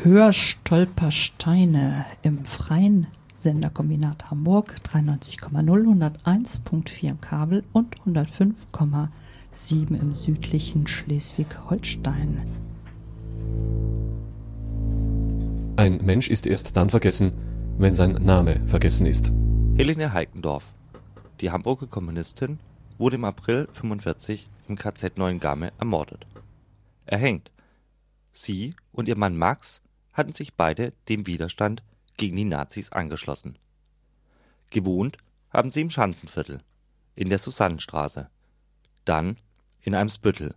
Hörstolpersteine im freien Senderkombinat Hamburg 93,0, 101.4 im Kabel und 105,7 im südlichen Schleswig-Holstein. Ein Mensch ist erst dann vergessen, wenn sein Name vergessen ist. Helene Heikendorf, die Hamburger Kommunistin, wurde im April 45 im KZ Neuengamme ermordet. Erhängt. Sie und ihr Mann Max hatten sich beide dem Widerstand gegen die Nazis angeschlossen. Gewohnt haben sie im Schanzenviertel, in der Susannenstraße, dann in Eimsbüttel.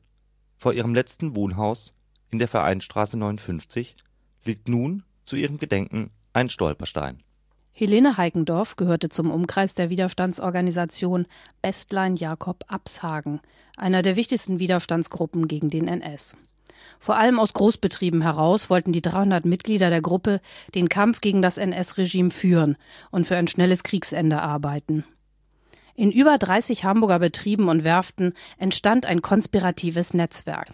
Vor ihrem letzten Wohnhaus in der Vereinsstraße 59 liegt nun zu ihrem Gedenken ein Stolperstein. Helene Heikendorf gehörte zum Umkreis der Widerstandsorganisation Bestlein Jakob Abshagen, einer der wichtigsten Widerstandsgruppen gegen den NS. Vor allem aus Großbetrieben heraus wollten die 300 Mitglieder der Gruppe den Kampf gegen das NS-Regime führen und für ein schnelles Kriegsende arbeiten. In über 30 Hamburger Betrieben und Werften entstand ein konspiratives Netzwerk.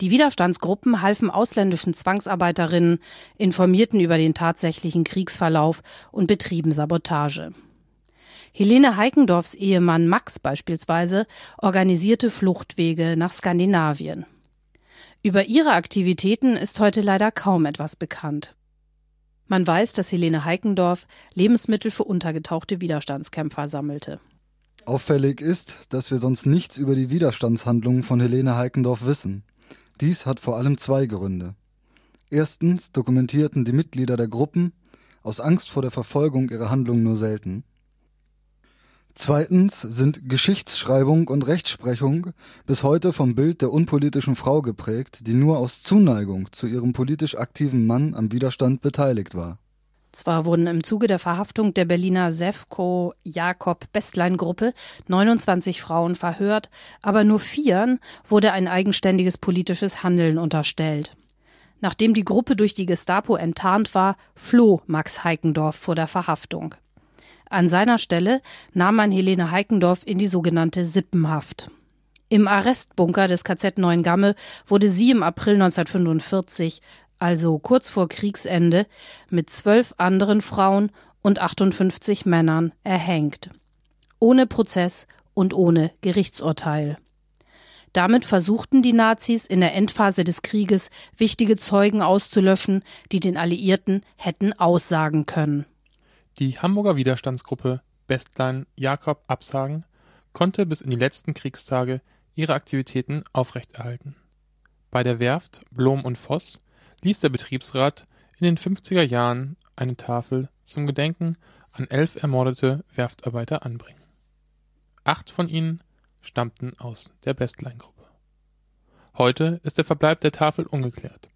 Die Widerstandsgruppen halfen ausländischen Zwangsarbeiterinnen, informierten über den tatsächlichen Kriegsverlauf und betrieben Sabotage. Helene Heikendorfs Ehemann Max beispielsweise organisierte Fluchtwege nach Skandinavien. Über ihre Aktivitäten ist heute leider kaum etwas bekannt. Man weiß, dass Helene Heikendorf Lebensmittel für untergetauchte Widerstandskämpfer sammelte. Auffällig ist, dass wir sonst nichts über die Widerstandshandlungen von Helene Heikendorf wissen. Dies hat vor allem zwei Gründe. Erstens dokumentierten die Mitglieder der Gruppen aus Angst vor der Verfolgung ihre Handlungen nur selten. Zweitens sind Geschichtsschreibung und Rechtsprechung bis heute vom Bild der unpolitischen Frau geprägt, die nur aus Zuneigung zu ihrem politisch aktiven Mann am Widerstand beteiligt war. Zwar wurden im Zuge der Verhaftung der Berliner Sefco Jakob Bestlein Gruppe 29 Frauen verhört, aber nur vieren wurde ein eigenständiges politisches Handeln unterstellt. Nachdem die Gruppe durch die Gestapo enttarnt war, floh Max Heikendorf vor der Verhaftung. An seiner Stelle nahm man Helene Heikendorf in die sogenannte Sippenhaft. Im Arrestbunker des KZ Neuengamme wurde sie im April 1945, also kurz vor Kriegsende, mit zwölf anderen Frauen und 58 Männern erhängt. Ohne Prozess und ohne Gerichtsurteil. Damit versuchten die Nazis in der Endphase des Krieges wichtige Zeugen auszulöschen, die den Alliierten hätten aussagen können. Die Hamburger Widerstandsgruppe Bestlein Jakob Absagen konnte bis in die letzten Kriegstage ihre Aktivitäten aufrechterhalten. Bei der Werft Blom und Voss ließ der Betriebsrat in den 50er Jahren eine Tafel zum Gedenken an elf ermordete Werftarbeiter anbringen. Acht von ihnen stammten aus der Bestlein-Gruppe. Heute ist der Verbleib der Tafel ungeklärt.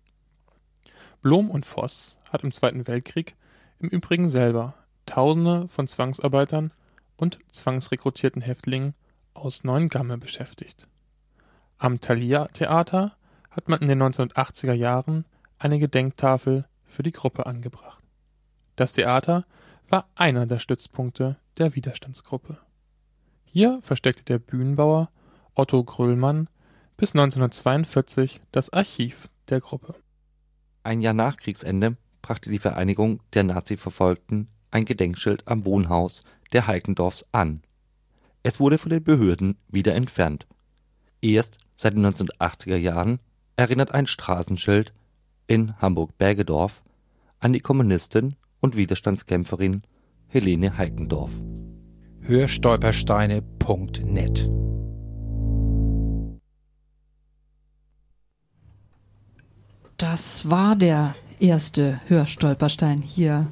Blom und Voss hat im Zweiten Weltkrieg im Übrigen selber Tausende von Zwangsarbeitern und zwangsrekrutierten Häftlingen aus Neuengamme beschäftigt. Am Thalia-Theater hat man in den 1980er Jahren eine Gedenktafel für die Gruppe angebracht. Das Theater war einer der Stützpunkte der Widerstandsgruppe. Hier versteckte der Bühnenbauer Otto Gröllmann bis 1942 das Archiv der Gruppe. Ein Jahr nach Kriegsende brachte die Vereinigung der Nazi-Verfolgten ein Gedenkschild am Wohnhaus der Heikendorfs an. Es wurde von den Behörden wieder entfernt. Erst seit den 1980er Jahren erinnert ein Straßenschild in Hamburg-Bergedorf an die Kommunistin und Widerstandskämpferin Helene Heikendorf. Hörstolpersteine.net Das war der erste Hörstolperstein hier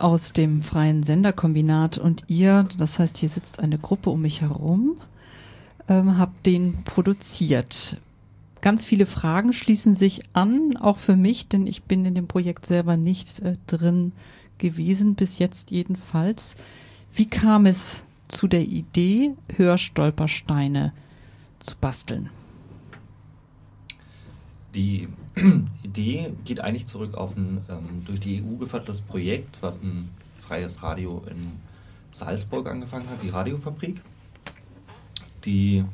aus dem freien Senderkombinat und ihr, das heißt, hier sitzt eine Gruppe um mich herum, ähm, habt den produziert. Ganz viele Fragen schließen sich an, auch für mich, denn ich bin in dem Projekt selber nicht äh, drin gewesen, bis jetzt jedenfalls. Wie kam es zu der Idee, Hörstolpersteine zu basteln? Die Idee geht eigentlich zurück auf ein ähm, durch die EU gefördertes Projekt, was ein freies Radio in Salzburg angefangen hat, die Radiofabrik. Die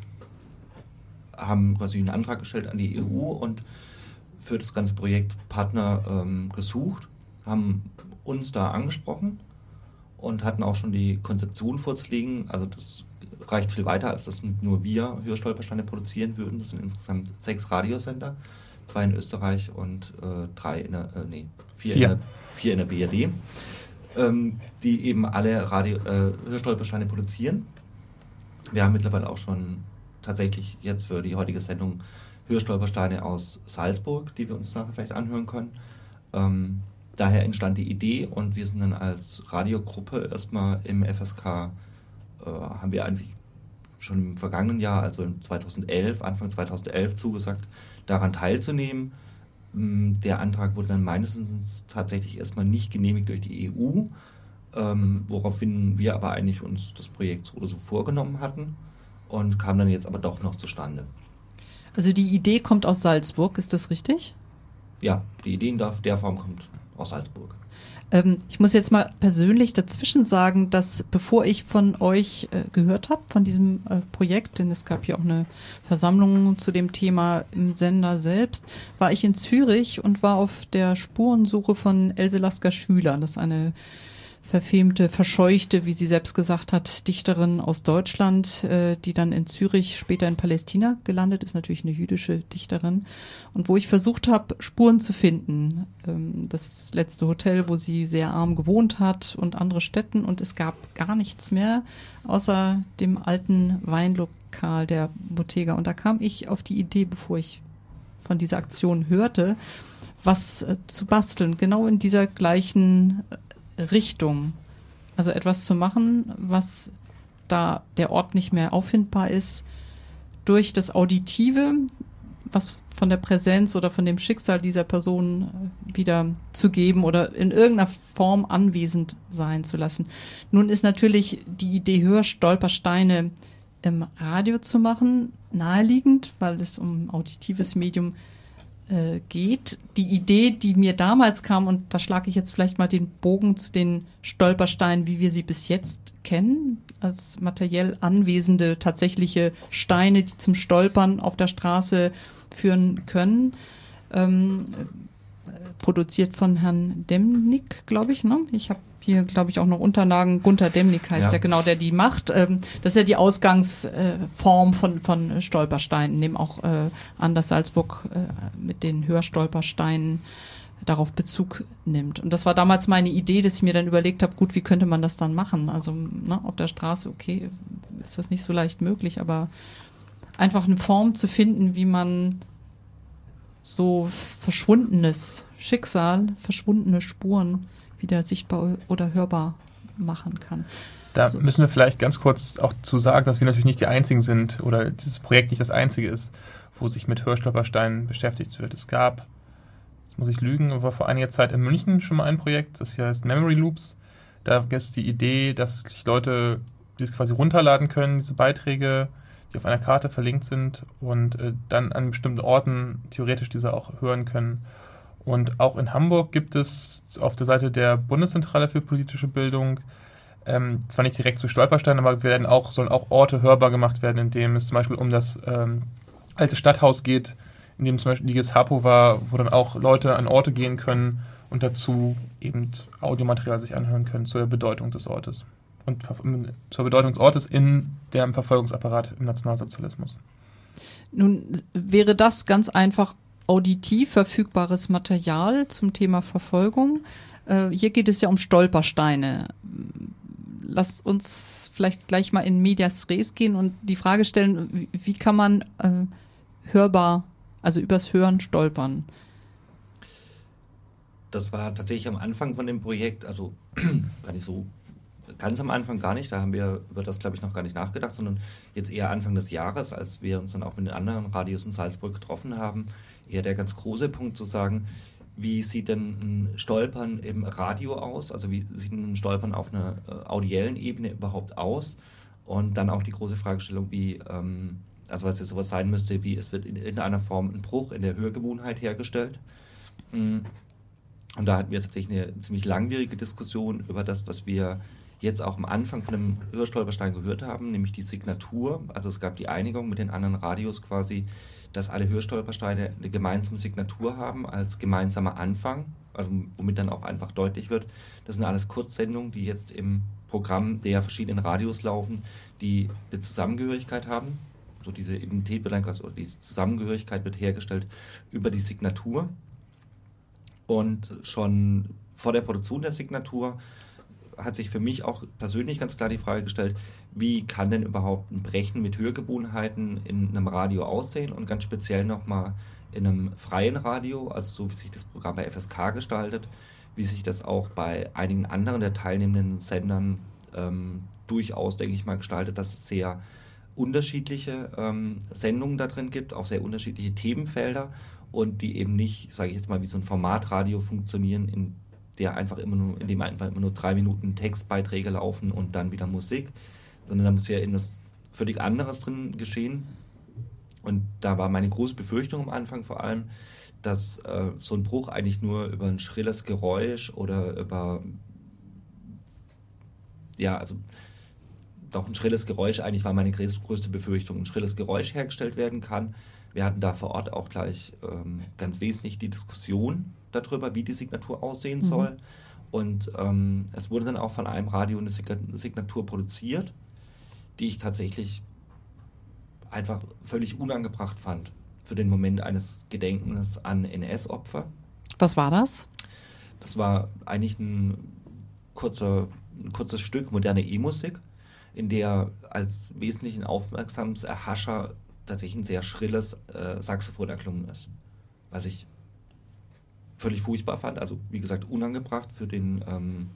haben quasi einen Antrag gestellt an die EU und für das ganze Projekt Partner ähm, gesucht, haben uns da angesprochen und hatten auch schon die Konzeption vorzulegen. Also das reicht viel weiter, als dass nur wir Hörstolpersteine produzieren würden. Das sind insgesamt sechs Radiosender, zwei in Österreich und äh, drei in der, äh, nee, vier, vier. In der, vier in der BRD, ähm, die eben alle Radio, äh, Hörstolpersteine produzieren. Wir haben mittlerweile auch schon tatsächlich jetzt für die heutige Sendung Hörstolpersteine aus Salzburg, die wir uns nachher vielleicht anhören können. Ähm, daher entstand die Idee und wir sind dann als Radiogruppe erstmal im FSK, äh, haben wir eigentlich schon im vergangenen Jahr, also in 2011, Anfang 2011 zugesagt, daran teilzunehmen. Ähm, der Antrag wurde dann meines Wissens tatsächlich erstmal nicht genehmigt durch die EU, ähm, woraufhin wir aber eigentlich uns das Projekt so oder so vorgenommen hatten und kam dann jetzt aber doch noch zustande. Also die Idee kommt aus Salzburg, ist das richtig? Ja, die Idee in der Form kommt aus Salzburg. Ähm, ich muss jetzt mal persönlich dazwischen sagen, dass bevor ich von euch äh, gehört habe, von diesem äh, Projekt, denn es gab hier auch eine Versammlung zu dem Thema im Sender selbst, war ich in Zürich und war auf der Spurensuche von Else Lasker Schüler. Das ist eine verfemte, verscheuchte, wie sie selbst gesagt hat, Dichterin aus Deutschland, äh, die dann in Zürich, später in Palästina gelandet ist, natürlich eine jüdische Dichterin. Und wo ich versucht habe, Spuren zu finden. Ähm, das letzte Hotel, wo sie sehr arm gewohnt hat und andere Städten. Und es gab gar nichts mehr, außer dem alten Weinlokal der Bottega. Und da kam ich auf die Idee, bevor ich von dieser Aktion hörte, was äh, zu basteln, genau in dieser gleichen äh, Richtung. Also etwas zu machen, was da der Ort nicht mehr auffindbar ist, durch das Auditive, was von der Präsenz oder von dem Schicksal dieser Person äh, wieder zu geben oder in irgendeiner Form anwesend sein zu lassen. Nun ist natürlich die Idee höher, Stolpersteine im Radio zu machen, naheliegend, weil es um auditives Medium geht äh, geht. Die Idee, die mir damals kam, und da schlage ich jetzt vielleicht mal den Bogen zu den Stolpersteinen, wie wir sie bis jetzt kennen, als materiell anwesende tatsächliche Steine, die zum Stolpern auf der Straße führen können. Ähm, produziert von Herrn Demnig, glaube ich. Ne? Ich habe hier, glaube ich, auch noch Unterlagen. Gunter Demnig heißt ja. der genau, der die macht. Ähm, das ist ja die Ausgangsform von, von Stolpersteinen. Nehmen auch äh, an, dass Salzburg äh, mit den Hörstolpersteinen darauf Bezug nimmt. Und das war damals meine Idee, dass ich mir dann überlegt habe, gut, wie könnte man das dann machen? Also ne, auf der Straße, okay, ist das nicht so leicht möglich, aber einfach eine Form zu finden, wie man so verschwundenes Schicksal, verschwundene Spuren wieder sichtbar oder hörbar machen kann. Da so. müssen wir vielleicht ganz kurz auch zu sagen, dass wir natürlich nicht die Einzigen sind oder dieses Projekt nicht das einzige ist, wo sich mit Hörstolpersteinen beschäftigt wird. Es gab, jetzt muss ich lügen, war vor einiger Zeit in München schon mal ein Projekt, das hier heißt Memory Loops. Da ist die Idee, dass sich Leute dies quasi runterladen können, diese Beiträge, die auf einer Karte verlinkt sind und äh, dann an bestimmten Orten theoretisch diese auch hören können. Und auch in Hamburg gibt es auf der Seite der Bundeszentrale für politische Bildung ähm, zwar nicht direkt zu Stolpersteinen, aber werden auch, sollen auch Orte hörbar gemacht werden, in dem es zum Beispiel um das ähm, alte Stadthaus geht, in dem zum Beispiel die Gestapo war, wo dann auch Leute an Orte gehen können und dazu eben Audiomaterial sich anhören können zur Bedeutung des Ortes und zur Bedeutung des Ortes in dem Verfolgungsapparat im Nationalsozialismus. Nun wäre das ganz einfach auditiv verfügbares Material zum Thema Verfolgung. Äh, hier geht es ja um Stolpersteine. Lass uns vielleicht gleich mal in Medias Res gehen und die Frage stellen, wie, wie kann man äh, hörbar, also übers Hören stolpern? Das war tatsächlich am Anfang von dem Projekt, also gar nicht so ganz am Anfang gar nicht, da haben wir über das, glaube ich, noch gar nicht nachgedacht, sondern jetzt eher Anfang des Jahres, als wir uns dann auch mit den anderen Radios in Salzburg getroffen haben, eher der ganz große Punkt zu sagen, wie sieht denn ein Stolpern im Radio aus? Also wie sieht ein Stolpern auf einer äh, audiellen Ebene überhaupt aus? Und dann auch die große Fragestellung, wie, ähm, also was jetzt sowas sein müsste, wie es wird in irgendeiner Form ein Bruch in der Hörgewohnheit hergestellt. Mm. Und da hatten wir tatsächlich eine ziemlich langwierige Diskussion über das, was wir jetzt auch am Anfang von dem Hörstolperstein gehört haben, nämlich die Signatur. Also es gab die Einigung mit den anderen Radios quasi, dass alle Hörstolpersteine eine gemeinsame Signatur haben als gemeinsamer Anfang, also womit dann auch einfach deutlich wird, das sind alles Kurzsendungen, die jetzt im Programm der verschiedenen Radios laufen, die eine Zusammengehörigkeit haben. So diese Identität wird dann, also diese Zusammengehörigkeit wird hergestellt über die Signatur. Und schon vor der Produktion der Signatur hat sich für mich auch persönlich ganz klar die Frage gestellt, wie kann denn überhaupt ein Brechen mit Hörgewohnheiten in einem Radio aussehen und ganz speziell nochmal in einem freien Radio, also so wie sich das Programm bei FSK gestaltet, wie sich das auch bei einigen anderen der teilnehmenden Sendern ähm, durchaus, denke ich mal, gestaltet, dass es sehr unterschiedliche ähm, Sendungen da drin gibt, auch sehr unterschiedliche Themenfelder und die eben nicht, sage ich jetzt mal, wie so ein Formatradio funktionieren, in der einfach immer nur, in dem einfach immer nur drei Minuten Textbeiträge laufen und dann wieder Musik, sondern da muss ja etwas völlig anderes drin geschehen. Und da war meine große Befürchtung am Anfang vor allem, dass äh, so ein Bruch eigentlich nur über ein schrilles Geräusch oder über ja, also doch ein schrilles Geräusch eigentlich war meine größte Befürchtung, ein schrilles Geräusch hergestellt werden kann. Wir hatten da vor Ort auch gleich ähm, ganz wesentlich die Diskussion darüber, wie die Signatur aussehen mhm. soll. Und ähm, es wurde dann auch von einem Radio eine Signatur produziert, die ich tatsächlich einfach völlig unangebracht fand für den Moment eines Gedenkens an NS-Opfer. Was war das? Das war eigentlich ein, kurzer, ein kurzes Stück moderne E-Musik, in der als wesentlichen Aufmerksamserhascher tatsächlich ein sehr schrilles äh, Saxophon erklungen ist. Was ich völlig furchtbar fand. Also wie gesagt, unangebracht für, den, ähm,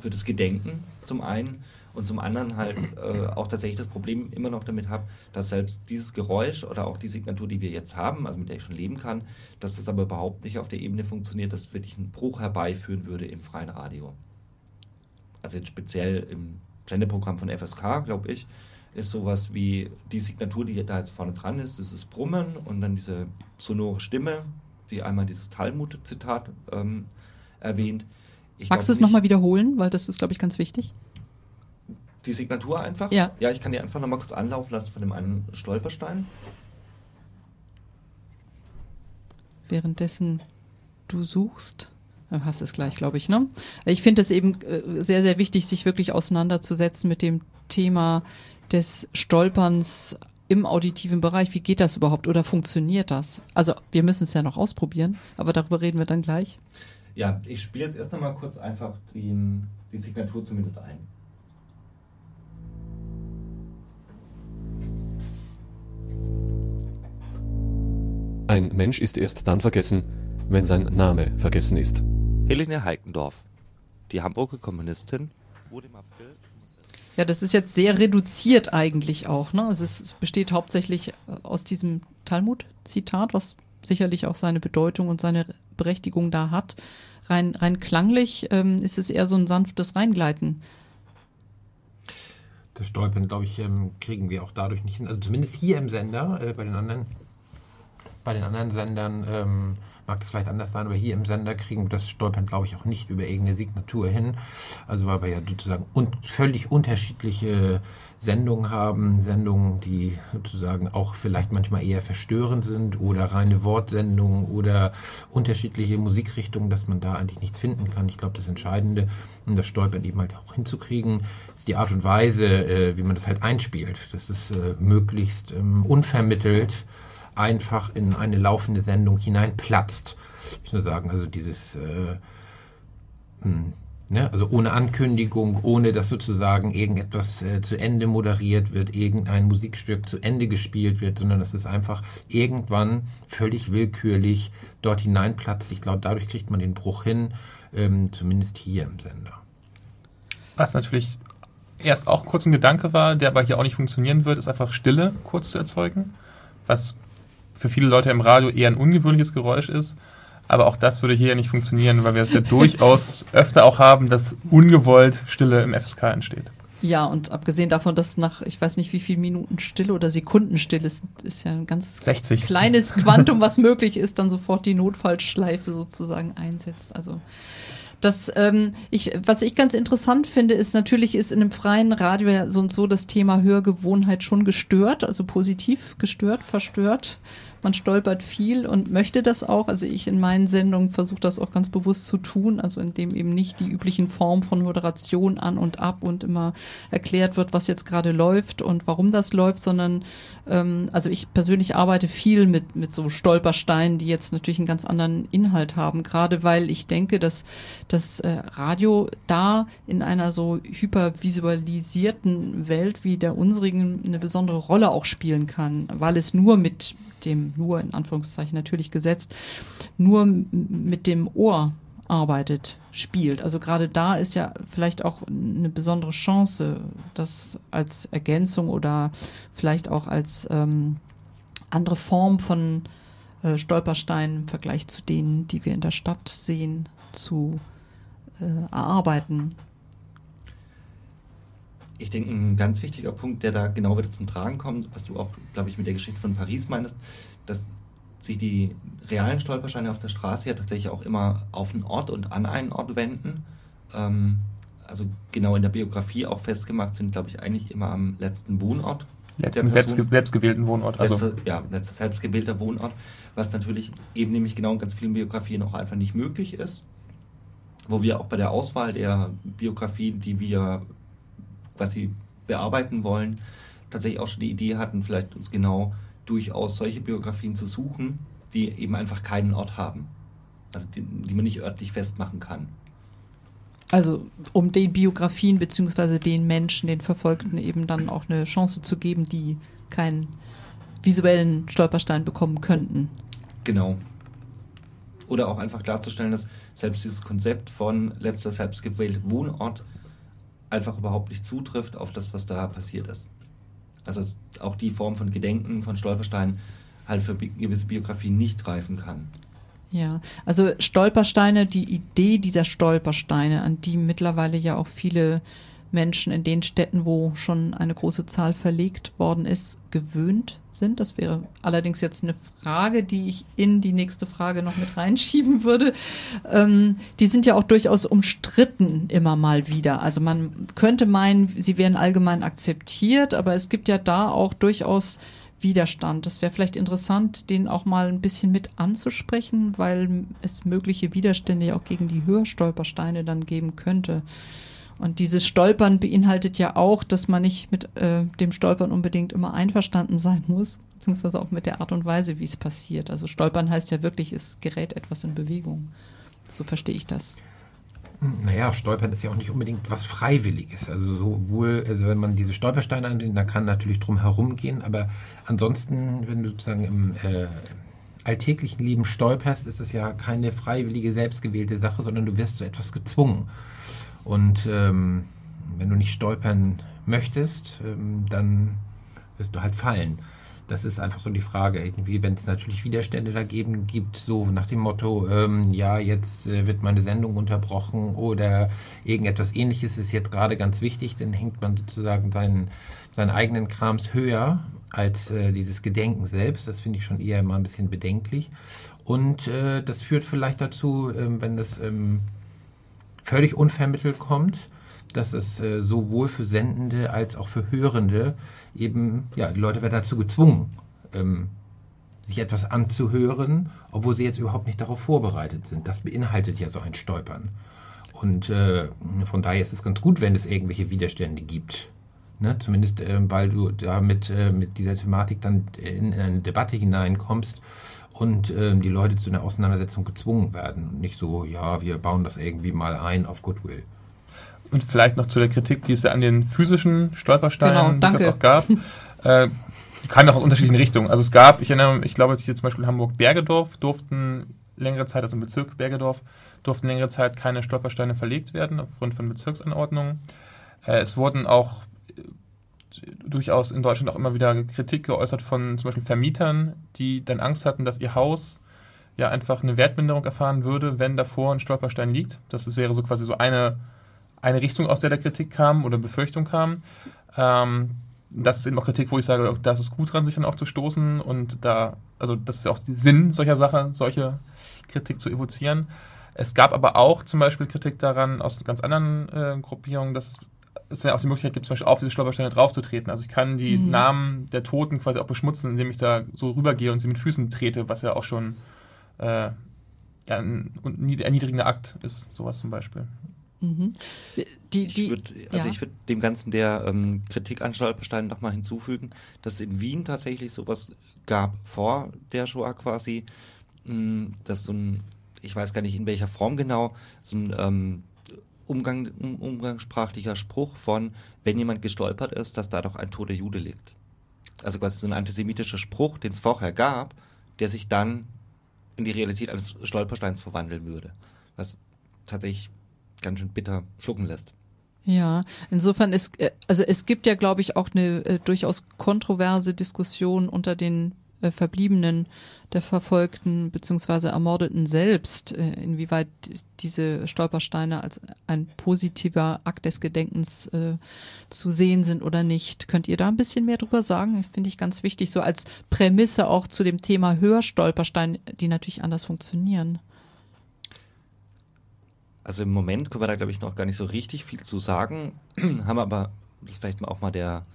für das Gedenken zum einen und zum anderen halt äh, auch tatsächlich das Problem immer noch damit habe, dass selbst dieses Geräusch oder auch die Signatur, die wir jetzt haben, also mit der ich schon leben kann, dass das aber überhaupt nicht auf der Ebene funktioniert, dass wirklich einen Bruch herbeiführen würde im freien Radio. Also jetzt speziell im Sendeprogramm von FSK, glaube ich, ist sowas wie die Signatur, die da jetzt vorne dran ist, dieses Brummen und dann diese sonore Stimme, die einmal dieses Talmud-Zitat ähm, erwähnt. Ich Magst du es nochmal wiederholen, weil das ist, glaube ich, ganz wichtig? Die Signatur einfach? Ja. Ja, ich kann die einfach nochmal kurz anlaufen lassen von dem einen Stolperstein. Währenddessen du suchst. Du hast es gleich, glaube ich, ne? Ich finde es eben äh, sehr, sehr wichtig, sich wirklich auseinanderzusetzen mit dem Thema des Stolperns im auditiven Bereich. Wie geht das überhaupt oder funktioniert das? Also wir müssen es ja noch ausprobieren, aber darüber reden wir dann gleich. Ja, ich spiele jetzt erst einmal kurz einfach die, die Signatur zumindest ein. Ein Mensch ist erst dann vergessen, wenn sein Name vergessen ist. Helene Heikendorf, die Hamburger Kommunistin, wurde im April ja, das ist jetzt sehr reduziert eigentlich auch. Ne? Also es besteht hauptsächlich äh, aus diesem Talmud-Zitat, was sicherlich auch seine Bedeutung und seine Berechtigung da hat. Rein, rein klanglich ähm, ist es eher so ein sanftes Reingleiten. Das Stolpern, glaube ich, ähm, kriegen wir auch dadurch nicht hin. Also zumindest hier im Sender, äh, bei den anderen, bei den anderen Sendern ähm, mag das vielleicht anders sein, aber hier im Sender kriegen wir das Stolpern, glaube ich, auch nicht über irgendeine Signatur hin. Also weil wir ja sozusagen un völlig unterschiedliche Sendungen haben, Sendungen, die sozusagen auch vielleicht manchmal eher verstörend sind oder reine Wortsendungen oder unterschiedliche Musikrichtungen, dass man da eigentlich nichts finden kann. Ich glaube, das Entscheidende, um das Stolpern eben halt auch hinzukriegen, ist die Art und Weise, äh, wie man das halt einspielt. Das ist äh, möglichst ähm, unvermittelt einfach in eine laufende Sendung hineinplatzt. Ich nur sagen, also dieses, äh, hm, ne, also ohne Ankündigung, ohne dass sozusagen irgendetwas äh, zu Ende moderiert wird, irgendein Musikstück zu Ende gespielt wird, sondern dass es einfach irgendwann völlig willkürlich dort hineinplatzt. Ich glaube, dadurch kriegt man den Bruch hin, ähm, zumindest hier im Sender. Was natürlich erst auch kurz ein Gedanke war, der aber hier auch nicht funktionieren wird, ist einfach Stille kurz zu erzeugen. Was für viele Leute im Radio eher ein ungewöhnliches Geräusch ist. Aber auch das würde hier nicht funktionieren, weil wir es ja durchaus öfter auch haben, dass ungewollt Stille im FSK entsteht. Ja, und abgesehen davon, dass nach, ich weiß nicht, wie viele Minuten Stille oder Sekunden Stille ist, ist ja ein ganz 60. kleines Quantum, was möglich ist, dann sofort die Notfallschleife sozusagen einsetzt. Also Das, ähm, ich, was ich ganz interessant finde, ist natürlich ist in einem freien Radio ja so und so das Thema Hörgewohnheit schon gestört, also positiv gestört, verstört man stolpert viel und möchte das auch. Also ich in meinen Sendungen versuche das auch ganz bewusst zu tun, also indem eben nicht die üblichen Formen von Moderation an und ab und immer erklärt wird, was jetzt gerade läuft und warum das läuft, sondern ähm, also ich persönlich arbeite viel mit, mit so Stolpersteinen, die jetzt natürlich einen ganz anderen Inhalt haben, gerade weil ich denke, dass das äh, Radio da in einer so hypervisualisierten Welt wie der unsrigen eine besondere Rolle auch spielen kann, weil es nur mit dem nur in Anführungszeichen natürlich gesetzt, nur mit dem Ohr arbeitet, spielt. Also gerade da ist ja vielleicht auch eine besondere Chance, das als Ergänzung oder vielleicht auch als ähm, andere Form von äh, Stolpersteinen im Vergleich zu denen, die wir in der Stadt sehen, zu äh, erarbeiten. Ich denke, ein ganz wichtiger Punkt, der da genau wieder zum Tragen kommt, was du auch, glaube ich, mit der Geschichte von Paris meinst, dass sich die realen Stolpersteine auf der Straße ja tatsächlich auch immer auf einen Ort und an einen Ort wenden. Ähm, also genau in der Biografie auch festgemacht sind, glaube ich, eigentlich immer am letzten Wohnort. Letzten selbstge selbstgewählten Wohnort. Also. Letzte, ja, letzter selbstgewählter Wohnort, was natürlich eben nämlich genau in ganz vielen Biografien auch einfach nicht möglich ist. Wo wir auch bei der Auswahl der Biografien, die wir quasi bearbeiten wollen, tatsächlich auch schon die Idee hatten, vielleicht uns genau durchaus solche Biografien zu suchen, die eben einfach keinen Ort haben. Also die, die man nicht örtlich festmachen kann. Also um den Biografien bzw. den Menschen, den Verfolgten eben dann auch eine Chance zu geben, die keinen visuellen Stolperstein bekommen könnten. Genau. Oder auch einfach klarzustellen, dass selbst dieses Konzept von letzter selbstgewählter Wohnort einfach überhaupt nicht zutrifft auf das, was da passiert ist. Also dass auch die Form von Gedenken von Stolpersteinen halt für gewisse Biografien nicht greifen kann. Ja, also Stolpersteine, die Idee dieser Stolpersteine, an die mittlerweile ja auch viele Menschen in den Städten, wo schon eine große Zahl verlegt worden ist, gewöhnt sind. Das wäre allerdings jetzt eine Frage, die ich in die nächste Frage noch mit reinschieben würde. Ähm, die sind ja auch durchaus umstritten immer mal wieder. Also man könnte meinen, sie wären allgemein akzeptiert, aber es gibt ja da auch durchaus Widerstand. Das wäre vielleicht interessant, den auch mal ein bisschen mit anzusprechen, weil es mögliche Widerstände ja auch gegen die Hörstolpersteine dann geben könnte. Und dieses Stolpern beinhaltet ja auch, dass man nicht mit äh, dem Stolpern unbedingt immer einverstanden sein muss, beziehungsweise auch mit der Art und Weise, wie es passiert. Also Stolpern heißt ja wirklich, es gerät etwas in Bewegung. So verstehe ich das. Naja, Stolpern ist ja auch nicht unbedingt was Freiwilliges. Also sowohl, also wenn man diese Stolpersteine annimmt, da kann natürlich drum herum gehen, aber ansonsten, wenn du sozusagen im äh, alltäglichen Leben stolperst, ist es ja keine freiwillige, selbstgewählte Sache, sondern du wirst zu etwas gezwungen. Und ähm, wenn du nicht stolpern möchtest, ähm, dann wirst du halt fallen. Das ist einfach so die Frage. Irgendwie, wenn es natürlich Widerstände dagegen gibt, so nach dem Motto, ähm, ja, jetzt äh, wird meine Sendung unterbrochen oder irgendetwas ähnliches ist jetzt gerade ganz wichtig, dann hängt man sozusagen seinen, seinen eigenen Krams höher als äh, dieses Gedenken selbst. Das finde ich schon eher mal ein bisschen bedenklich. Und äh, das führt vielleicht dazu, ähm, wenn das ähm, völlig unvermittelt kommt, dass es äh, sowohl für Sendende als auch für Hörende eben, ja, die Leute werden dazu gezwungen, ähm, sich etwas anzuhören, obwohl sie jetzt überhaupt nicht darauf vorbereitet sind. Das beinhaltet ja so ein Stolpern. Und äh, von daher ist es ganz gut, wenn es irgendwelche Widerstände gibt. Ne? Zumindest, äh, weil du da mit, äh, mit dieser Thematik dann in eine Debatte hineinkommst und ähm, die Leute zu einer Auseinandersetzung gezwungen werden. nicht so, ja, wir bauen das irgendwie mal ein auf Goodwill. Und vielleicht noch zu der Kritik, die es ja an den physischen Stolpersteinen genau, auch gab. Äh, kam auch aus unterschiedlichen Richtungen. Also es gab, ich erinnere ich glaube, hier zum Beispiel Hamburg-Bergedorf durften längere Zeit, also im Bezirk Bergedorf, durften längere Zeit keine Stolpersteine verlegt werden aufgrund von Bezirksanordnungen. Äh, es wurden auch durchaus in Deutschland auch immer wieder Kritik geäußert von zum Beispiel Vermietern, die dann Angst hatten, dass ihr Haus ja einfach eine Wertminderung erfahren würde, wenn davor ein Stolperstein liegt. Das wäre so quasi so eine, eine Richtung, aus der der Kritik kam oder Befürchtung kam. Ähm, das ist eben auch Kritik, wo ich sage, da ist gut dran, sich dann auch zu stoßen und da, also das ist auch der Sinn solcher Sachen, solche Kritik zu evozieren. Es gab aber auch zum Beispiel Kritik daran aus ganz anderen äh, Gruppierungen, dass es ja auch die Möglichkeit gibt, zum Beispiel auf diese Stolpersteine draufzutreten. Also ich kann die Mhm. Namen der Toten quasi auch beschmutzen, indem ich da so rübergehe und sie mit Füßen trete, was ja auch schon äh, ja, ein erniedrigender Akt ist, sowas zum Beispiel. Mhm. Die, Ich die, würde also ja. ich würd dem Ganzen der ähm, Kritik an Stolpersteinen nochmal hinzufügen, dass es in Wien tatsächlich sowas gab vor der Shoah quasi, mh, dass so ein, ich weiß gar nicht in welcher Form genau, so ein ähm, Umgang, um, umgangssprachlicher Spruch von, wenn jemand gestolpert ist, dass da doch ein toter Jude liegt. Also quasi so ein antisemitischer Spruch, den es vorher gab, der sich dann in die Realität eines Stolpersteins verwandeln würde. Was tatsächlich ganz schön bitter schlucken lässt. Ja, insofern ist, äh, also es gibt ja, glaube ich, auch eine äh, durchaus kontroverse Diskussion unter den äh, Verbliebenen der Verfolgten bzw. Ermordeten selbst, äh, inwieweit diese Stolpersteine als ein positiver Akt des Gedenkens äh, zu sehen sind oder nicht. Könnt ihr da ein bisschen mehr drüber sagen? Finde ich ganz wichtig, so als Prämisse auch zu dem Thema Hörstolpersteine, die natürlich anders funktionieren. Also im Moment können wir da, glaube ich, noch gar nicht so richtig viel zu sagen, haben aber, das ist vielleicht auch mal der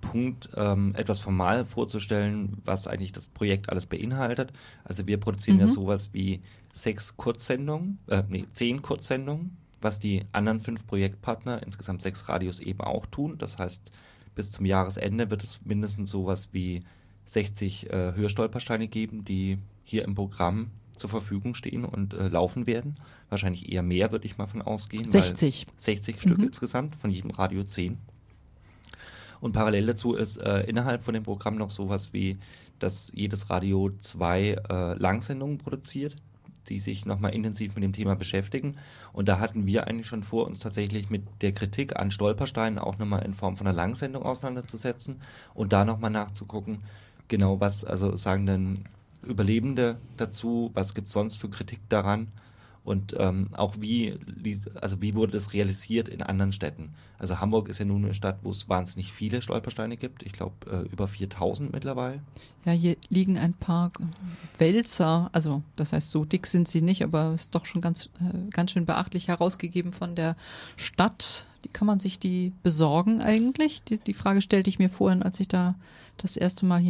Punkt, ähm, etwas formal vorzustellen, was eigentlich das Projekt alles beinhaltet. Also wir produzieren ja Mhm. sowas wie sechs Kurzsendungen, äh, nee, zehn Kurzsendungen, was die anderen fünf Projektpartner, insgesamt sechs Radios eben auch tun. Das heißt, bis zum Jahresende wird es mindestens sowas wie 60 äh, Hörstolpersteine geben, die hier im Programm zur Verfügung stehen und äh, laufen werden. Wahrscheinlich eher mehr, würde ich mal von ausgehen. weil 60. 60 Stück Mhm. insgesamt, von jedem Radio 10. Und parallel dazu ist äh, innerhalb von dem Programm noch sowas wie, dass jedes Radio zwei äh, Langsendungen produziert, die sich nochmal intensiv mit dem Thema beschäftigen. Und da hatten wir eigentlich schon vor, uns tatsächlich mit der Kritik an Stolpersteinen auch nochmal in Form von einer Langsendung auseinanderzusetzen und da nochmal nachzugucken, genau was, also sagen denn Überlebende dazu, was gibt es sonst für Kritik daran und ähm, auch wie, also wie wurde das realisiert in anderen Städten. Also Hamburg ist ja nun eine Stadt, wo es wahnsinnig viele Stolpersteine gibt. Ich glaube äh, über 4000 mittlerweile. Ja, hier liegen ein paar Wälzer, also das heißt, so dick sind sie nicht, aber ist doch schon ganz, äh, ganz schön beachtlich herausgegeben von der Stadt. Die kann man sich die besorgen eigentlich? Die, die Frage stellte ich mir vorhin, als ich da das erste Mal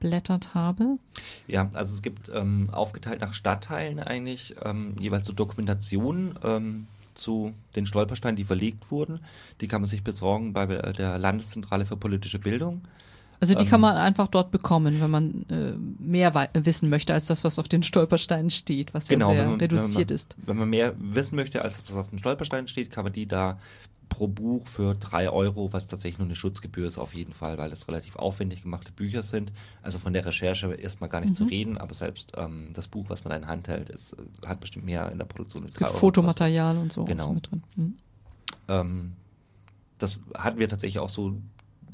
hineingeblättert habe. Ja, also es gibt ähm, aufgeteilt nach Stadtteilen eigentlich ähm, jeweils so Dokumentationen ähm, zu den Stolpersteinen, die verlegt wurden. Die kann man sich besorgen bei der Landeszentrale für politische Bildung. Also die Ähm, kann man einfach dort bekommen, wenn man äh, mehr wissen möchte als das, was auf den Stolpersteinen steht, was Genau, ja sehr wenn man- wenn reduziert man- ist. Wenn man mehr wissen möchte, als was auf dem Stolperstein steht, kann man die da pro Buch für drei Euro, was tatsächlich nur eine Schutzgebühr ist auf jeden Fall, weil das relativ aufwendig gemachte Bücher sind. Also von der Recherche erstmal gar nicht zu Mhm. reden, aber selbst ähm, das Buch, was man da in Hand hält, ist, äh, hat bestimmt mehr in der Produktion als Es gibt drei Euro. Fotomaterial und so Genau. mit drin. Mhm. Ähm, das hatten wir tatsächlich auch so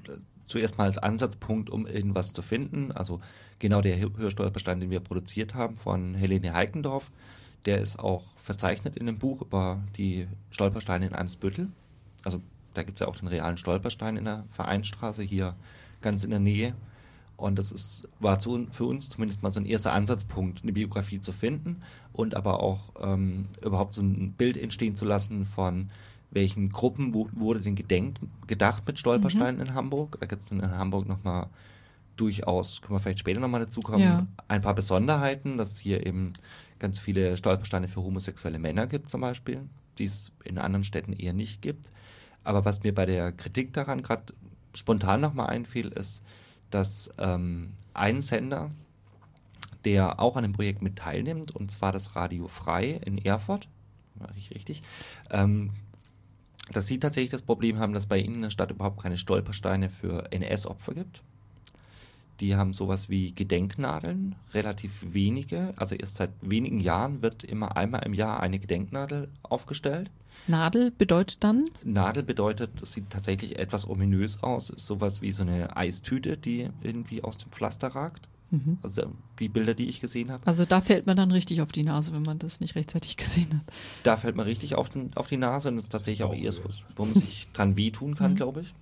äh, zuerst mal als Ansatzpunkt, um irgendwas zu finden. Also genau der Hör- Hörstolperstein, den wir produziert haben von Helene Heikendorf, der ist auch verzeichnet in dem Buch über die Stolpersteine in Eimsbüttel. Also da gibt es ja auch den realen Stolperstein in der Vereinsstraße hier ganz in der Nähe. Und das ist, war zu, für uns zumindest mal so ein erster Ansatzpunkt, eine Biografie zu finden und aber auch ähm, überhaupt so ein Bild entstehen zu lassen von welchen Gruppen wo, wurde denn gedenkt, gedacht mit Stolpersteinen in Hamburg. Da gibt es in Hamburg nochmal durchaus, können wir vielleicht später nochmal dazu kommen, Ja. ein paar Besonderheiten, dass hier eben ganz viele Stolpersteine für homosexuelle Männer gibt zum Beispiel, die es in anderen Städten eher nicht gibt. Aber was mir bei der Kritik daran gerade spontan nochmal einfiel, ist, dass ähm, ein Sender, der auch an dem Projekt mit teilnimmt, und zwar das Radio Frei in Erfurt, war ich richtig, ähm, dass sie tatsächlich das Problem haben, dass bei ihnen in der Stadt überhaupt keine Stolpersteine für NS-Opfer gibt. Die haben sowas wie Gedenknadeln, relativ wenige. Also erst seit wenigen Jahren wird immer einmal im Jahr eine Gedenknadel aufgestellt. Nadel bedeutet dann? Nadel bedeutet, das sieht tatsächlich etwas ominös aus, ist sowas wie so eine Eistüte, die irgendwie aus dem Pflaster ragt. Mhm. Also die Bilder, die ich gesehen habe. Also da fällt man dann richtig auf die Nase, wenn man das nicht rechtzeitig gesehen hat. Da fällt man richtig auf, den, auf die Nase und das ist tatsächlich auch erst, was- wo man sich dran wehtun kann, Mhm. glaube ich.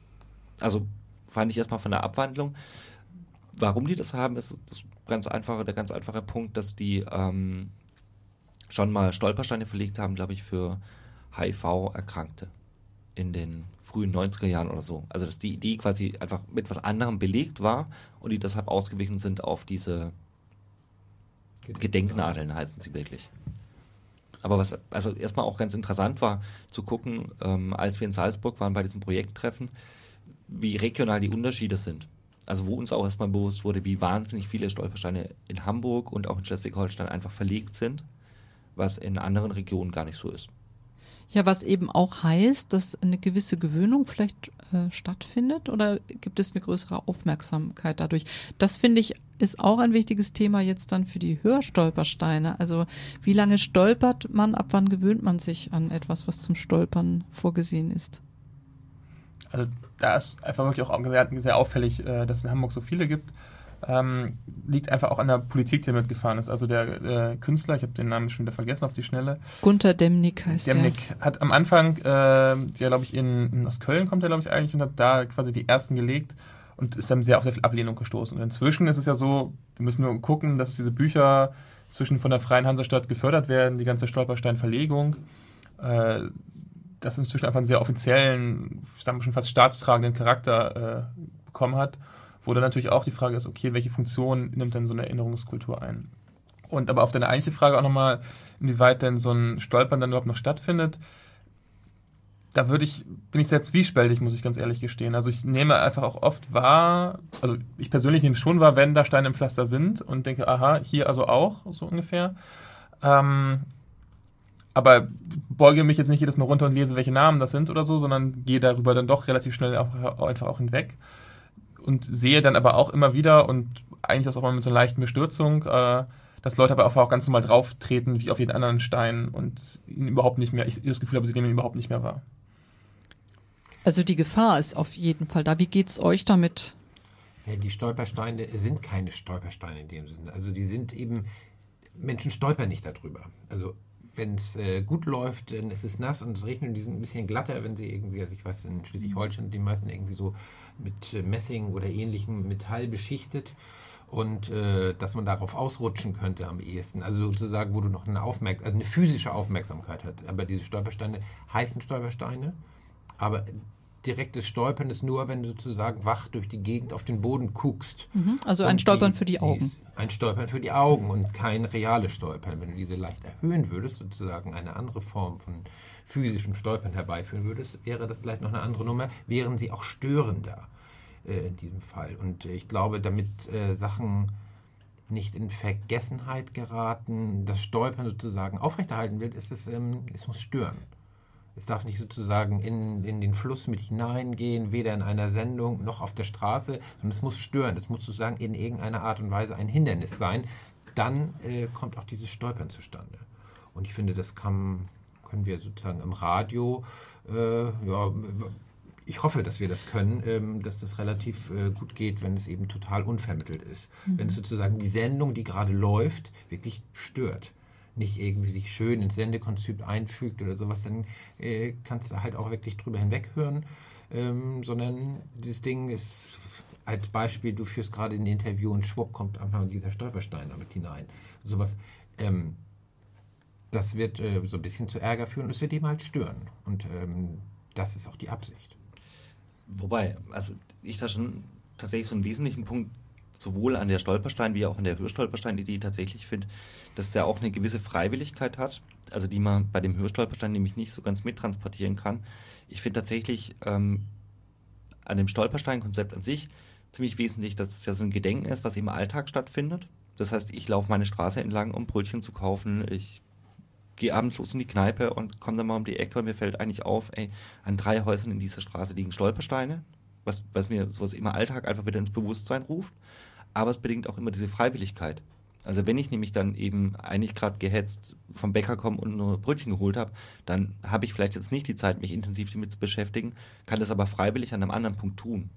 Also fand ich erstmal von der Abwandlung. Warum die das haben, ist das ganz einfache, der ganz einfache Punkt, dass die ähm, schon mal Stolpersteine verlegt haben, glaube ich, für HIV-Erkrankte in den frühen 90er Jahren oder so. Also dass die Idee quasi einfach mit was anderem belegt war und die deshalb ausgewichen sind auf diese Gedenknadeln, heißen sie wirklich. Aber was also erstmal auch ganz interessant war, zu gucken, ähm, als wir in Salzburg waren bei diesem Projekttreffen, wie regional die Unterschiede sind. Also wo uns auch erstmal bewusst wurde, wie wahnsinnig viele Stolpersteine in Hamburg und auch in Schleswig-Holstein einfach verlegt sind, was in anderen Regionen gar nicht so ist. Ja, was eben auch heißt, dass eine gewisse Gewöhnung vielleicht äh, stattfindet oder gibt es eine größere Aufmerksamkeit dadurch? Das finde ich ist auch ein wichtiges Thema jetzt dann für die Hörstolpersteine. Also wie lange stolpert man, ab wann gewöhnt man sich an etwas, was zum Stolpern vorgesehen ist? Also da ist einfach wirklich auch sehr, sehr auffällig, äh, dass es in Hamburg so viele gibt ähm, liegt einfach auch an der Politik, die mitgefahren ist. Also der äh, Künstler, ich habe den Namen schon wieder vergessen auf die Schnelle. Gunther Demnig heißt Demnig der. hat am Anfang, äh, der glaube ich in, in, aus Köln kommt er glaube ich eigentlich und hat da quasi die ersten gelegt und ist dann sehr auf sehr viel Ablehnung gestoßen. Und inzwischen ist es ja so, wir müssen nur gucken, dass diese Bücher zwischen von der Freien Hansestadt gefördert werden, die ganze Stolperstein-Verlegung. Äh, das inzwischen einfach einen sehr offiziellen, sagen wir schon fast staatstragenden Charakter äh, bekommen hat. Wo dann natürlich auch die Frage ist, okay, welche Funktion nimmt denn so eine Erinnerungskultur ein? Und aber auf deine eigentliche Frage auch nochmal, inwieweit denn so ein Stolpern dann überhaupt noch stattfindet, da würde ich, bin ich sehr zwiespältig, muss ich ganz ehrlich gestehen. Also ich nehme einfach auch oft wahr, also ich persönlich nehme schon wahr, wenn da Steine im Pflaster sind und denke, aha, hier also auch, so ungefähr. Ähm, aber beuge mich jetzt nicht jedes Mal runter und lese, welche Namen das sind oder so, sondern gehe darüber dann doch relativ schnell auch, einfach auch hinweg und sehe dann aber auch immer wieder und eigentlich das auch mal mit so einer leichten Bestürzung, äh, dass Leute aber auch ganz normal drauf treten wie auf jeden anderen Stein und ihn überhaupt nicht mehr, ich das Gefühl habe, sie nehmen ihn überhaupt nicht mehr wahr. Also die Gefahr ist auf jeden Fall da. Wie geht es euch damit? Ja, die Stolpersteine sind keine Stolpersteine in dem Sinne. Also die sind eben, Menschen stolpern nicht darüber. Also wenn es äh, gut läuft, dann ist es nass und es regnet und die sind ein bisschen glatter, wenn sie irgendwie, also ich weiß, in Schleswig-Holstein die meisten irgendwie so mit äh, Messing oder ähnlichem Metall beschichtet und äh, dass man darauf ausrutschen könnte am ehesten. Also sozusagen, wo du noch eine Aufmerksamkeit, also eine physische Aufmerksamkeit hat. Aber diese Stolpersteine heißen Stolpersteine, aber direktes Stolpern ist nur, wenn du sozusagen wach durch die Gegend auf den Boden guckst. Mhm, also ein Stolpern die, für die Augen. Ein Stolpern für die Augen und kein reales Stolpern. Wenn du diese leicht erhöhen würdest, sozusagen eine andere Form von physischem Stolpern herbeiführen würdest, wäre das vielleicht noch eine andere Nummer, wären sie auch störender äh, in diesem Fall. Und äh, ich glaube, damit äh, Sachen nicht in Vergessenheit geraten, das Stolpern sozusagen aufrechterhalten wird, ist es, ähm, es muss stören. Es darf nicht sozusagen in, in den Fluss mit hineingehen, weder in einer Sendung noch auf der Straße, sondern es muss stören. Es muss sozusagen in irgendeiner Art und Weise ein Hindernis sein. Dann äh, kommt auch dieses Stolpern zustande. Und ich finde, das kann, können wir sozusagen im Radio, äh, ja, ich hoffe, dass wir das können, ähm, dass das relativ äh, gut geht, wenn es eben total unvermittelt ist. Mhm. Wenn es sozusagen die Sendung, die gerade läuft, wirklich stört nicht irgendwie sich schön ins Sendekonzept einfügt oder sowas, dann äh, kannst du halt auch wirklich drüber hinweghören, ähm, sondern dieses Ding ist als Beispiel, du führst gerade ein Interview und schwupp kommt einfach dieser Stolperstein damit hinein. Sowas. Ähm, das wird äh, so ein bisschen zu Ärger führen und es wird eben halt stören. Und ähm, das ist auch die Absicht. Wobei, also ich da schon tatsächlich so einen wesentlichen Punkt sowohl an der Stolperstein wie auch an der Hörstolperstein-Idee tatsächlich finde, dass der auch eine gewisse Freiwilligkeit hat, also die man bei dem Hörstolperstein nämlich nicht so ganz mittransportieren kann. Ich finde tatsächlich ähm, an dem Stolperstein-Konzept an sich ziemlich wesentlich, dass es ja so ein Gedenken ist, was im Alltag stattfindet. Das heißt, ich laufe meine Straße entlang, um Brötchen zu kaufen. Ich gehe abends los in die Kneipe und komme dann mal um die Ecke und mir fällt eigentlich auf, ey, an drei Häusern in dieser Straße liegen Stolpersteine was, was mir sowas im Alltag einfach wieder ins Bewusstsein ruft. Aber es bedingt auch immer diese Freiwilligkeit. Also wenn ich nämlich dann eben eigentlich gerade gehetzt vom Bäcker komme und nur Brötchen geholt habe, dann habe ich vielleicht jetzt nicht die Zeit, mich intensiv damit zu beschäftigen, kann das aber freiwillig an einem anderen Punkt tun.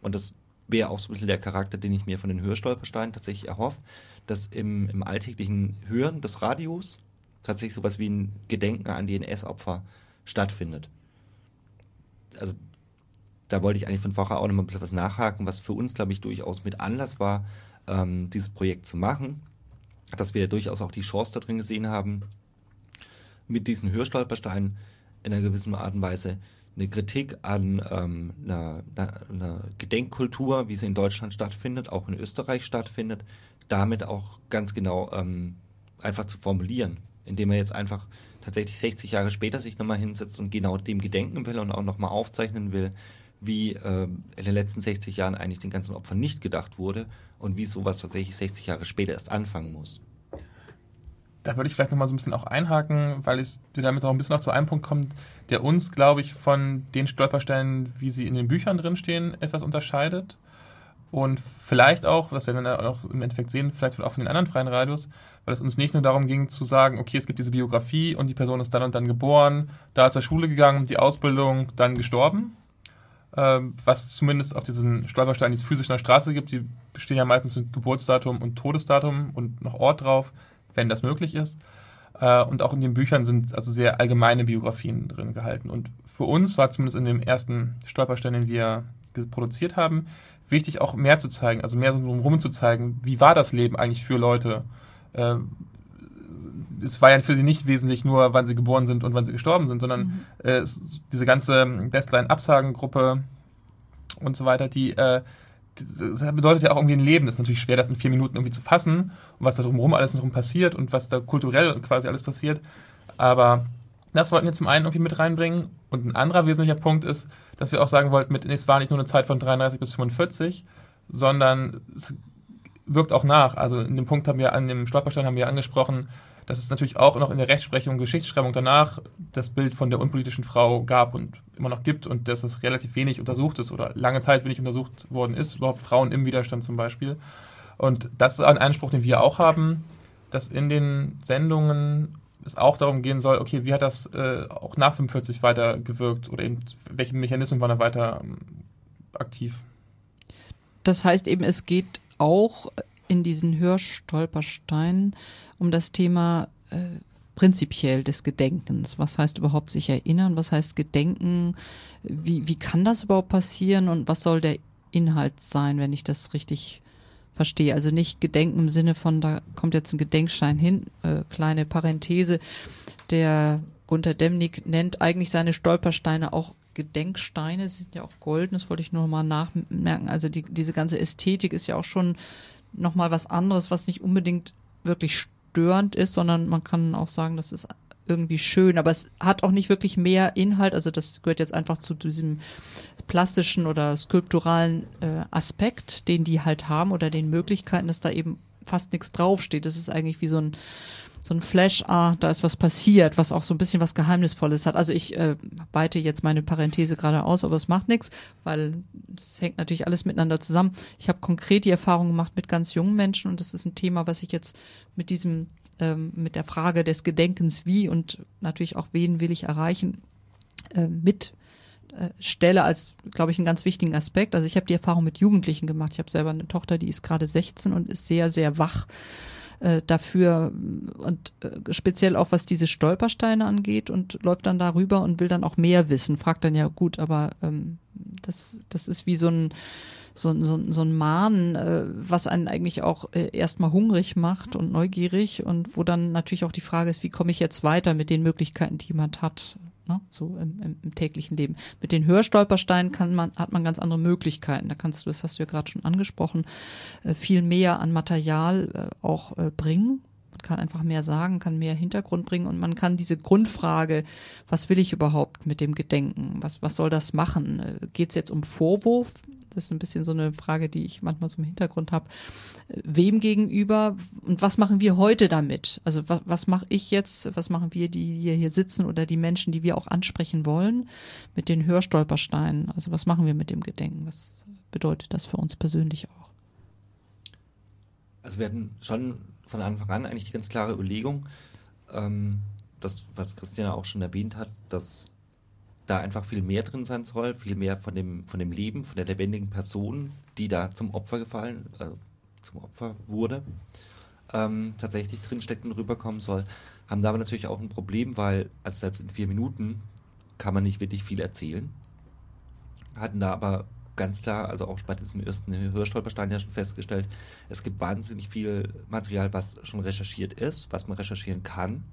Und das wäre auch so ein bisschen der Charakter, den ich mir von den Hörstolpersteinen tatsächlich erhoffe, dass im, im alltäglichen Hören des Radios tatsächlich sowas wie ein Gedenken an die NS-Opfer stattfindet. Also da wollte ich eigentlich von vorher auch noch mal ein bisschen was nachhaken, was für uns, glaube ich, durchaus mit Anlass war, ähm, dieses Projekt zu machen. dass wir durchaus auch die Chance da drin gesehen haben, mit diesen Hörstolpersteinen in einer gewissen Art und Weise eine Kritik an ähm, einer, einer Gedenkkultur, wie sie in Deutschland stattfindet, auch in Österreich stattfindet, damit auch ganz genau ähm, einfach zu formulieren, indem er jetzt einfach tatsächlich 60 Jahre später sich nochmal hinsetzt und genau dem gedenken will und auch nochmal aufzeichnen will, wie äh, in den letzten 60 Jahren eigentlich den ganzen Opfern nicht gedacht wurde und wie sowas tatsächlich 60 Jahre später erst anfangen muss. Da würde ich vielleicht nochmal so ein bisschen auch einhaken, weil es damit auch ein bisschen noch zu einem Punkt kommt, der uns, glaube ich, von den Stolpersteinen, wie sie in den Büchern drinstehen, etwas unterscheidet. Und vielleicht auch, das werden wir dann auch im Endeffekt sehen, vielleicht auch von den anderen freien Radios, weil es uns nicht nur darum ging zu sagen, okay, es gibt diese Biografie und die Person ist dann und dann geboren, da zur Schule gegangen, die Ausbildung, dann gestorben. Ähm, was zumindest auf diesen Stolpersteinen, die es physisch in der Straße gibt, die bestehen ja meistens mit Geburtsdatum und Todesdatum und noch Ort drauf, wenn das möglich ist. Äh, und auch in den Büchern sind also sehr allgemeine Biografien drin gehalten. Und für uns war zumindest in dem ersten Stolperstein, den wir produziert haben, wichtig auch mehr zu zeigen, also mehr so rum zu zeigen, wie war das Leben eigentlich für Leute, äh, es war ja für sie nicht wesentlich nur, wann sie geboren sind und wann sie gestorben sind, sondern mhm. äh, diese ganze Bestline-Absagengruppe und so weiter, die, äh, das bedeutet ja auch irgendwie ein Leben. Das ist natürlich schwer, das in vier Minuten irgendwie zu fassen und was da drumherum alles noch passiert und was da kulturell quasi alles passiert. Aber das wollten wir zum einen irgendwie mit reinbringen. Und ein anderer wesentlicher Punkt ist, dass wir auch sagen wollten, mit, es war nicht nur eine Zeit von 33 bis 45, sondern es wirkt auch nach. Also in dem Punkt haben wir an dem Stolperstein haben wir angesprochen, dass es natürlich auch noch in der Rechtsprechung, Geschichtsschreibung danach das Bild von der unpolitischen Frau gab und immer noch gibt und dass es relativ wenig untersucht ist oder lange Zeit wenig untersucht worden ist, überhaupt Frauen im Widerstand zum Beispiel. Und das ist ein Anspruch, den wir auch haben, dass in den Sendungen es auch darum gehen soll, okay, wie hat das äh, auch nach 45 weiter gewirkt oder eben welche Mechanismen waren da weiter ähm, aktiv? Das heißt eben, es geht auch in diesen Hörstolpersteinen um das Thema äh, prinzipiell des Gedenkens. Was heißt überhaupt sich erinnern? Was heißt Gedenken? Wie, wie kann das überhaupt passieren? Und was soll der Inhalt sein, wenn ich das richtig verstehe? Also nicht Gedenken im Sinne von, da kommt jetzt ein Gedenkstein hin, äh, kleine Parenthese. Der Gunter Demnig nennt eigentlich seine Stolpersteine auch Gedenksteine. Sie sind ja auch golden, das wollte ich nur mal nachmerken. Also die, diese ganze Ästhetik ist ja auch schon noch mal was anderes, was nicht unbedingt wirklich störend ist, sondern man kann auch sagen, das ist irgendwie schön, aber es hat auch nicht wirklich mehr Inhalt. Also das gehört jetzt einfach zu diesem plastischen oder skulpturalen äh, Aspekt, den die halt haben oder den Möglichkeiten, dass da eben fast nichts draufsteht. Das ist eigentlich wie so ein so ein Flash, ah, da ist was passiert, was auch so ein bisschen was Geheimnisvolles hat. Also ich äh, weite jetzt meine Parenthese gerade aus, aber es macht nichts, weil es hängt natürlich alles miteinander zusammen. Ich habe konkret die Erfahrung gemacht mit ganz jungen Menschen und das ist ein Thema, was ich jetzt mit diesem, ähm, mit der Frage des Gedenkens wie und natürlich auch wen will ich erreichen, äh, mit äh, stelle als, glaube ich, einen ganz wichtigen Aspekt. Also ich habe die Erfahrung mit Jugendlichen gemacht. Ich habe selber eine Tochter, die ist gerade 16 und ist sehr, sehr wach äh, dafür und äh, speziell auch was diese Stolpersteine angeht und läuft dann darüber und will dann auch mehr wissen. Fragt dann ja gut, aber ähm, das, das ist wie so ein so, so, so ein Mahnen, äh, was einen eigentlich auch äh, erstmal hungrig macht und neugierig und wo dann natürlich auch die Frage ist, wie komme ich jetzt weiter mit den Möglichkeiten, die jemand hat ne? so im, im, im, täglichen Leben. Mit den Hörstolpersteinen kann man, hat man ganz andere Möglichkeiten. Da kannst du, das hast du ja gerade schon angesprochen, äh, viel mehr an Material äh, auch äh, bringen. Man kann einfach mehr sagen, kann mehr Hintergrund bringen und man kann diese Grundfrage, was will ich überhaupt mit dem Gedenken? Was, was soll das machen? Geht es jetzt um Vorwurf? Das ist ein bisschen so eine Frage, die ich manchmal so im Hintergrund habe. Wem gegenüber und was machen wir heute damit? Also was, was mache ich jetzt, was machen wir, die hier, hier sitzen oder die Menschen, die wir auch ansprechen wollen, mit den Hörstolpersteinen? Also was machen wir mit dem Gedenken? Was bedeutet das für uns persönlich auch? Also wir hatten schon von Anfang an eigentlich die ganz klare Überlegung, ähm, das, was Christiane auch schon erwähnt hat, dass da einfach viel mehr drin sein soll, viel mehr von dem, von dem Leben, von der lebendigen Person, die da zum Opfer gefallen, äh, zum Opfer wurde, ähm, tatsächlich drinsteckt und rüberkommen soll. Haben da aber natürlich auch ein Problem, weil also selbst in vier Minuten kann man nicht wirklich viel erzählen. Hatten da aber ganz klar, also auch bei diesem ersten Hörstolperstein ja schon festgestellt, es gibt wahnsinnig viel Material, was schon recherchiert ist, was man recherchieren kann.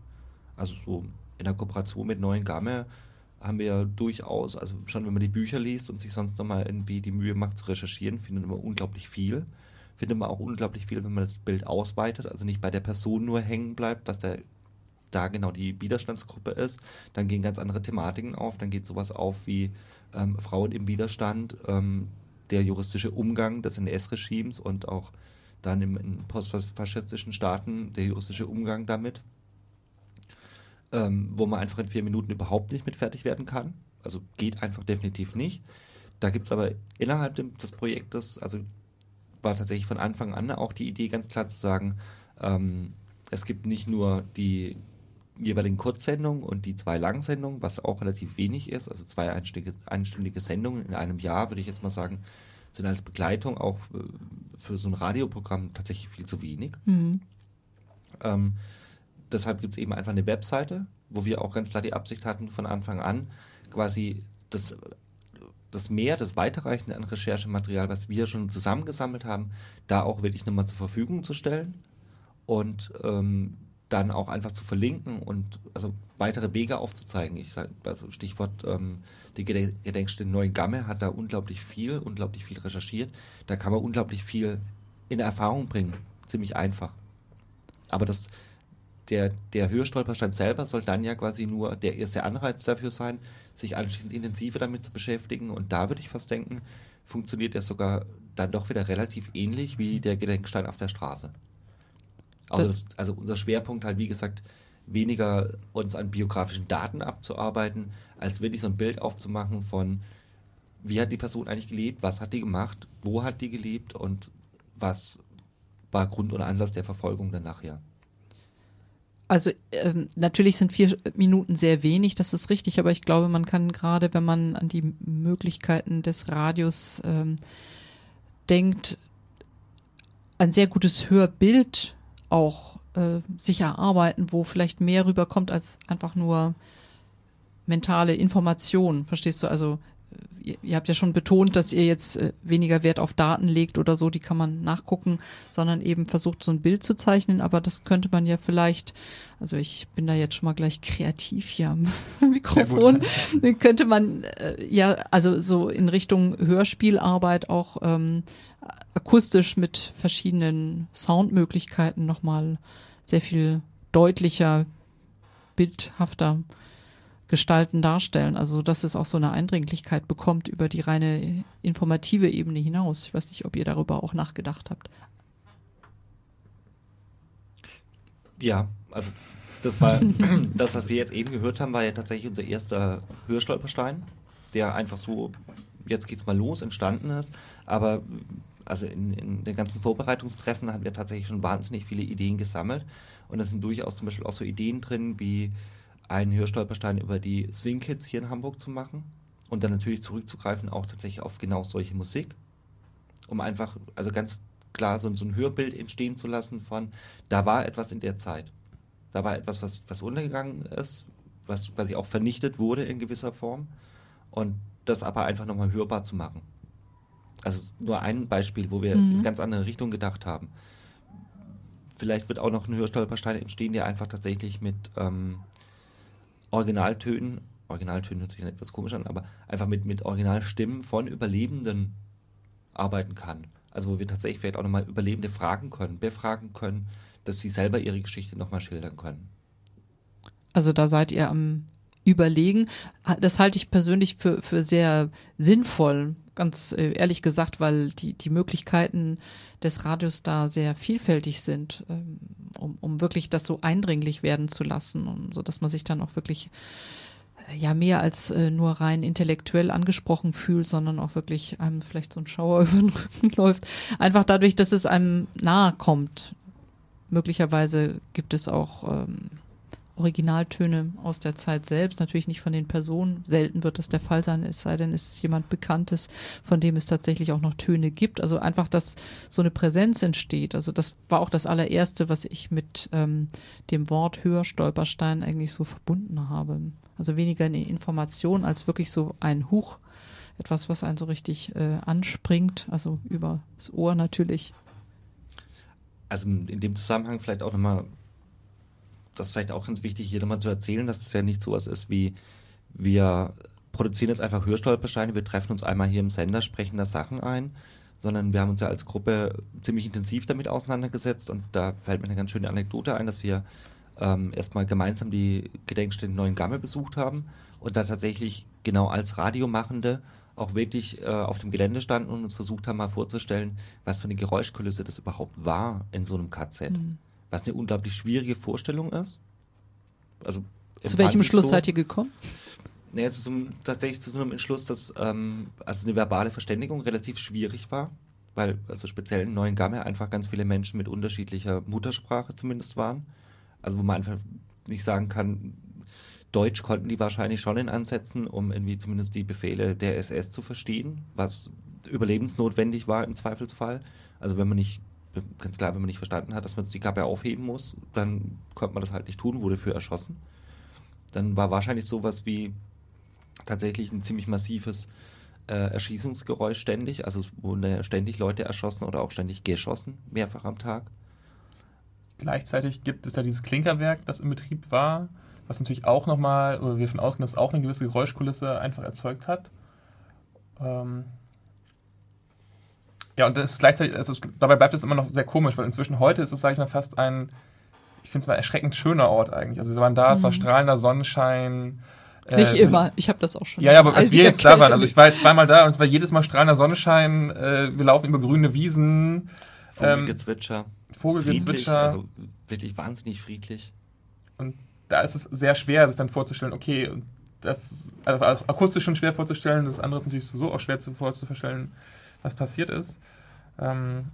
Also so in der Kooperation mit Neuen Game haben wir durchaus, also schon wenn man die Bücher liest und sich sonst nochmal irgendwie die Mühe macht zu recherchieren, findet man unglaublich viel. Findet man auch unglaublich viel, wenn man das Bild ausweitet, also nicht bei der Person nur hängen bleibt, dass der da genau die Widerstandsgruppe ist. Dann gehen ganz andere Thematiken auf. Dann geht sowas auf wie ähm, Frauen im Widerstand, ähm, der juristische Umgang des NS-Regimes und auch dann im, in postfaschistischen Staaten der juristische Umgang damit ähm, wo man einfach in vier Minuten überhaupt nicht mit fertig werden kann. Also geht einfach definitiv nicht. Da gibt es aber innerhalb des Projektes, also war tatsächlich von Anfang an auch die Idee ganz klar zu sagen, ähm, es gibt nicht nur die jeweiligen Kurzsendungen und die zwei Langsendungen, was auch relativ wenig ist, also zwei einstündige, einstündige Sendungen in einem Jahr, würde ich jetzt mal sagen, sind als Begleitung auch äh, für so ein Radioprogramm tatsächlich viel zu wenig. Mhm. Ähm, deshalb gibt es eben einfach eine Webseite, wo wir auch ganz klar die Absicht hatten, von Anfang an quasi das, das Mehr, das Weiterreichende an Recherchematerial, was wir schon zusammengesammelt haben, da auch wirklich nochmal zur Verfügung zu stellen und ähm, dann auch einfach zu verlinken und also weitere Wege aufzuzeigen. Ich sage, also Stichwort ähm, die Gedenkstätte Neuengamme hat da unglaublich viel, unglaublich viel recherchiert. Da kann man unglaublich viel in Erfahrung bringen. Ziemlich einfach. Aber das, der, der Höchststolperstand selber soll dann ja quasi nur der erste Anreiz dafür sein, sich anschließend intensiver damit zu beschäftigen. Und da würde ich fast denken, funktioniert er sogar dann doch wieder relativ ähnlich wie der Gedenkstein auf der Straße. Also, das, also unser Schwerpunkt halt, wie gesagt, weniger uns an biografischen Daten abzuarbeiten, als wirklich so ein Bild aufzumachen von, wie hat die Person eigentlich gelebt, was hat die gemacht, wo hat die gelebt und was war Grund und Anlass der Verfolgung dann nachher. Also ähm, natürlich sind vier Minuten sehr wenig, das ist richtig, aber ich glaube, man kann gerade, wenn man an die Möglichkeiten des Radios ähm, denkt, ein sehr gutes Hörbild auch äh, sich erarbeiten, wo vielleicht mehr rüberkommt als einfach nur mentale Information. Verstehst du? Also ihr, ihr, habt ja schon betont, dass ihr jetzt äh, weniger Wert auf Daten legt oder so, die kann man nachgucken, sondern eben versucht, so ein Bild zu zeichnen. Aber das könnte man ja vielleicht, also ich bin da jetzt schon mal gleich kreativ hier am Mikrofon, könnte man äh, ja, also so in Richtung Hörspielarbeit auch ähm, akustisch mit verschiedenen Soundmöglichkeiten nochmal sehr viel deutlicher, bildhafter Gestalten darstellen. Also, dass es auch so eine Eindringlichkeit bekommt über die reine informative Ebene hinaus. Ich weiß nicht, ob ihr darüber auch nachgedacht habt. Ja, also das war das, was wir jetzt eben gehört haben, war ja tatsächlich unser erster Hörstolperstein, der einfach so, jetzt geht's mal los, entstanden ist. Aber also in, in den ganzen Vorbereitungstreffen hatten wir tatsächlich schon wahnsinnig viele Ideen gesammelt. Und da sind durchaus zum Beispiel auch so Ideen drin wie einen Hörstolperstein über die Swing Kids hier in Hamburg zu machen und dann natürlich zurückzugreifen auch tatsächlich auf genau solche Musik, um einfach, also ganz klar so, so ein Hörbild entstehen zu lassen von, da war etwas in der Zeit. Da war etwas, was, was untergegangen ist, was quasi auch vernichtet wurde in gewisser Form und das aber einfach nochmal hörbar zu machen. Also nur ein Beispiel, wo wir mhm. in ganz andere Richtung gedacht haben. Vielleicht wird auch noch ein Hörstolperstein entstehen, der einfach tatsächlich mit ähm, Originaltönen, Originaltönen hört sich dann etwas komisch an, aber einfach mit, mit Originalstimmen von Überlebenden arbeiten kann. Also wo wir tatsächlich vielleicht auch nochmal Überlebende fragen können, befragen können, dass sie selber ihre Geschichte nochmal schildern können. Also da seid ihr am Überlegen. Das halte ich persönlich für, für sehr sinnvoll, ganz äh, ehrlich gesagt, weil die, die Möglichkeiten des Radios da sehr vielfältig sind, ähm, um, um wirklich das so eindringlich werden zu lassen, um, so dass man sich dann auch wirklich äh, ja mehr als äh, nur rein intellektuell angesprochen fühlt, sondern auch wirklich einem vielleicht so ein Schauer über den Rücken läuft. Einfach dadurch, dass es einem nahe kommt. Möglicherweise gibt es auch ähm, Originaltöne aus der Zeit selbst, natürlich nicht von den Personen. Selten wird das der Fall sein, es sei denn, es ist jemand Bekanntes, von dem es tatsächlich auch noch Töne gibt. Also einfach, dass so eine Präsenz entsteht. Also das war auch das allererste, was ich mit ähm, dem Wort Hörstolperstein eigentlich so verbunden habe. Also weniger eine Information als wirklich so ein Huch. etwas, was einen so richtig äh, anspringt, also übers Ohr natürlich. Also in dem Zusammenhang vielleicht auch nochmal, das ist vielleicht auch ganz wichtig, hier nochmal zu erzählen, dass es ja nicht sowas ist wie, wir produzieren jetzt einfach Hörstolpersteine, wir treffen uns einmal hier im Sender, sprechen da Sachen ein, sondern wir haben uns ja als Gruppe ziemlich intensiv damit auseinandergesetzt und da fällt mir eine ganz schöne Anekdote ein, dass wir ähm, erstmal gemeinsam die Gedenkstätte Neuen Gamme besucht haben und da tatsächlich genau als Radiomachende auch wirklich äh, auf dem Gelände standen und uns versucht haben, mal vorzustellen, was für eine Geräuschkulisse das überhaupt war in so einem KZ. Mhm. Was eine unglaublich schwierige Vorstellung ist. Also, zu welchem Schluss so, seid ihr gekommen? Naja, zu so einem, tatsächlich zu so einem Entschluss, dass ähm, also eine verbale Verständigung relativ schwierig war, weil also speziell in Neuen Gamme einfach ganz viele Menschen mit unterschiedlicher Muttersprache zumindest waren. Also wo man einfach nicht sagen kann, Deutsch konnten die wahrscheinlich schon in Ansätzen, um irgendwie zumindest die Befehle der SS zu verstehen, was überlebensnotwendig war im Zweifelsfall. Also wenn man nicht, ganz klar, wenn man nicht verstanden hat, dass man jetzt die Kappe aufheben muss, dann konnte man das halt nicht tun, wurde für erschossen. Dann war wahrscheinlich sowas wie tatsächlich ein ziemlich massives äh, Erschießungsgeräusch ständig. Also es wurden ständig Leute erschossen oder auch ständig geschossen, mehrfach am Tag. Gleichzeitig gibt es ja dieses Klinkerwerk, das in Betrieb war was natürlich auch nochmal, oder wir davon ausgehen, dass auch eine gewisse Geräuschkulisse einfach erzeugt hat. Ähm ja, und das ist gleichzeitig, also dabei bleibt es immer noch sehr komisch, weil inzwischen heute ist es, sage ich mal, fast ein, ich finde es mal erschreckend schöner Ort eigentlich. Also wir waren da, mhm. es war mhm. strahlender Sonnenschein. Nicht äh, immer, ich habe das auch schon. Ja, ja, aber als wir jetzt da waren, also ich war jetzt zweimal da und es war jedes Mal strahlender Sonnenschein, äh, wir laufen über grüne Wiesen. Vogelgezwitscher. Ähm, Vogelgezwitscher. Also wirklich wahnsinnig friedlich. Und da ist es sehr schwer, sich dann vorzustellen, okay, das also akustisch schon schwer vorzustellen, das andere ist natürlich sowieso auch schwer zu, vorzustellen, was passiert ist. Ähm,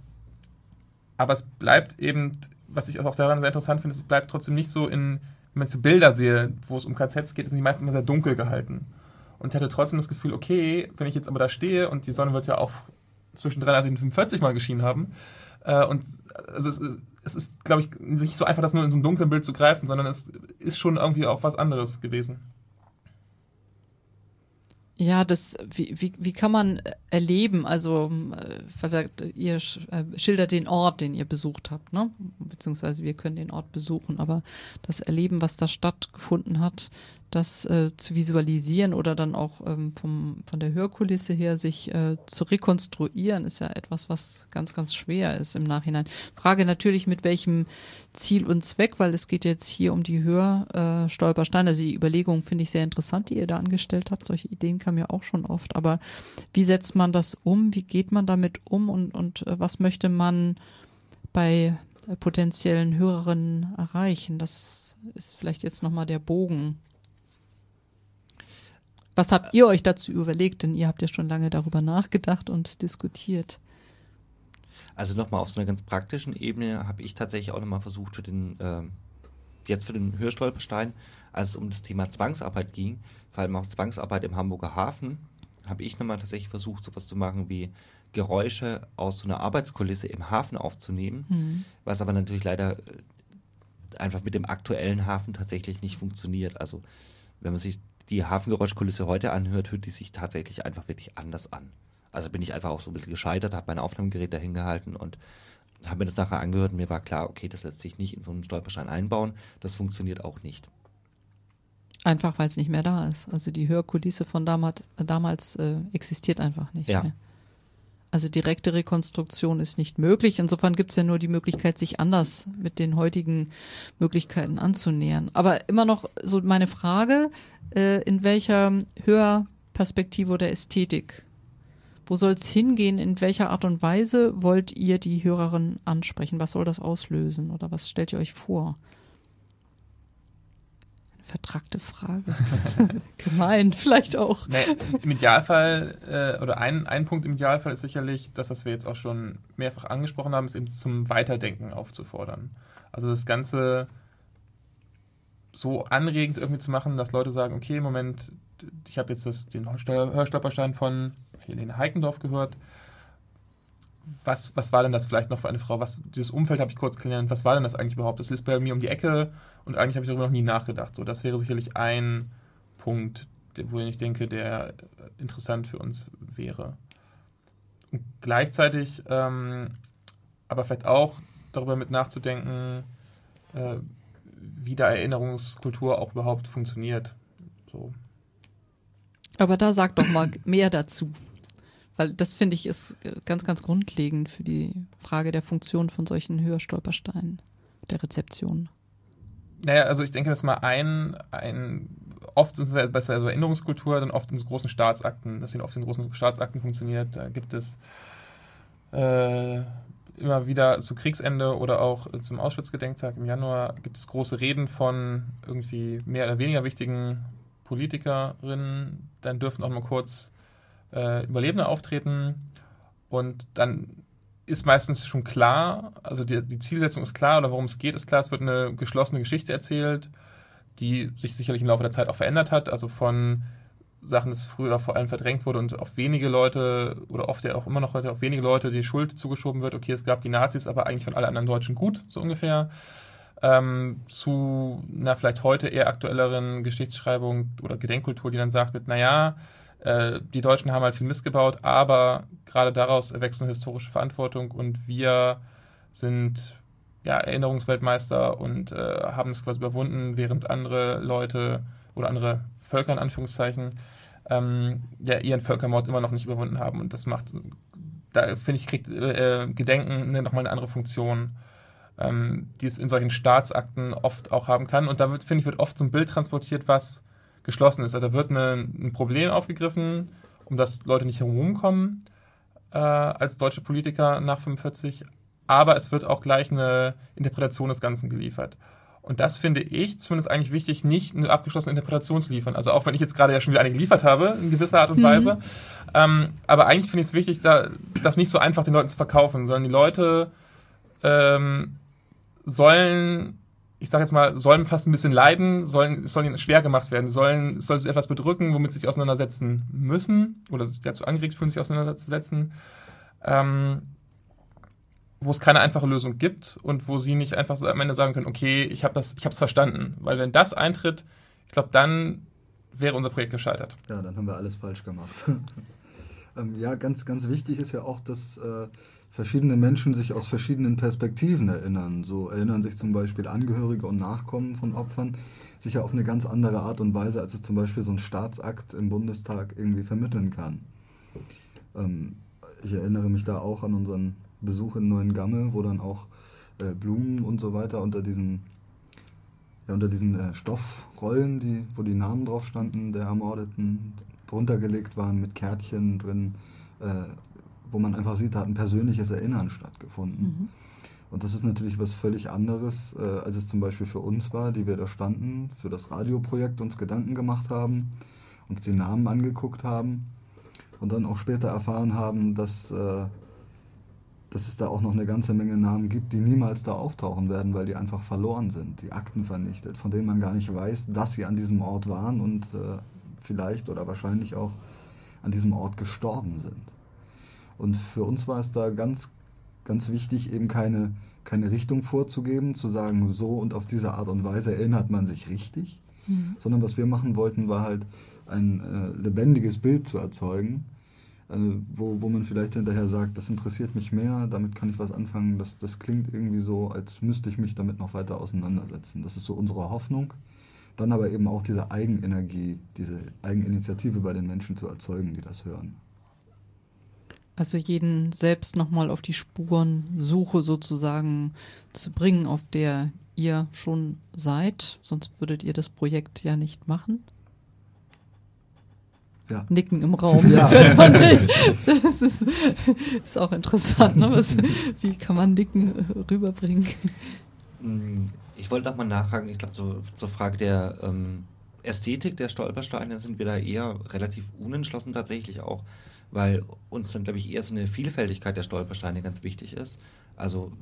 aber es bleibt eben, was ich auch daran sehr interessant finde, es bleibt trotzdem nicht so in, wenn ich so Bilder sehe, wo es um KZs geht, sind die meistens immer sehr dunkel gehalten. Und ich hatte trotzdem das Gefühl, okay, wenn ich jetzt aber da stehe und die Sonne wird ja auch zwischen 33 und 45 mal geschienen haben, äh, und also es, es ist, glaube ich, nicht so einfach, das nur in so einem dunklen Bild zu greifen, sondern es ist schon irgendwie auch was anderes gewesen. Ja, das, wie, wie, wie kann man erleben? Also, äh, ihr äh, schildert den Ort, den ihr besucht habt, ne? Beziehungsweise wir können den Ort besuchen, aber das Erleben, was da stattgefunden hat, das äh, zu visualisieren oder dann auch ähm, vom, von der Hörkulisse her sich äh, zu rekonstruieren, ist ja etwas, was ganz, ganz schwer ist im Nachhinein. Frage natürlich, mit welchem Ziel und Zweck, weil es geht jetzt hier um die Hörstolpersteine. Äh, also die Überlegungen finde ich sehr interessant, die ihr da angestellt habt. Solche Ideen kamen ja auch schon oft. Aber wie setzt man das um? Wie geht man damit um? Und, und äh, was möchte man bei äh, potenziellen Hörerinnen erreichen? Das ist vielleicht jetzt nochmal der Bogen was habt ihr euch dazu überlegt? Denn ihr habt ja schon lange darüber nachgedacht und diskutiert. Also nochmal auf so einer ganz praktischen Ebene habe ich tatsächlich auch nochmal versucht für den, äh, jetzt für den Hörstolperstein, als es um das Thema Zwangsarbeit ging, vor allem auch Zwangsarbeit im Hamburger Hafen, habe ich nochmal tatsächlich versucht, sowas zu machen wie Geräusche aus so einer Arbeitskulisse im Hafen aufzunehmen, mhm. was aber natürlich leider äh, einfach mit dem aktuellen Hafen tatsächlich nicht funktioniert. Also wenn man sich die Hafengeräuschkulisse heute anhört, hört die sich tatsächlich einfach wirklich anders an. Also bin ich einfach auch so ein bisschen gescheitert, habe mein Aufnahmegerät dahin gehalten und habe mir das nachher angehört und mir war klar, okay, das lässt sich nicht in so einen Stolperschein einbauen. Das funktioniert auch nicht. Einfach weil es nicht mehr da ist. Also die Hörkulisse von damals, damals äh, existiert einfach nicht ja. mehr. Also direkte Rekonstruktion ist nicht möglich. Insofern gibt es ja nur die Möglichkeit, sich anders mit den heutigen Möglichkeiten anzunähern. Aber immer noch so meine Frage, äh, in welcher Hörperspektive oder Ästhetik? Wo soll es hingehen? In welcher Art und Weise wollt ihr die Hörerin ansprechen? Was soll das auslösen oder was stellt ihr euch vor? Vertragte Frage. Gemein, vielleicht auch. Nee, Im Idealfall, äh, oder ein, ein Punkt im Idealfall ist sicherlich das, was wir jetzt auch schon mehrfach angesprochen haben, ist eben zum Weiterdenken aufzufordern. Also das Ganze so anregend irgendwie zu machen, dass Leute sagen, okay, Moment, ich habe jetzt das, den Hörstolperstein von Helene Heikendorf gehört. Was, was war denn das vielleicht noch für eine Frau? Was, dieses Umfeld habe ich kurz kennengelernt. Was war denn das eigentlich überhaupt? Das ist bei mir um die Ecke und eigentlich habe ich darüber noch nie nachgedacht. So, das wäre sicherlich ein Punkt, wo ich denke, der interessant für uns wäre. Und gleichzeitig ähm, aber vielleicht auch darüber mit nachzudenken, äh, wie da Erinnerungskultur auch überhaupt funktioniert. So. Aber da sag doch mal mehr dazu. Weil das finde ich ist ganz, ganz grundlegend für die Frage der Funktion von solchen Hörstolpersteinen, der Rezeption. Naja, also ich denke, dass mal ein, ein oft ist es besser also Erinnerungskultur, dann oft in so großen Staatsakten, dass sie oft in großen Staatsakten funktioniert. Da gibt es äh, immer wieder zu Kriegsende oder auch zum Auschwitz-Gedenktag im Januar gibt es große Reden von irgendwie mehr oder weniger wichtigen Politikerinnen. Dann dürfen auch mal kurz äh, Überlebende auftreten und dann ist meistens schon klar, also die, die Zielsetzung ist klar oder worum es geht, ist klar, es wird eine geschlossene Geschichte erzählt, die sich sicherlich im Laufe der Zeit auch verändert hat, also von Sachen, das früher vor allem verdrängt wurde und auf wenige Leute oder oft ja auch immer noch heute auf wenige Leute die Schuld zugeschoben wird. Okay, es gab die Nazis, aber eigentlich von allen anderen Deutschen gut, so ungefähr. Ähm, zu einer vielleicht heute eher aktuelleren Geschichtsschreibung oder Gedenkkultur, die dann sagt mit, naja, äh, die Deutschen haben halt viel missgebaut, aber gerade daraus erwächst eine historische Verantwortung und wir sind ja, Erinnerungsweltmeister und äh, haben es quasi überwunden, während andere Leute oder andere Völker in Anführungszeichen ähm, ja, ihren Völkermord immer noch nicht überwunden haben. Und das macht, da finde ich, kriegt äh, Gedenken ne, nochmal eine andere Funktion, ähm, die es in solchen Staatsakten oft auch haben kann. Und da finde ich, wird oft so ein Bild transportiert, was geschlossen ist. Also da wird eine, ein Problem aufgegriffen, um das Leute nicht herumkommen äh, als deutsche Politiker nach 45, aber es wird auch gleich eine Interpretation des Ganzen geliefert. Und das finde ich zumindest eigentlich wichtig, nicht eine abgeschlossene Interpretation zu liefern. Also auch wenn ich jetzt gerade ja schon wieder eine geliefert habe, in gewisser Art und mhm. Weise. Ähm, aber eigentlich finde ich es wichtig, da, das nicht so einfach den Leuten zu verkaufen, sondern die Leute ähm, sollen, ich sage jetzt mal, sollen fast ein bisschen leiden, sollen, es soll ihnen schwer gemacht werden, sollen, soll sich etwas bedrücken, womit sie sich auseinandersetzen müssen oder dazu angeregt fühlen, sich auseinanderzusetzen. Ähm, wo es keine einfache Lösung gibt und wo sie nicht einfach so am Ende sagen können, okay, ich habe das, ich habe es verstanden, weil wenn das eintritt, ich glaube, dann wäre unser Projekt gescheitert. Ja, dann haben wir alles falsch gemacht. ähm, ja, ganz, ganz wichtig ist ja auch, dass äh, verschiedene Menschen sich aus verschiedenen Perspektiven erinnern. So erinnern sich zum Beispiel Angehörige und Nachkommen von Opfern sicher auf eine ganz andere Art und Weise, als es zum Beispiel so ein Staatsakt im Bundestag irgendwie vermitteln kann. Ähm, ich erinnere mich da auch an unseren Besuch in Neuengamme, wo dann auch äh, Blumen und so weiter unter diesen, ja, unter diesen äh, Stoffrollen, die, wo die Namen drauf standen, der Ermordeten, drunter gelegt waren mit Kärtchen drin, äh, wo man einfach sieht, da hat ein persönliches Erinnern stattgefunden. Mhm. Und das ist natürlich was völlig anderes, äh, als es zum Beispiel für uns war, die wir da standen, für das Radioprojekt uns Gedanken gemacht haben, uns die Namen angeguckt haben und dann auch später erfahren haben, dass äh, dass es da auch noch eine ganze Menge Namen gibt, die niemals da auftauchen werden, weil die einfach verloren sind, die Akten vernichtet, von denen man gar nicht weiß, dass sie an diesem Ort waren und äh, vielleicht oder wahrscheinlich auch an diesem Ort gestorben sind. Und für uns war es da ganz, ganz wichtig, eben keine, keine Richtung vorzugeben, zu sagen, so und auf diese Art und Weise erinnert man sich richtig, mhm. sondern was wir machen wollten, war halt ein äh, lebendiges Bild zu erzeugen, also, wo, wo man vielleicht hinterher sagt, das interessiert mich mehr, damit kann ich was anfangen, das, das klingt irgendwie so, als müsste ich mich damit noch weiter auseinandersetzen. Das ist so unsere Hoffnung. Dann aber eben auch diese Eigenenergie, diese Eigeninitiative bei den Menschen zu erzeugen, die das hören. Also jeden selbst nochmal auf die Spurensuche sozusagen zu bringen, auf der ihr schon seid, sonst würdet ihr das Projekt ja nicht machen ja. Nicken im Raum. Das ja. hört man nicht. Das ist, ist auch interessant. Ne? Was, wie kann man Nicken rüberbringen? Mm, ich wollte auch mal nachfragen, ich glaube, so, zur Frage der ähm, Ästhetik der Stolpersteine sind wir da eher relativ unentschlossen tatsächlich auch, weil uns dann, glaube ich, eher so eine Vielfältigkeit der Stolpersteine ganz wichtig ist. Also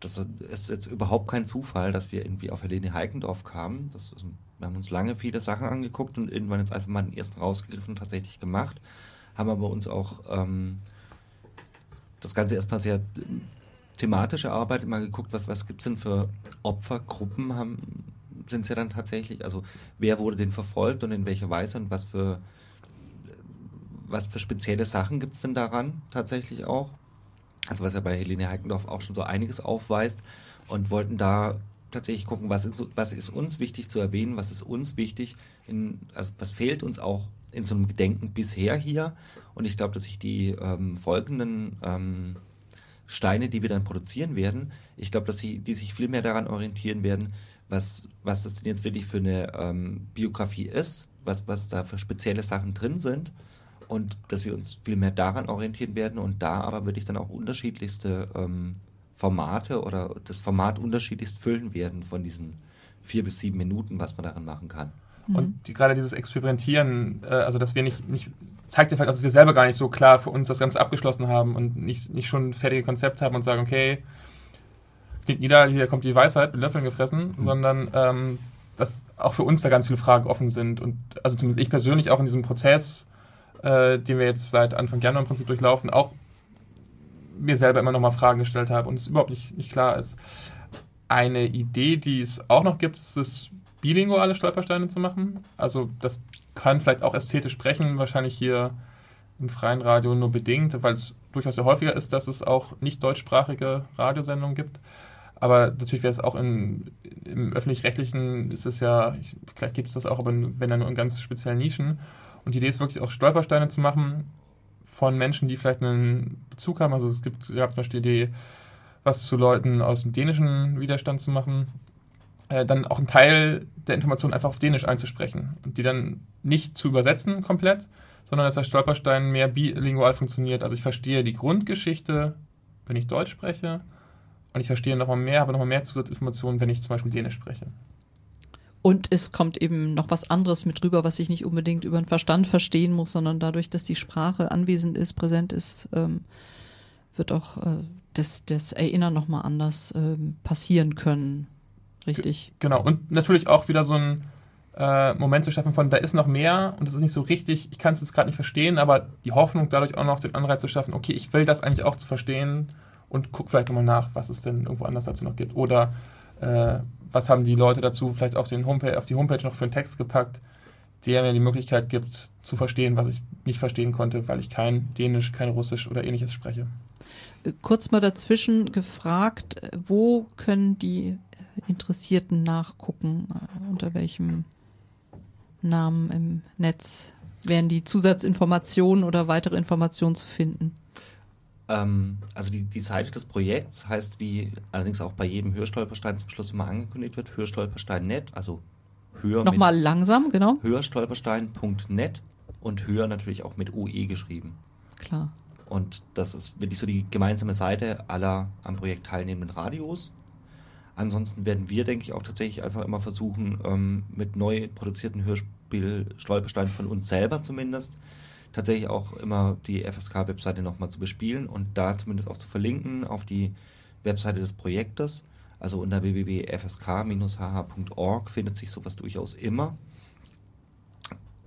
das ist jetzt überhaupt kein Zufall, dass wir irgendwie auf Helene Heikendorf kamen. Ist wir haben uns lange viele Sachen angeguckt und irgendwann jetzt einfach mal den ersten rausgegriffen und tatsächlich gemacht. Haben aber uns auch ähm, das Ganze erstmal sehr thematisch erarbeitet, mal geguckt, was, was gibt es denn für Opfergruppen, haben sind es ja dann tatsächlich, also wer wurde denn verfolgt und in welcher Weise und was für, was für spezielle Sachen gibt es denn daran tatsächlich auch? Also was ja bei Helene Heikendorf auch schon so einiges aufweist und wollten da tatsächlich gucken, was ist, was ist uns wichtig zu erwähnen, was ist uns wichtig, in, also was fehlt uns auch in so einem Gedenken bisher hier. Und ich glaube, dass sich die ähm, folgenden ähm, Steine, die wir dann produzieren werden, ich glaube, dass sie, die sich viel mehr daran orientieren werden, was, was das denn jetzt wirklich für eine ähm, Biografie ist, was, was da für spezielle Sachen drin sind und dass wir uns viel mehr daran orientieren werden und da aber wirklich dann auch unterschiedlichste ähm, Formate oder das Format unterschiedlichst füllen werden von diesen vier bis sieben Minuten, was man daran machen kann. Mhm. Und die, gerade dieses Experimentieren, äh, also dass wir nicht, nicht, zeigt ja vielleicht, dass wir selber gar nicht so klar für uns das Ganze abgeschlossen haben und nicht, nicht schon ein fertiges Konzept haben und sagen, okay, klingt nieder, hier kommt die Weisheit mit Löffeln gefressen, mhm. sondern ähm, dass auch für uns da ganz viele Fragen offen sind. Und also zumindest ich persönlich auch in diesem Prozess, äh, den wir jetzt seit Anfang Januar im Prinzip durchlaufen, auch mir selber immer noch mal Fragen gestellt habe und es überhaupt nicht, nicht klar ist. Eine Idee, die es auch noch gibt, ist es, bilinguale Stolpersteine zu machen. Also das kann vielleicht auch ästhetisch sprechen, wahrscheinlich hier im freien Radio nur bedingt, weil es durchaus sehr häufiger ist, dass es auch nicht deutschsprachige Radiosendungen gibt. Aber natürlich wäre es auch in, im öffentlich-rechtlichen, ist es ja, ich, vielleicht gibt es das auch, aber wenn dann nur in ganz speziellen Nischen. Und die Idee ist wirklich auch Stolpersteine zu machen, von Menschen, die vielleicht einen Bezug haben. Also es gibt, ihr habt zum Beispiel die Idee, was zu Leuten aus dem dänischen Widerstand zu machen. Äh, dann auch einen Teil der Informationen einfach auf Dänisch einzusprechen und die dann nicht zu übersetzen komplett, sondern dass der Stolperstein mehr bilingual funktioniert. Also ich verstehe die Grundgeschichte, wenn ich Deutsch spreche und ich verstehe nochmal mehr, habe nochmal mehr Zusatzinformationen, wenn ich zum Beispiel Dänisch spreche. Und es kommt eben noch was anderes mit rüber, was ich nicht unbedingt über den Verstand verstehen muss, sondern dadurch, dass die Sprache anwesend ist, präsent ist, ähm, wird auch äh, das, das Erinnern nochmal anders ähm, passieren können. Richtig. Genau. Und natürlich auch wieder so ein äh, Moment zu schaffen von, da ist noch mehr und das ist nicht so richtig, ich kann es jetzt gerade nicht verstehen, aber die Hoffnung dadurch auch noch den Anreiz zu schaffen, okay, ich will das eigentlich auch zu verstehen und guck vielleicht nochmal nach, was es denn irgendwo anders dazu noch gibt. Oder äh, was haben die Leute dazu vielleicht auf, den Homepage, auf die Homepage noch für einen Text gepackt, der mir die Möglichkeit gibt, zu verstehen, was ich nicht verstehen konnte, weil ich kein Dänisch, kein Russisch oder ähnliches spreche. Kurz mal dazwischen gefragt, wo können die Interessierten nachgucken, unter welchem Namen im Netz wären die Zusatzinformationen oder weitere Informationen zu finden? Ähm, also die, die Seite des Projekts heißt, wie allerdings auch bei jedem Hörstolperstein zum Schluss immer angekündigt wird, Hörstolperstein.net, also höher Nochmal langsam, genau. Hörstolperstein.net und höher natürlich auch mit OE geschrieben. Klar. Und das ist wirklich so die gemeinsame Seite aller am Projekt teilnehmenden Radios. Ansonsten werden wir, denke ich, auch tatsächlich einfach immer versuchen, ähm, mit neu produzierten Hörspiel-Stolpersteinen von uns selber zumindest, tatsächlich auch immer die FSK-Webseite nochmal zu bespielen und da zumindest auch zu verlinken auf die Webseite des Projektes. Also unter www.fsk-hh.org findet sich sowas durchaus immer.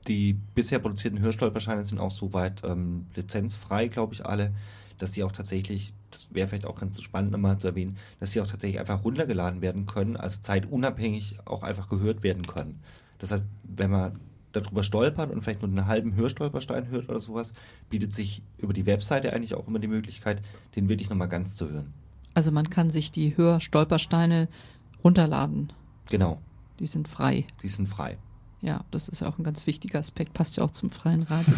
Die bisher produzierten Hörstolperscheine sind auch soweit ähm, lizenzfrei, glaube ich, alle, dass die auch tatsächlich, das wäre vielleicht auch ganz spannend nochmal zu erwähnen, dass die auch tatsächlich einfach runtergeladen werden können, also zeitunabhängig auch einfach gehört werden können. Das heißt, wenn man darüber stolpert und vielleicht nur einen halben Hörstolperstein hört oder sowas, bietet sich über die Webseite eigentlich auch immer die Möglichkeit, den wirklich nochmal ganz zu hören. Also man kann sich die Hörstolpersteine runterladen. Genau. Die sind frei. Die sind frei. Ja, das ist auch ein ganz wichtiger Aspekt, passt ja auch zum freien Radio.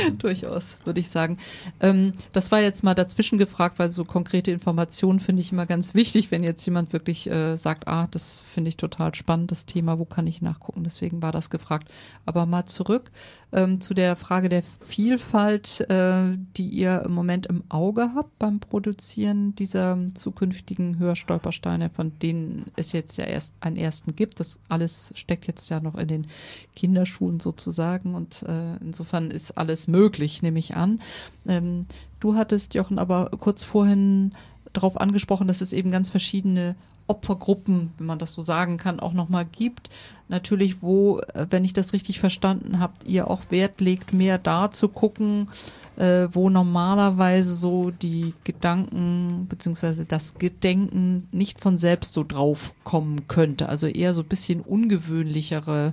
Durchaus, würde ich sagen. Ähm, das war jetzt mal dazwischen gefragt, weil so konkrete Informationen finde ich immer ganz wichtig, wenn jetzt jemand wirklich äh, sagt, ah, das finde ich total spannend, das Thema, wo kann ich nachgucken? Deswegen war das gefragt. Aber mal zurück ähm, zu der Frage der Vielfalt, äh, die ihr im Moment im Auge habt beim Produzieren dieser zukünftigen Hörstolpersteine, von denen es jetzt ja erst einen ersten gibt. Das alles steckt jetzt ja noch in den Kinderschuhen sozusagen und äh, insofern ist alles möglich, nehme ich an. Ähm, du hattest, Jochen, aber kurz vorhin darauf angesprochen, dass es eben ganz verschiedene Opfergruppen, wenn man das so sagen kann, auch nochmal gibt. Natürlich, wo, äh, wenn ich das richtig verstanden habe, ihr auch Wert legt, mehr da zu gucken, äh, wo normalerweise so die Gedanken beziehungsweise das Gedenken nicht von selbst so drauf kommen könnte. Also eher so ein bisschen ungewöhnlichere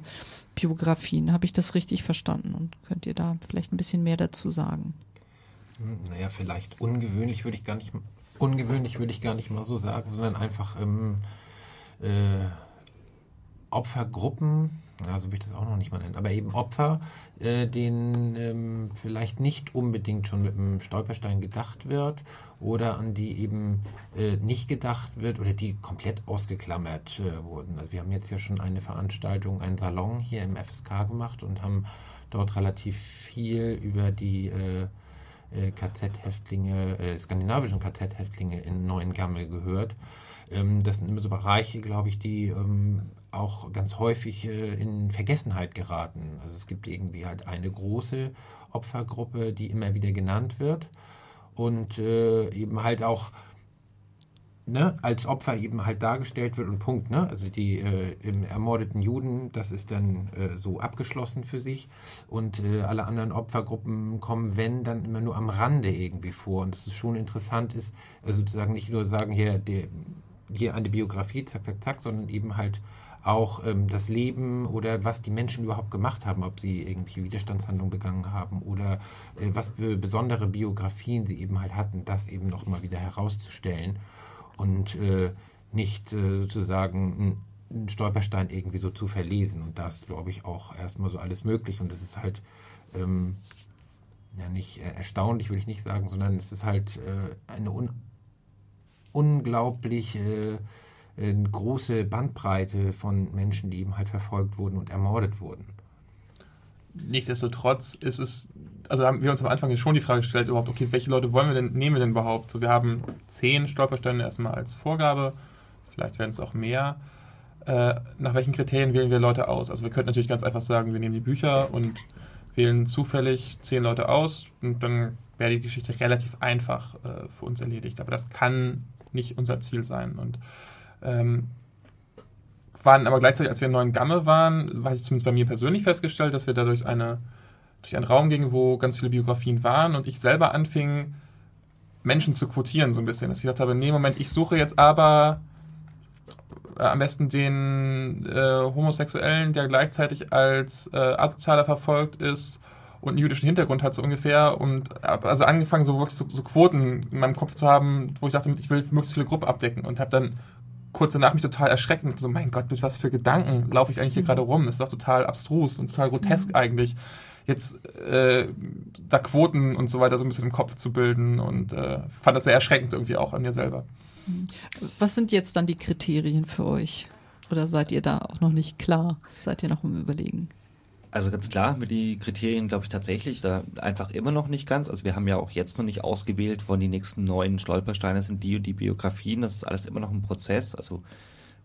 Biografien. Habe ich das richtig verstanden? Und könnt ihr da vielleicht ein bisschen mehr dazu sagen? Hm, naja, vielleicht ungewöhnlich würde ich gar nicht ungewöhnlich würde ich gar nicht mal so sagen, sondern einfach ähm, äh, Opfergruppen, ja, so will ich das auch noch nicht mal nennen, aber eben Opfer, äh, denen ähm, vielleicht nicht unbedingt schon mit einem Stolperstein gedacht wird oder an die eben äh, nicht gedacht wird oder die komplett ausgeklammert äh, wurden. Also wir haben jetzt ja schon eine Veranstaltung, einen Salon hier im FSK gemacht und haben dort relativ viel über die äh, KZ-Häftlinge, äh, skandinavischen KZ-Häftlinge in Neuengamme gehört. Ähm, das sind immer so Bereiche, glaube ich, die ähm, auch ganz häufig äh, in Vergessenheit geraten. Also es gibt irgendwie halt eine große Opfergruppe, die immer wieder genannt wird und äh, eben halt auch ne, als Opfer eben halt dargestellt wird und Punkt. Ne? Also die äh, ermordeten Juden, das ist dann äh, so abgeschlossen für sich und äh, alle anderen Opfergruppen kommen, wenn, dann immer nur am Rande irgendwie vor und das ist schon interessant ist, also sozusagen nicht nur sagen, hier, die, hier eine Biografie, zack, zack, zack, sondern eben halt auch ähm, das Leben oder was die Menschen überhaupt gemacht haben, ob sie irgendwelche Widerstandshandlungen begangen haben oder äh, was für besondere Biografien sie eben halt hatten, das eben nochmal wieder herauszustellen und äh, nicht äh, sozusagen einen Stolperstein irgendwie so zu verlesen. Und da ist, glaube ich, auch erstmal so alles möglich. Und das ist halt ähm, ja nicht äh, erstaunlich, würde ich nicht sagen, sondern es ist halt äh, eine un unglaublich äh, große Bandbreite von Menschen, die eben halt verfolgt wurden und ermordet wurden. Nichtsdestotrotz ist es also haben wir uns am Anfang schon die Frage gestellt, überhaupt, okay, welche Leute wollen wir denn, nehmen wir denn überhaupt? So, wir haben zehn Stolpersteine erstmal als Vorgabe, vielleicht werden es auch mehr. Äh, nach welchen Kriterien wählen wir Leute aus? Also wir könnten natürlich ganz einfach sagen, wir nehmen die Bücher und wählen zufällig zehn Leute aus und dann wäre die Geschichte relativ einfach äh, für uns erledigt. Aber das kann nicht unser Ziel sein. Und ähm, waren aber gleichzeitig, als wir in Neuen Gamme waren, war ich zumindest bei mir persönlich festgestellt, dass wir dadurch eine durch einen Raum ging, wo ganz viele Biografien waren und ich selber anfing, Menschen zu quotieren, so ein bisschen. Dass ich gesagt habe, nee, Moment, ich suche jetzt aber äh, am besten den äh, Homosexuellen, der gleichzeitig als äh, Asozialer verfolgt ist und einen jüdischen Hintergrund hat, so ungefähr. Und habe also angefangen, so wirklich so, so, Quoten in meinem Kopf zu haben, wo ich dachte, ich will möglichst viele Gruppen abdecken und habe dann kurz danach mich total erschreckt und so, mein Gott, mit was für Gedanken laufe ich eigentlich hier mhm. gerade rum? Das ist doch total abstrus und total grotesk mhm. eigentlich jetzt äh, da Quoten und so weiter so ein bisschen im Kopf zu bilden und äh, fand das sehr erschreckend irgendwie auch an mir selber. Was sind jetzt dann die Kriterien für euch? Oder seid ihr da auch noch nicht klar? Seid ihr noch im Überlegen? Also ganz klar haben wir die Kriterien, glaube ich, tatsächlich da einfach immer noch nicht ganz. Also wir haben ja auch jetzt noch nicht ausgewählt, wann die nächsten neuen Stolpersteine sind, die und die Biografien. Das ist alles immer noch ein Prozess, also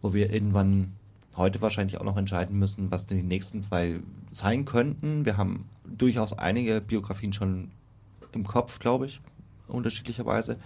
wo wir irgendwann heute wahrscheinlich auch noch entscheiden müssen, was denn die nächsten zwei sein könnten. Wir haben durchaus einige Biografien schon im Kopf, glaube ich, unterschiedlicherweise.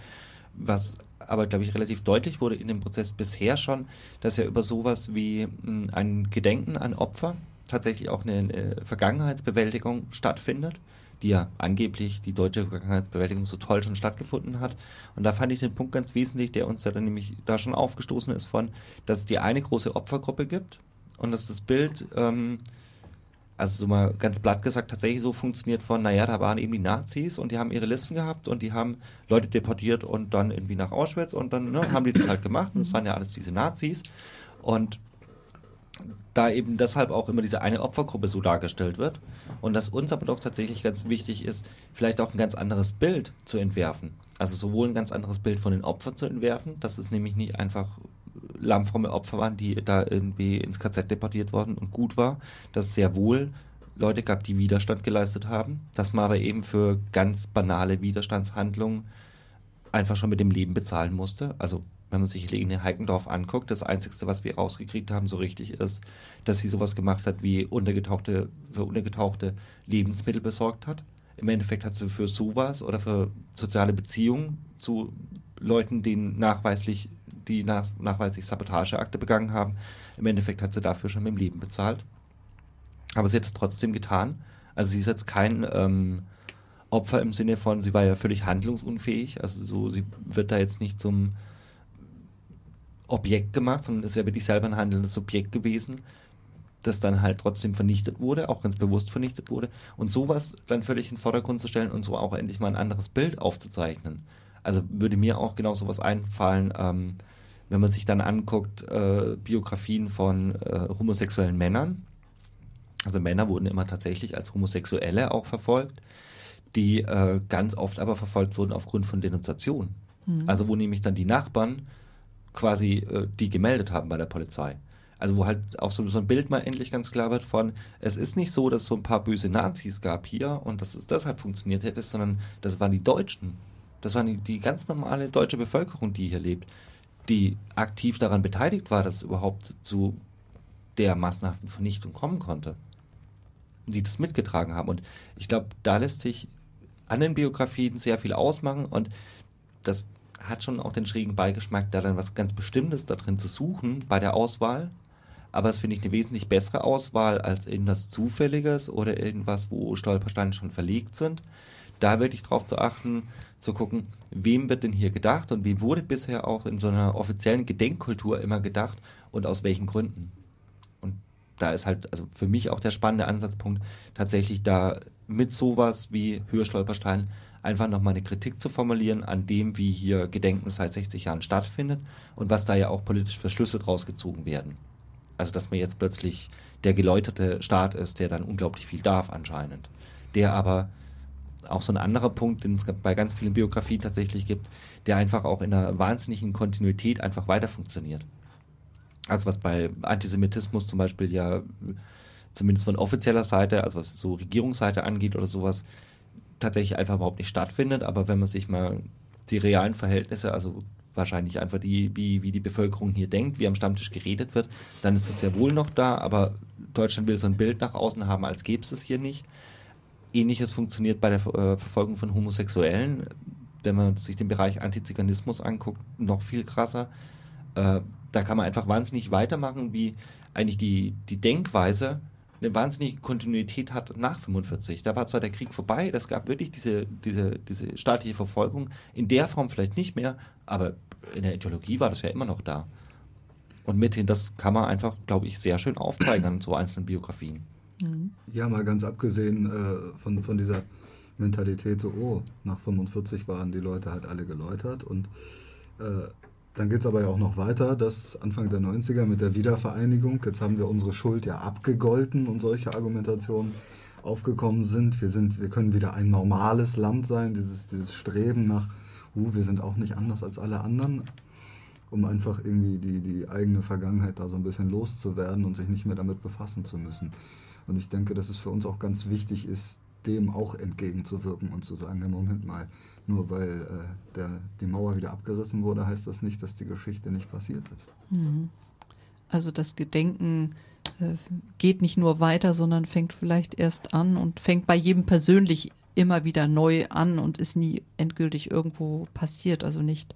Was aber, glaube ich, relativ deutlich wurde in dem Prozess bisher schon, dass ja über sowas wie hm, ein Gedenken an Opfer tatsächlich auch eine, eine Vergangenheitsbewältigung stattfindet die ja angeblich die deutsche Vergangenheitsbewältigung so toll schon stattgefunden hat. Und da fand ich den Punkt ganz wesentlich, der uns ja dann nämlich da schon aufgestoßen ist von, dass es die eine große Opfergruppe gibt und dass das Bild, ähm, also so mal ganz platt gesagt, tatsächlich so funktioniert von, naja, da waren eben die Nazis und die haben ihre Listen gehabt und die haben Leute deportiert und dann irgendwie nach Auschwitz und dann ne, haben die das halt gemacht und das waren ja alles diese Nazis. Und da eben deshalb auch immer diese eine Opfergruppe so dargestellt wird und dass uns aber doch tatsächlich ganz wichtig ist, vielleicht auch ein ganz anderes Bild zu entwerfen. Also sowohl ein ganz anderes Bild von den Opfern zu entwerfen, dass es nämlich nicht einfach lammfromme Opfer waren, die da irgendwie ins KZ deportiert worden und gut war, dass es sehr wohl Leute gab, die Widerstand geleistet haben, dass man aber eben für ganz banale Widerstandshandlungen einfach schon mit dem Leben bezahlen musste. Also wenn man sich Helene Heikendorf anguckt, das Einzige, was wir rausgekriegt haben, so richtig ist, dass sie sowas gemacht hat, wie untergetauchte, für untergetauchte Lebensmittel besorgt hat. Im Endeffekt hat sie für sowas oder für soziale Beziehungen zu Leuten, denen nachweislich die nach, nachweislich Sabotageakte begangen haben. Im Endeffekt hat sie dafür schon mit dem Leben bezahlt. Aber sie hat es trotzdem getan. Also sie ist jetzt kein ähm, Opfer im Sinne von, sie war ja völlig handlungsunfähig. Also so, sie wird da jetzt nicht zum Objekt gemacht, sondern ist ja wirklich selber ein handelndes Subjekt gewesen, das dann halt trotzdem vernichtet wurde, auch ganz bewusst vernichtet wurde. Und sowas dann völlig in den Vordergrund zu stellen und so auch endlich mal ein anderes Bild aufzuzeichnen. Also würde mir auch genau sowas einfallen, ähm, wenn man sich dann anguckt, äh, Biografien von äh, homosexuellen Männern. Also Männer wurden immer tatsächlich als Homosexuelle auch verfolgt, die äh, ganz oft aber verfolgt wurden aufgrund von Denunziationen. Mhm. Also wo nämlich dann die Nachbarn quasi äh, die gemeldet haben bei der Polizei. Also wo halt auch so, so ein Bild mal endlich ganz klar wird von, es ist nicht so, dass es so ein paar böse Nazis gab hier und dass es deshalb funktioniert hätte, sondern das waren die Deutschen. Das waren die, die ganz normale deutsche Bevölkerung, die hier lebt, die aktiv daran beteiligt war, dass es überhaupt zu der massenhaften Vernichtung kommen konnte. Sie das mitgetragen haben. Und ich glaube, da lässt sich an den Biografien sehr viel ausmachen und das hat schon auch den schrägen Beigeschmack, da dann was ganz Bestimmtes da drin zu suchen bei der Auswahl. Aber es finde ich eine wesentlich bessere Auswahl als irgendwas Zufälliges oder irgendwas, wo Stolpersteine schon verlegt sind. Da wirklich drauf zu achten, zu gucken, wem wird denn hier gedacht und wem wurde bisher auch in so einer offiziellen Gedenkkultur immer gedacht und aus welchen Gründen. Und da ist halt also für mich auch der spannende Ansatzpunkt, tatsächlich da mit sowas wie Hörstolperstein einfach nochmal eine Kritik zu formulieren an dem, wie hier Gedenken seit 60 Jahren stattfindet und was da ja auch politisch für Schlüsse draus gezogen werden. Also, dass man jetzt plötzlich der geläuterte Staat ist, der dann unglaublich viel darf anscheinend. Der aber auch so ein anderer Punkt, den es bei ganz vielen Biografien tatsächlich gibt, der einfach auch in einer wahnsinnigen Kontinuität einfach weiter funktioniert. Also was bei Antisemitismus zum Beispiel ja zumindest von offizieller Seite, also was so Regierungsseite angeht oder sowas, tatsächlich einfach überhaupt nicht stattfindet. Aber wenn man sich mal die realen Verhältnisse, also wahrscheinlich einfach die, wie, wie die Bevölkerung hier denkt, wie am Stammtisch geredet wird, dann ist es ja wohl noch da, aber Deutschland will so ein Bild nach außen haben, als gäbe es es hier nicht. Ähnliches funktioniert bei der äh, Verfolgung von Homosexuellen. Wenn man sich den Bereich Antiziganismus anguckt, noch viel krasser. Äh, da kann man einfach wahnsinnig weitermachen, wie eigentlich die, die Denkweise eine wahnsinnige Kontinuität hat nach 45. Da war zwar der Krieg vorbei, es gab wirklich diese, diese, diese staatliche Verfolgung, in der Form vielleicht nicht mehr, aber in der Ideologie war das ja immer noch da. Und mithin, das kann man einfach, glaube ich, sehr schön aufzeigen an so einzelnen Biografien. Mhm. Ja, mal ganz abgesehen äh, von, von dieser Mentalität, so, oh, nach 45 waren die Leute halt alle geläutert und äh, dann geht es aber ja auch noch weiter, dass Anfang der 90er mit der Wiedervereinigung, jetzt haben wir unsere Schuld ja abgegolten und solche Argumentationen aufgekommen sind. Wir, sind, wir können wieder ein normales Land sein, dieses, dieses Streben nach, uh, wir sind auch nicht anders als alle anderen, um einfach irgendwie die, die eigene Vergangenheit da so ein bisschen loszuwerden und sich nicht mehr damit befassen zu müssen. Und ich denke, dass es für uns auch ganz wichtig ist, dem auch entgegenzuwirken und zu sagen, im Moment mal, nur weil äh, der, die Mauer wieder abgerissen wurde, heißt das nicht, dass die Geschichte nicht passiert ist. Mhm. Also das Gedenken äh, geht nicht nur weiter, sondern fängt vielleicht erst an und fängt bei jedem persönlich immer wieder neu an und ist nie endgültig irgendwo passiert. Also nicht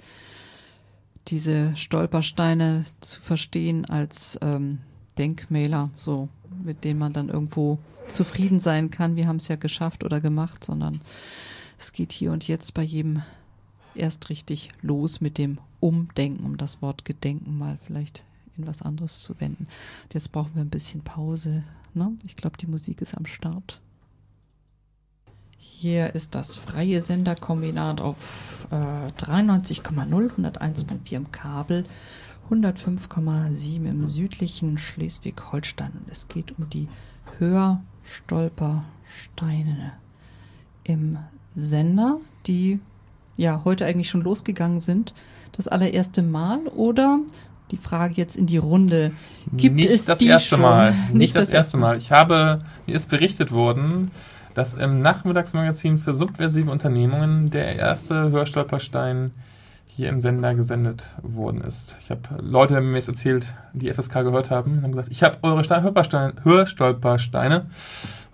diese Stolpersteine zu verstehen als ähm, Denkmäler, so mit denen man dann irgendwo zufrieden sein kann, wir haben es ja geschafft oder gemacht, sondern es geht hier und jetzt bei jedem erst richtig los mit dem Umdenken, um das Wort Gedenken mal vielleicht in was anderes zu wenden. Und jetzt brauchen wir ein bisschen Pause. Ne? Ich glaube, die Musik ist am Start. Hier ist das freie Senderkombinat auf äh, 93,0, 101,4 im Kabel, 105,7 im südlichen Schleswig-Holstein. Es geht um die Hörstolpersteine im Sender, die ja heute eigentlich schon losgegangen sind. Das allererste Mal oder die Frage jetzt in die Runde. Gibt nicht es das die erste schon? Mal. Nicht, nicht das, das, erste Mal. Ich habe, mir ist berichtet worden, dass im Nachmittagsmagazin für subversive Unternehmungen der erste Hörstolperstein hier im Sender gesendet worden ist. Ich habe Leute mir es erzählt, die FSK gehört haben, und haben gesagt, ich habe eure Hörstolpersteine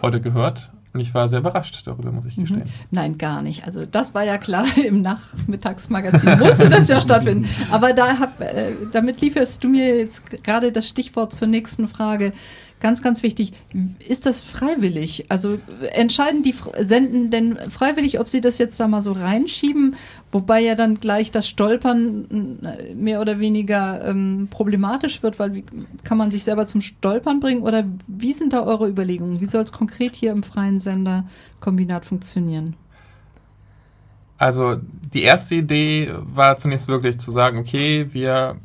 heute gehört. Und Und ich war sehr überrascht darüber, muss ich Mhm. gestehen. Nein, gar nicht. Also das war ja klar, im Nachmittagsmagazin musste das ja stattfinden. Aber da hab, äh, damit lieferst du mir jetzt gerade das Stichwort zur nächsten Frage. Ganz, ganz wichtig. Ist das freiwillig? Also entscheiden die Senden denn freiwillig, ob sie das jetzt da mal so reinschieben, wobei ja dann gleich das Stolpern äh, mehr oder weniger ähm, problematisch wird, weil wie kann man sich selber zum Stolpern bringen? Oder wie sind da eure Überlegungen? Wie soll es konkret hier im freien Senderkombinat funktionieren? Also die erste Idee war zunächst wirklich zu sagen, okay, wir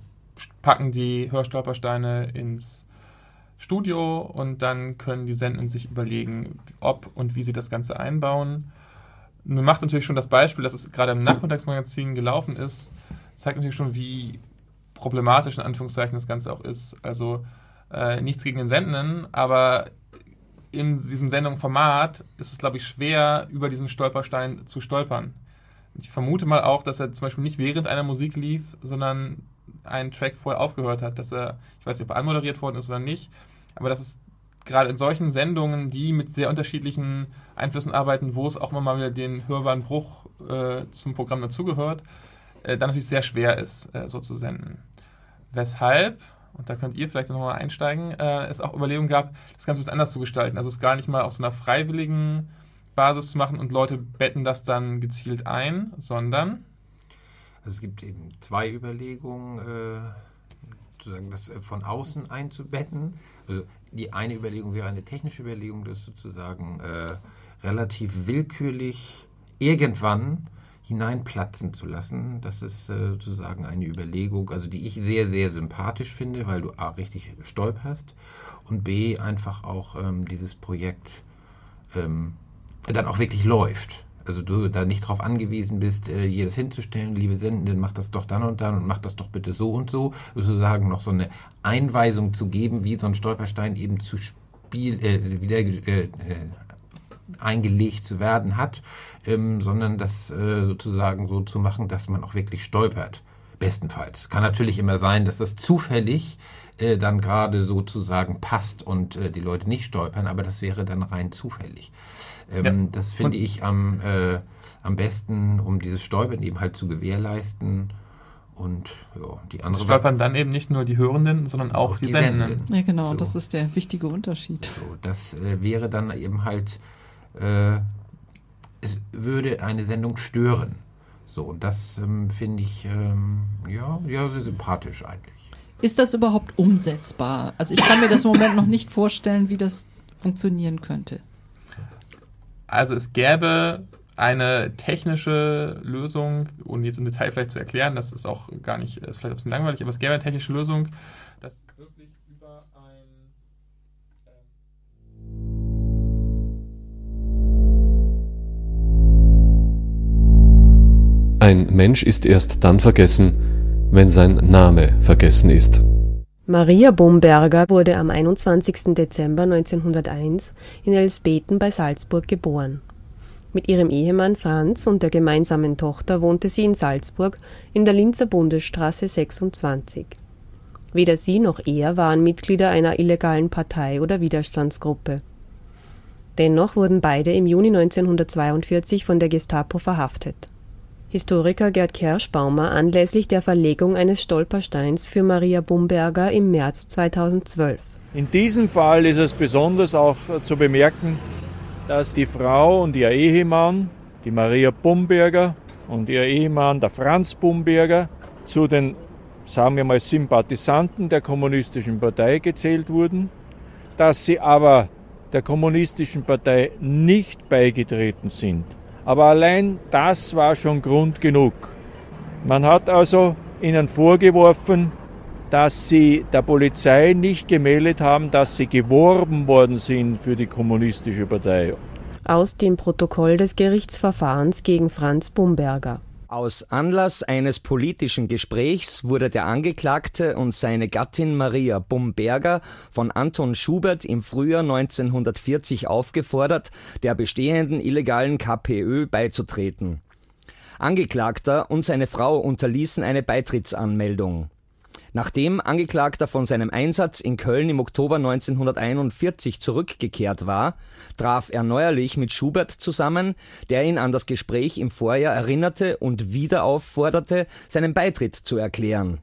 packen die Hörstolpersteine ins Studio und dann können die Sendenden sich überlegen, ob und wie sie das Ganze einbauen. Nun macht natürlich schon das Beispiel, dass es gerade im Nachmittagsmagazin gelaufen ist, zeigt natürlich schon, wie problematisch in Anführungszeichen das Ganze auch ist. Also äh, nichts gegen den Sendenden, aber in diesem Sendungsformat ist es, glaube ich, schwer, über diesen Stolperstein zu stolpern. Ich vermute mal auch, dass er zum Beispiel nicht während einer Musik lief, sondern einen Track vorher aufgehört hat, dass er, ich weiß nicht, ob er anmoderiert worden ist oder nicht, aber dass es gerade in solchen Sendungen, die mit sehr unterschiedlichen Einflüssen arbeiten, wo es auch mal wieder den hörbaren Bruch äh, zum Programm dazugehört, äh, dann natürlich sehr schwer ist, äh, so zu senden. Weshalb, und da könnt ihr vielleicht nochmal einsteigen, äh, es auch Überlegungen gab, das Ganze ein bisschen anders zu gestalten. Also es gar nicht mal auf so einer freiwilligen Basis zu machen und Leute betten das dann gezielt ein, sondern Also es gibt eben zwei Überlegungen, äh, sozusagen das äh, von außen einzubetten. Also die eine Überlegung wäre eine technische Überlegung, das sozusagen äh, relativ willkürlich irgendwann hineinplatzen zu lassen. Das ist äh, sozusagen eine Überlegung, also die ich sehr, sehr sympathisch finde, weil du A richtig stolperst und B einfach auch ähm, dieses Projekt ähm, dann auch wirklich läuft. Also du da nicht darauf angewiesen bist, äh, jedes hinzustellen, liebe Sendenden, mach das doch dann und dann und mach das doch bitte so und so, sozusagen noch so eine Einweisung zu geben, wie so ein Stolperstein eben zu spiel, äh, wieder äh, äh, eingelegt zu werden hat, ähm, sondern das äh, sozusagen so zu machen, dass man auch wirklich stolpert. Bestenfalls. Kann natürlich immer sein, dass das zufällig äh, dann gerade sozusagen passt und die Leute nicht stolpern, aber das wäre dann rein zufällig. Ähm, Ja. Das finde Und- ich am, äh, am besten, um dieses Stolpern eben halt zu gewährleisten. Und ja, die andere es stolpern dann eben nicht nur die Hörenden, sondern auch, die, Sendenden. Ja, genau, So. das ist der wichtige Unterschied. So, das äh, wäre dann eben halt, äh, es würde eine Sendung stören. So, und das ähm, finde ich, ähm, ja, ja, sehr sympathisch eigentlich. Ist das überhaupt umsetzbar? Also ich kann mir das im Moment noch nicht vorstellen, wie das funktionieren könnte. Also es gäbe eine technische Lösung, ohne jetzt im Detail vielleicht zu erklären, das ist auch gar nicht, ist vielleicht ein bisschen langweilig, aber es gäbe eine technische Lösung, dass wirklich über ein Ein Mensch ist erst dann vergessen, wenn sein Name vergessen ist. Maria Bomberger wurde am 21. Dezember 1901 in Elsbeten bei Salzburg geboren. Mit ihrem Ehemann Franz und der gemeinsamen Tochter wohnte sie in Salzburg in der Linzer Bundesstraße 26. Weder sie noch er waren Mitglieder einer illegalen Partei oder Widerstandsgruppe. Dennoch wurden beide im Juni 1942 von der Gestapo verhaftet. Historiker Gerd Kerschbaumer anlässlich der Verlegung eines Stolpersteins für Maria Bumberger im März 2012. In diesem Fall ist es besonders auch zu bemerken, dass die Frau und ihr Ehemann, die Maria Bumberger und ihr Ehemann, der Franz Bumberger, zu den, sagen wir mal, Sympathisanten der Kommunistischen Partei gezählt wurden, dass sie aber der Kommunistischen Partei nicht beigetreten sind. Aber allein das war schon Grund genug. Man hat also ihnen vorgeworfen, dass sie der Polizei nicht gemeldet haben, dass sie geworben worden sind für die kommunistische Partei. Aus dem Protokoll des Gerichtsverfahrens gegen Franz Bumberger. Aus Anlass eines politischen Gesprächs wurde der Angeklagte und seine Gattin Maria Bumberger von Anton Schubert im Frühjahr 1940 aufgefordert, der bestehenden illegalen KPÖ beizutreten. Angeklagter und seine Frau unterließen eine Beitrittsanmeldung. Nachdem Angeklagter von seinem Einsatz in Köln im Oktober 1941 zurückgekehrt war, traf er neuerlich mit Schubert zusammen, der ihn an das Gespräch im Vorjahr erinnerte und wieder aufforderte, seinen Beitritt zu erklären.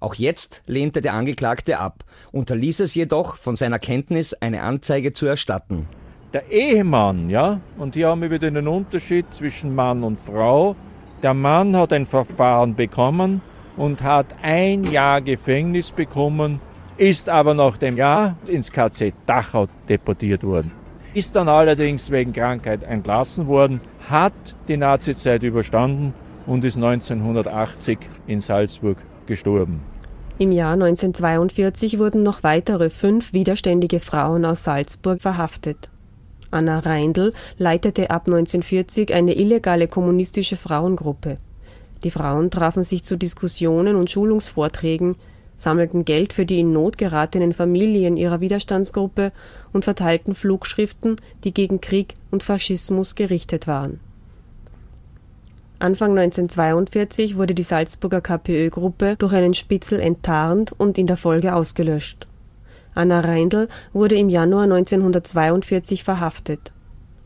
Auch jetzt lehnte der Angeklagte ab, unterließ es jedoch, von seiner Kenntnis eine Anzeige zu erstatten. Der Ehemann, ja, und hier haben wir wieder den Unterschied zwischen Mann und Frau. Der Mann hat ein Verfahren bekommen, und hat ein Jahr Gefängnis bekommen, ist aber nach dem Jahr ins KZ Dachau deportiert worden. Ist dann allerdings wegen Krankheit entlassen worden, hat die Nazizeit überstanden und ist 1980 in Salzburg gestorben. Im Jahr 1942 wurden noch weitere fünf widerständige Frauen aus Salzburg verhaftet. Anna Reindl leitete ab 1940 eine illegale kommunistische Frauengruppe. Die Frauen trafen sich zu Diskussionen und Schulungsvorträgen, sammelten Geld für die in Not geratenen Familien ihrer Widerstandsgruppe und verteilten Flugschriften, die gegen Krieg und Faschismus gerichtet waren. Anfang 1942 wurde die Salzburger KPÖ-Gruppe durch einen Spitzel enttarnt und in der Folge ausgelöscht. Anna Reindl wurde im Januar 1942 verhaftet.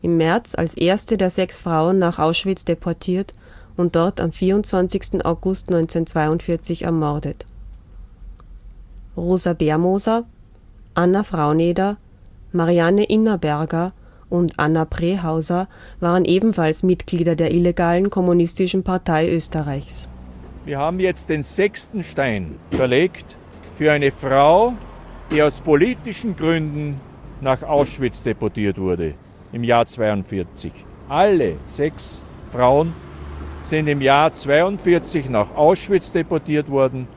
Im März als erste der sechs Frauen nach Auschwitz deportiert und dort am 24. August 1942 ermordet. Rosa Bermoser, Anna Frauneder, Marianne Innerberger und Anna Prehauser waren ebenfalls Mitglieder der illegalen Kommunistischen Partei Österreichs. Wir haben jetzt den sechsten Stein verlegt für eine Frau, die aus politischen Gründen nach Auschwitz deportiert wurde im Jahr 42. Alle sechs Frauen sind im Jahr 42 nach Auschwitz deportiert worden,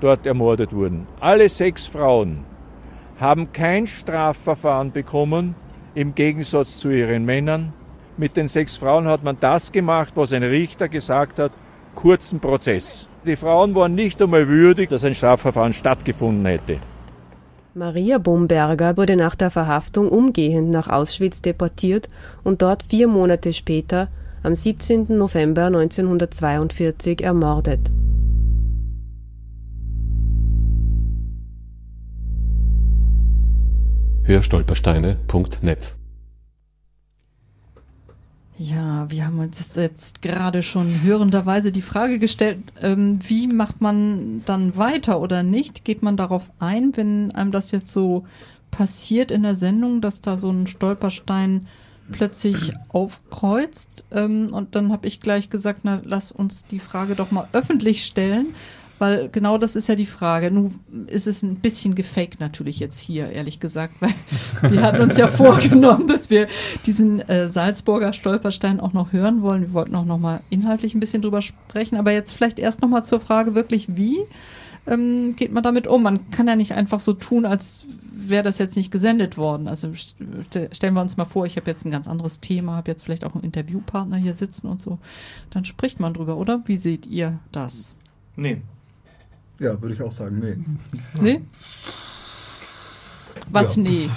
dort ermordet wurden. Alle sechs Frauen haben kein Strafverfahren bekommen, im Gegensatz zu ihren Männern. Mit den sechs Frauen hat man das gemacht, was ein Richter gesagt hat, kurzen Prozess. Die Frauen waren nicht einmal würdig, dass ein Strafverfahren stattgefunden hätte. Maria Bomberger wurde nach der Verhaftung umgehend nach Auschwitz deportiert und dort vier Monate später am 17. November 1942 ermordet. Hörstolpersteine.net ja, wir haben uns jetzt gerade schon hörenderweise die Frage gestellt, ähm, wie macht man dann weiter oder nicht? Geht man darauf ein, wenn einem das jetzt so passiert in der Sendung, dass da so ein Stolperstein plötzlich aufkreuzt. Ähm, und dann habe ich gleich gesagt, na, lass uns die Frage doch mal öffentlich stellen, weil genau das ist ja die Frage. Nun ist es ein bisschen gefaked natürlich jetzt hier, ehrlich gesagt, weil wir hatten uns ja vorgenommen, dass wir diesen äh, Salzburger Stolperstein auch noch hören wollen. Wir wollten auch noch mal inhaltlich ein bisschen drüber sprechen, aber jetzt vielleicht erst noch mal zur Frage wirklich, wie ähm, geht man damit um? Man kann ja nicht einfach so tun, als wäre das jetzt nicht gesendet worden. Also stellen wir uns mal vor, ich habe jetzt ein ganz anderes Thema, habe jetzt vielleicht auch einen Interviewpartner hier sitzen und so. Dann spricht man drüber, oder? Wie seht ihr das? Nee. Ja, würde ich auch sagen, nee. Nee? Was ja. nee?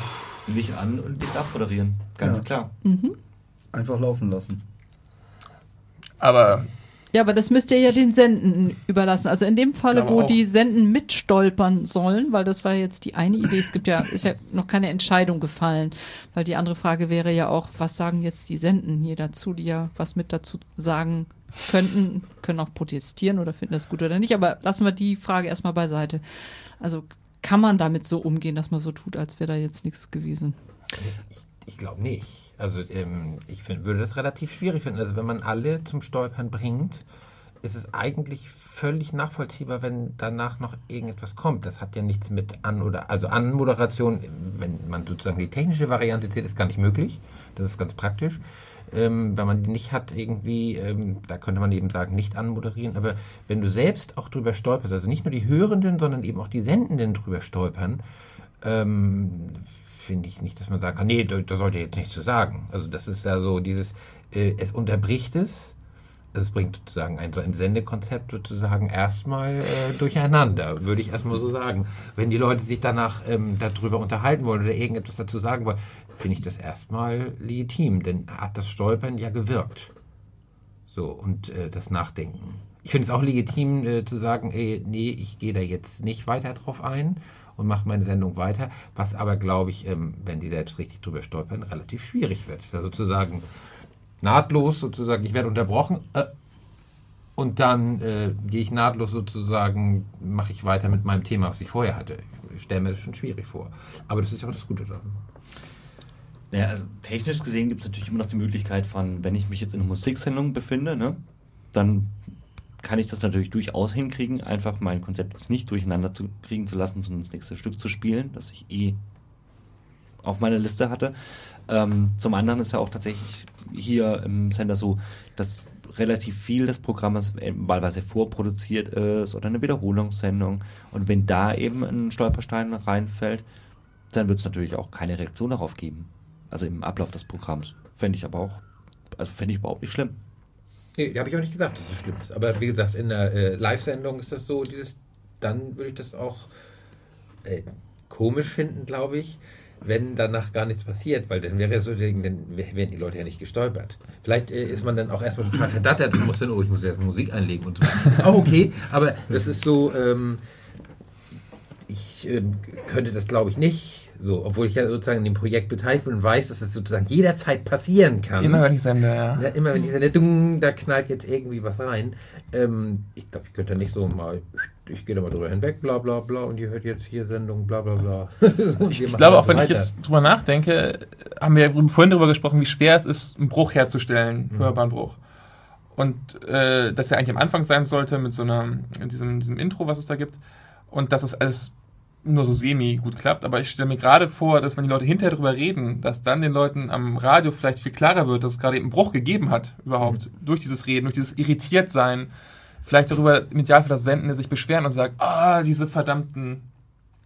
Nicht an und nicht abmoderieren. Ganz ja. klar. Mhm. Einfach laufen lassen. Aber ja, aber das müsst ihr ja den Senden überlassen. Also in dem Falle, wo auch. die Senden mitstolpern sollen, weil das war jetzt die eine Idee, es gibt ja, ist ja noch keine Entscheidung gefallen, weil die andere Frage wäre ja auch, was sagen jetzt die Senden hier dazu, die ja was mit dazu sagen könnten, können auch protestieren oder finden das gut oder nicht, aber lassen wir die Frage erstmal beiseite. Also kann man damit so umgehen, dass man so tut, als wäre da jetzt nichts gewesen? Ich glaube nicht. Also ähm, ich find, würde das relativ schwierig finden. Also wenn man alle zum Stolpern bringt, ist es eigentlich völlig nachvollziehbar, wenn danach noch irgendetwas kommt. Das hat ja nichts mit an oder also Anmoderation, wenn man sozusagen die technische Variante zählt, ist gar nicht möglich. Das ist ganz praktisch. Ähm, wenn man die nicht hat, irgendwie, ähm, da könnte man eben sagen, nicht anmoderieren. Aber wenn du selbst auch drüber stolperst, also nicht nur die Hörenden, sondern eben auch die Sendenden drüber stolpern, ähm, finde ich nicht, dass man sagen kann, nee, da, da sollte jetzt nichts zu sagen. Also das ist ja so dieses, äh, es unterbricht es, es bringt sozusagen ein, so ein Sendekonzept sozusagen erstmal äh, durcheinander, würde ich erstmal so sagen. Wenn die Leute sich danach ähm, darüber unterhalten wollen oder irgendetwas dazu sagen wollen, finde ich das erstmal legitim, denn hat das Stolpern ja gewirkt. So, und äh, das Nachdenken. ich finde es auch legitim äh, zu sagen, ey, nee, ich gehe da jetzt nicht weiter drauf ein und mache meine Sendung weiter, was aber, glaube ich, ähm, wenn die selbst richtig drüber stolpern, relativ schwierig wird. Da sozusagen nahtlos, sozusagen, ich werde unterbrochen äh, und dann äh, gehe ich nahtlos sozusagen, mache ich weiter mit meinem Thema, was ich vorher hatte. Ich stelle mir das schon schwierig vor. Aber das ist ja auch das Gute daran. Naja, also technisch gesehen gibt es natürlich immer noch die Möglichkeit von, wenn ich mich jetzt in einer Musiksendung befinde, ne, dann kann ich das natürlich durchaus hinkriegen, einfach mein Konzept nicht durcheinander zu kriegen zu lassen, sondern das nächste Stück zu spielen, das ich eh auf meiner Liste hatte. Ähm, zum anderen ist ja auch tatsächlich hier im Sender so, dass relativ viel des Programmes wahlweise vorproduziert ist oder eine Wiederholungssendung. Und wenn da eben ein Stolperstein reinfällt, dann wird es natürlich auch keine Reaktion darauf geben. Also im Ablauf des Programms. Fände ich aber auch, also fände ich überhaupt nicht schlimm. Nee, habe ich auch nicht gesagt, dass es schlimm ist. Aber wie gesagt, in der äh, Live-Sendung ist das so, dieses, dann würde ich das auch äh, komisch finden, glaube ich, wenn danach gar nichts passiert, weil dann wäre ja so, dann wären die Leute ja nicht gestolpert. Vielleicht äh, ist man dann auch erstmal total verdattert und muss dann, oh, ich muss jetzt Musik einlegen und so. Ist auch okay, aber das ist so, ähm, ich ähm, könnte das glaube ich nicht so, obwohl ich ja sozusagen in dem Projekt beteiligt bin und weiß, dass das sozusagen jederzeit passieren kann. Immer wenn ich sende, ja. ja immer wenn ich sende, dung, da knallt jetzt irgendwie was rein. Ähm, ich glaube, ich könnte nicht so mal, ich gehe da mal drüber hinweg, bla bla bla, und ihr hört jetzt hier Sendung, bla bla bla. ich, ich glaube, auch wenn weiter. ich jetzt drüber nachdenke, haben wir vorhin darüber gesprochen, wie schwer es ist, einen Bruch herzustellen, mhm. hörbaren Bruch. Und äh, dass er eigentlich am Anfang sein sollte mit so einer, diesem, diesem Intro, was es da gibt. Und dass es alles nur so semi gut klappt. Aber ich stelle mir gerade vor, dass wenn die Leute hinterher darüber reden, dass dann den Leuten am Radio vielleicht viel klarer wird, dass es gerade eben einen Bruch gegeben hat, überhaupt, mhm. durch dieses Reden, durch dieses Irritiertsein. Vielleicht darüber im Idealfall das Sendende sich beschweren und sagen, ah, oh, diese verdammten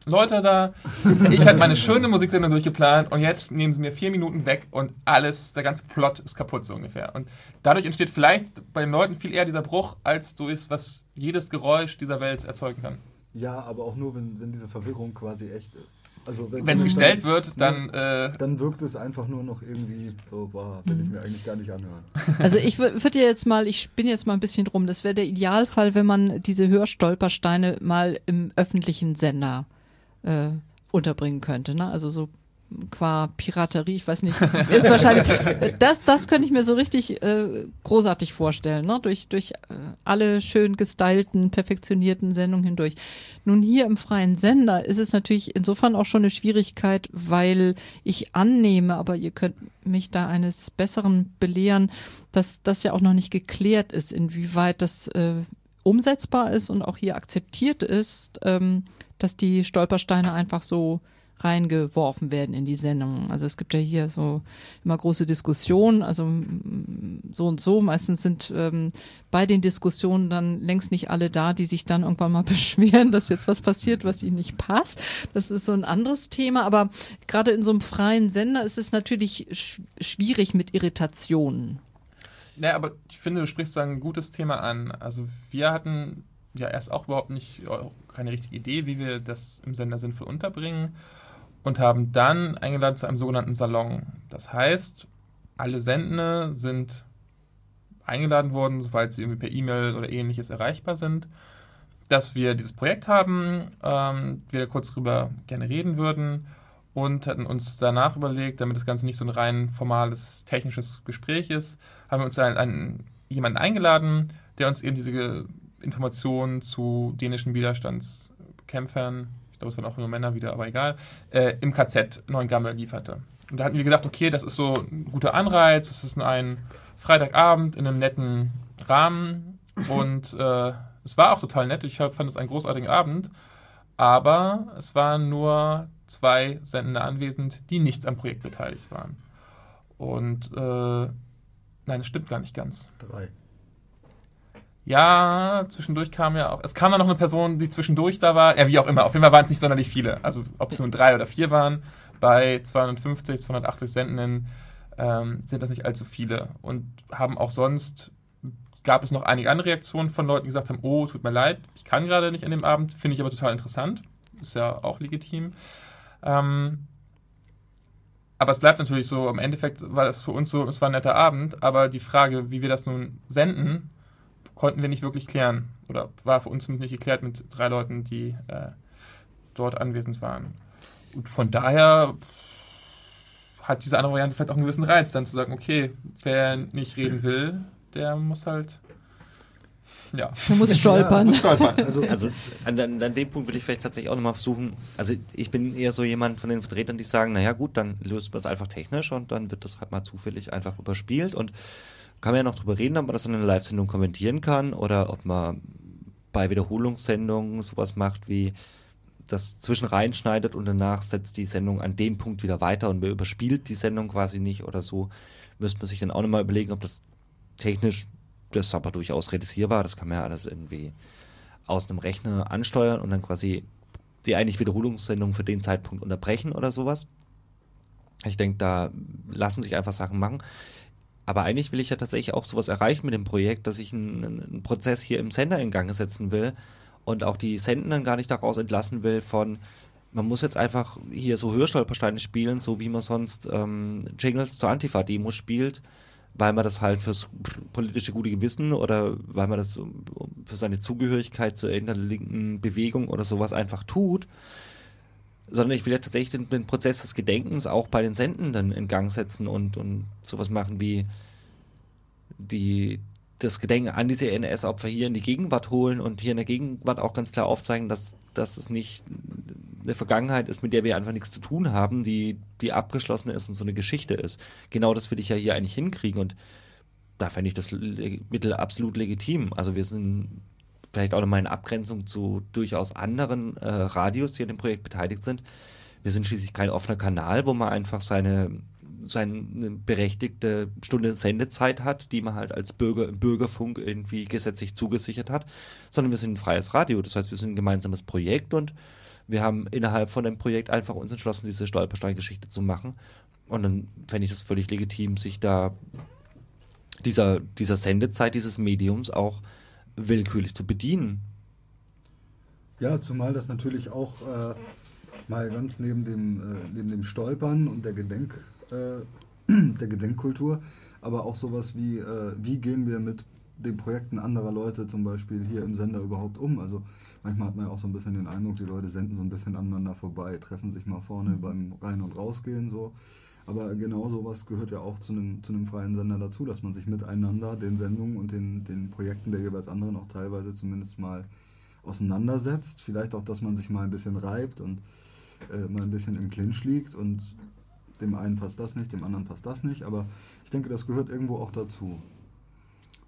Leute da. Ich hatte meine schöne Musiksendung durchgeplant und jetzt nehmen sie mir vier Minuten weg und alles, der ganze Plot ist kaputt so ungefähr. Und dadurch entsteht vielleicht bei den Leuten viel eher dieser Bruch, als durch was jedes Geräusch dieser Welt erzeugen kann. Ja, aber auch nur, wenn, wenn diese Verwirrung quasi echt ist. Also wenn es gestellt wird, dann. Äh dann wirkt es einfach nur noch irgendwie so, boah, will ich mir eigentlich gar nicht anhören. Also ich würde jetzt mal, ich bin jetzt mal ein bisschen drum, das wäre der Idealfall, wenn man diese Hörstolpersteine mal im öffentlichen Sender äh, unterbringen könnte. Ne? Also so qua Piraterie, ich weiß nicht, ist wahrscheinlich, das, das könnte ich mir so richtig äh, großartig vorstellen, ne? durch, durch äh, alle schön gestylten, perfektionierten Sendungen hindurch. Nun hier im freien Sender ist es natürlich insofern auch schon eine Schwierigkeit, weil ich annehme, aber ihr könnt mich da eines Besseren belehren, dass das ja auch noch nicht geklärt ist, inwieweit das äh, umsetzbar ist und auch hier akzeptiert ist, ähm, dass die Stolpersteine einfach so reingeworfen werden in die Sendung. Also es gibt ja hier so immer große Diskussionen, also so und so. Meistens sind ähm, bei den Diskussionen dann längst nicht alle da, die sich dann irgendwann mal beschweren, dass jetzt was passiert, was ihnen nicht passt. Das ist so ein anderes Thema, aber gerade in so einem freien Sender ist es natürlich sch schwierig mit Irritationen. Ja, aber ich finde, du sprichst da ein gutes Thema an. Also wir hatten ja erst auch überhaupt nicht, auch keine richtige Idee, wie wir das im Sender sinnvoll unterbringen und haben dann eingeladen zu einem sogenannten Salon. Das heißt, alle Sendende sind eingeladen worden, sobald sie irgendwie per E-Mail oder ähnliches erreichbar sind, dass wir dieses Projekt haben, ähm, wir kurz drüber gerne reden würden und hatten uns danach überlegt, damit das Ganze nicht so ein rein formales technisches Gespräch ist, haben wir uns einen, einen, jemanden eingeladen, der uns eben diese Informationen zu dänischen Widerstandskämpfern ich glaube, es waren auch nur Männer wieder, aber egal, äh, im KZ Neuengammel lieferte. Und da hatten wir gedacht, okay, das ist so ein guter Anreiz, es ist ein Freitagabend in einem netten Rahmen und äh, es war auch total nett. Ich fand es einen großartigen Abend, aber es waren nur zwei Sendende anwesend, die nicht am Projekt beteiligt waren. Und äh, nein, das stimmt gar nicht ganz. Drei. Ja, zwischendurch kam ja auch. Es kam dann noch eine Person, die zwischendurch da war. Ja, wie auch immer. Auf jeden Fall waren es nicht sonderlich viele. Also, ob es nun drei oder vier waren, bei 250, 280 Sendenden ähm, sind das nicht allzu viele. Und haben auch sonst, gab es noch einige andere Reaktionen von Leuten, die gesagt haben: Oh, tut mir leid, ich kann gerade nicht an dem Abend. Finde ich aber total interessant. Ist ja auch legitim. Ähm, aber es bleibt natürlich so, im Endeffekt war das für uns so, es war ein netter Abend, aber die Frage, wie wir das nun senden, konnten wir nicht wirklich klären. Oder war für uns zumindest nicht geklärt mit drei Leuten, die äh, dort anwesend waren. Und von daher hat diese andere Variante vielleicht auch einen gewissen Reiz, dann zu sagen, okay, wer nicht reden will, der muss halt ja. Du musst stolpern. Ja, muss stolpern. Also, also an, an, an, dem Punkt würde ich vielleicht tatsächlich auch nochmal versuchen, also ich bin eher so jemand von den Vertretern, die sagen, naja gut, dann löst man es einfach technisch und dann wird das halt mal zufällig einfach überspielt und kann man ja noch drüber reden, ob man das in einer Live-Sendung kommentieren kann oder ob man bei Wiederholungssendungen sowas macht wie das zwischen reinschneidet und danach setzt die Sendung an dem Punkt wieder weiter und überspielt die Sendung quasi nicht oder so. Müsste man sich dann auch nochmal überlegen, ob das technisch das ist aber durchaus realisierbar. Das kann man ja alles irgendwie aus einem Rechner ansteuern und dann quasi die eigentlich Wiederholungssendung für den Zeitpunkt unterbrechen oder sowas. Ich denke, da lassen sich einfach Sachen machen. Aber eigentlich will ich ja tatsächlich auch sowas erreichen mit dem Projekt, dass ich einen, einen Prozess hier im Sender in Gang setzen will und auch die Sendenden gar nicht daraus entlassen will von, man muss jetzt einfach hier so Hörstolpersteine spielen, so wie man sonst ähm, Jingles zur Antifa-Demo spielt weil man das halt fürs politische gute Gewissen oder weil man das für seine Zugehörigkeit zu irgendeiner linken Bewegung oder sowas einfach tut, sondern ich will ja tatsächlich den, den Prozess des Gedenkens auch bei den Sendenden in Gang setzen und, und sowas machen wie die, das Gedenken an diese NS-Opfer hier in die Gegenwart holen und hier in der Gegenwart auch ganz klar aufzeigen, dass, dass es nicht eine Vergangenheit ist, mit der wir einfach nichts zu tun haben, die, die abgeschlossen ist und so eine Geschichte ist. Genau das will ich ja hier eigentlich hinkriegen und da fände ich das Mittel absolut legitim. Also wir sind vielleicht auch nochmal in Abgrenzung zu durchaus anderen äh, Radios, die an dem Projekt beteiligt sind. Wir sind schließlich kein offener Kanal, wo man einfach seine, seine berechtigte Stunde Sendezeit hat, die man halt als Bürger im Bürgerfunk irgendwie gesetzlich zugesichert hat, sondern wir sind ein freies Radio. Das heißt, wir sind ein gemeinsames Projekt und wir haben innerhalb von dem Projekt einfach uns entschlossen, diese Stolpersteingeschichte zu machen. Und dann fände ich das völlig legitim, sich da dieser, dieser Sendezeit dieses Mediums auch willkürlich zu bedienen. Ja, zumal das natürlich auch äh, mal ganz neben dem, äh, neben dem Stolpern und der, Gedenk, äh, der Gedenkkultur, aber auch sowas wie, äh, wie gehen wir mit den Projekten anderer Leute zum Beispiel hier im Sender überhaupt um? Also manchmal hat man ja auch so ein bisschen den Eindruck, die Leute senden so ein bisschen aneinander vorbei, treffen sich mal vorne mhm. beim Rein- und Rausgehen so. Aber genau sowas gehört ja auch zu einem, zu einem freien Sender dazu, dass man sich miteinander den Sendungen und den, den Projekten der jeweils anderen auch teilweise zumindest mal auseinandersetzt. Vielleicht auch, dass man sich mal ein bisschen reibt und äh, mal ein bisschen im Clinch liegt und dem einen passt das nicht, dem anderen passt das nicht. Aber ich denke, das gehört irgendwo auch dazu.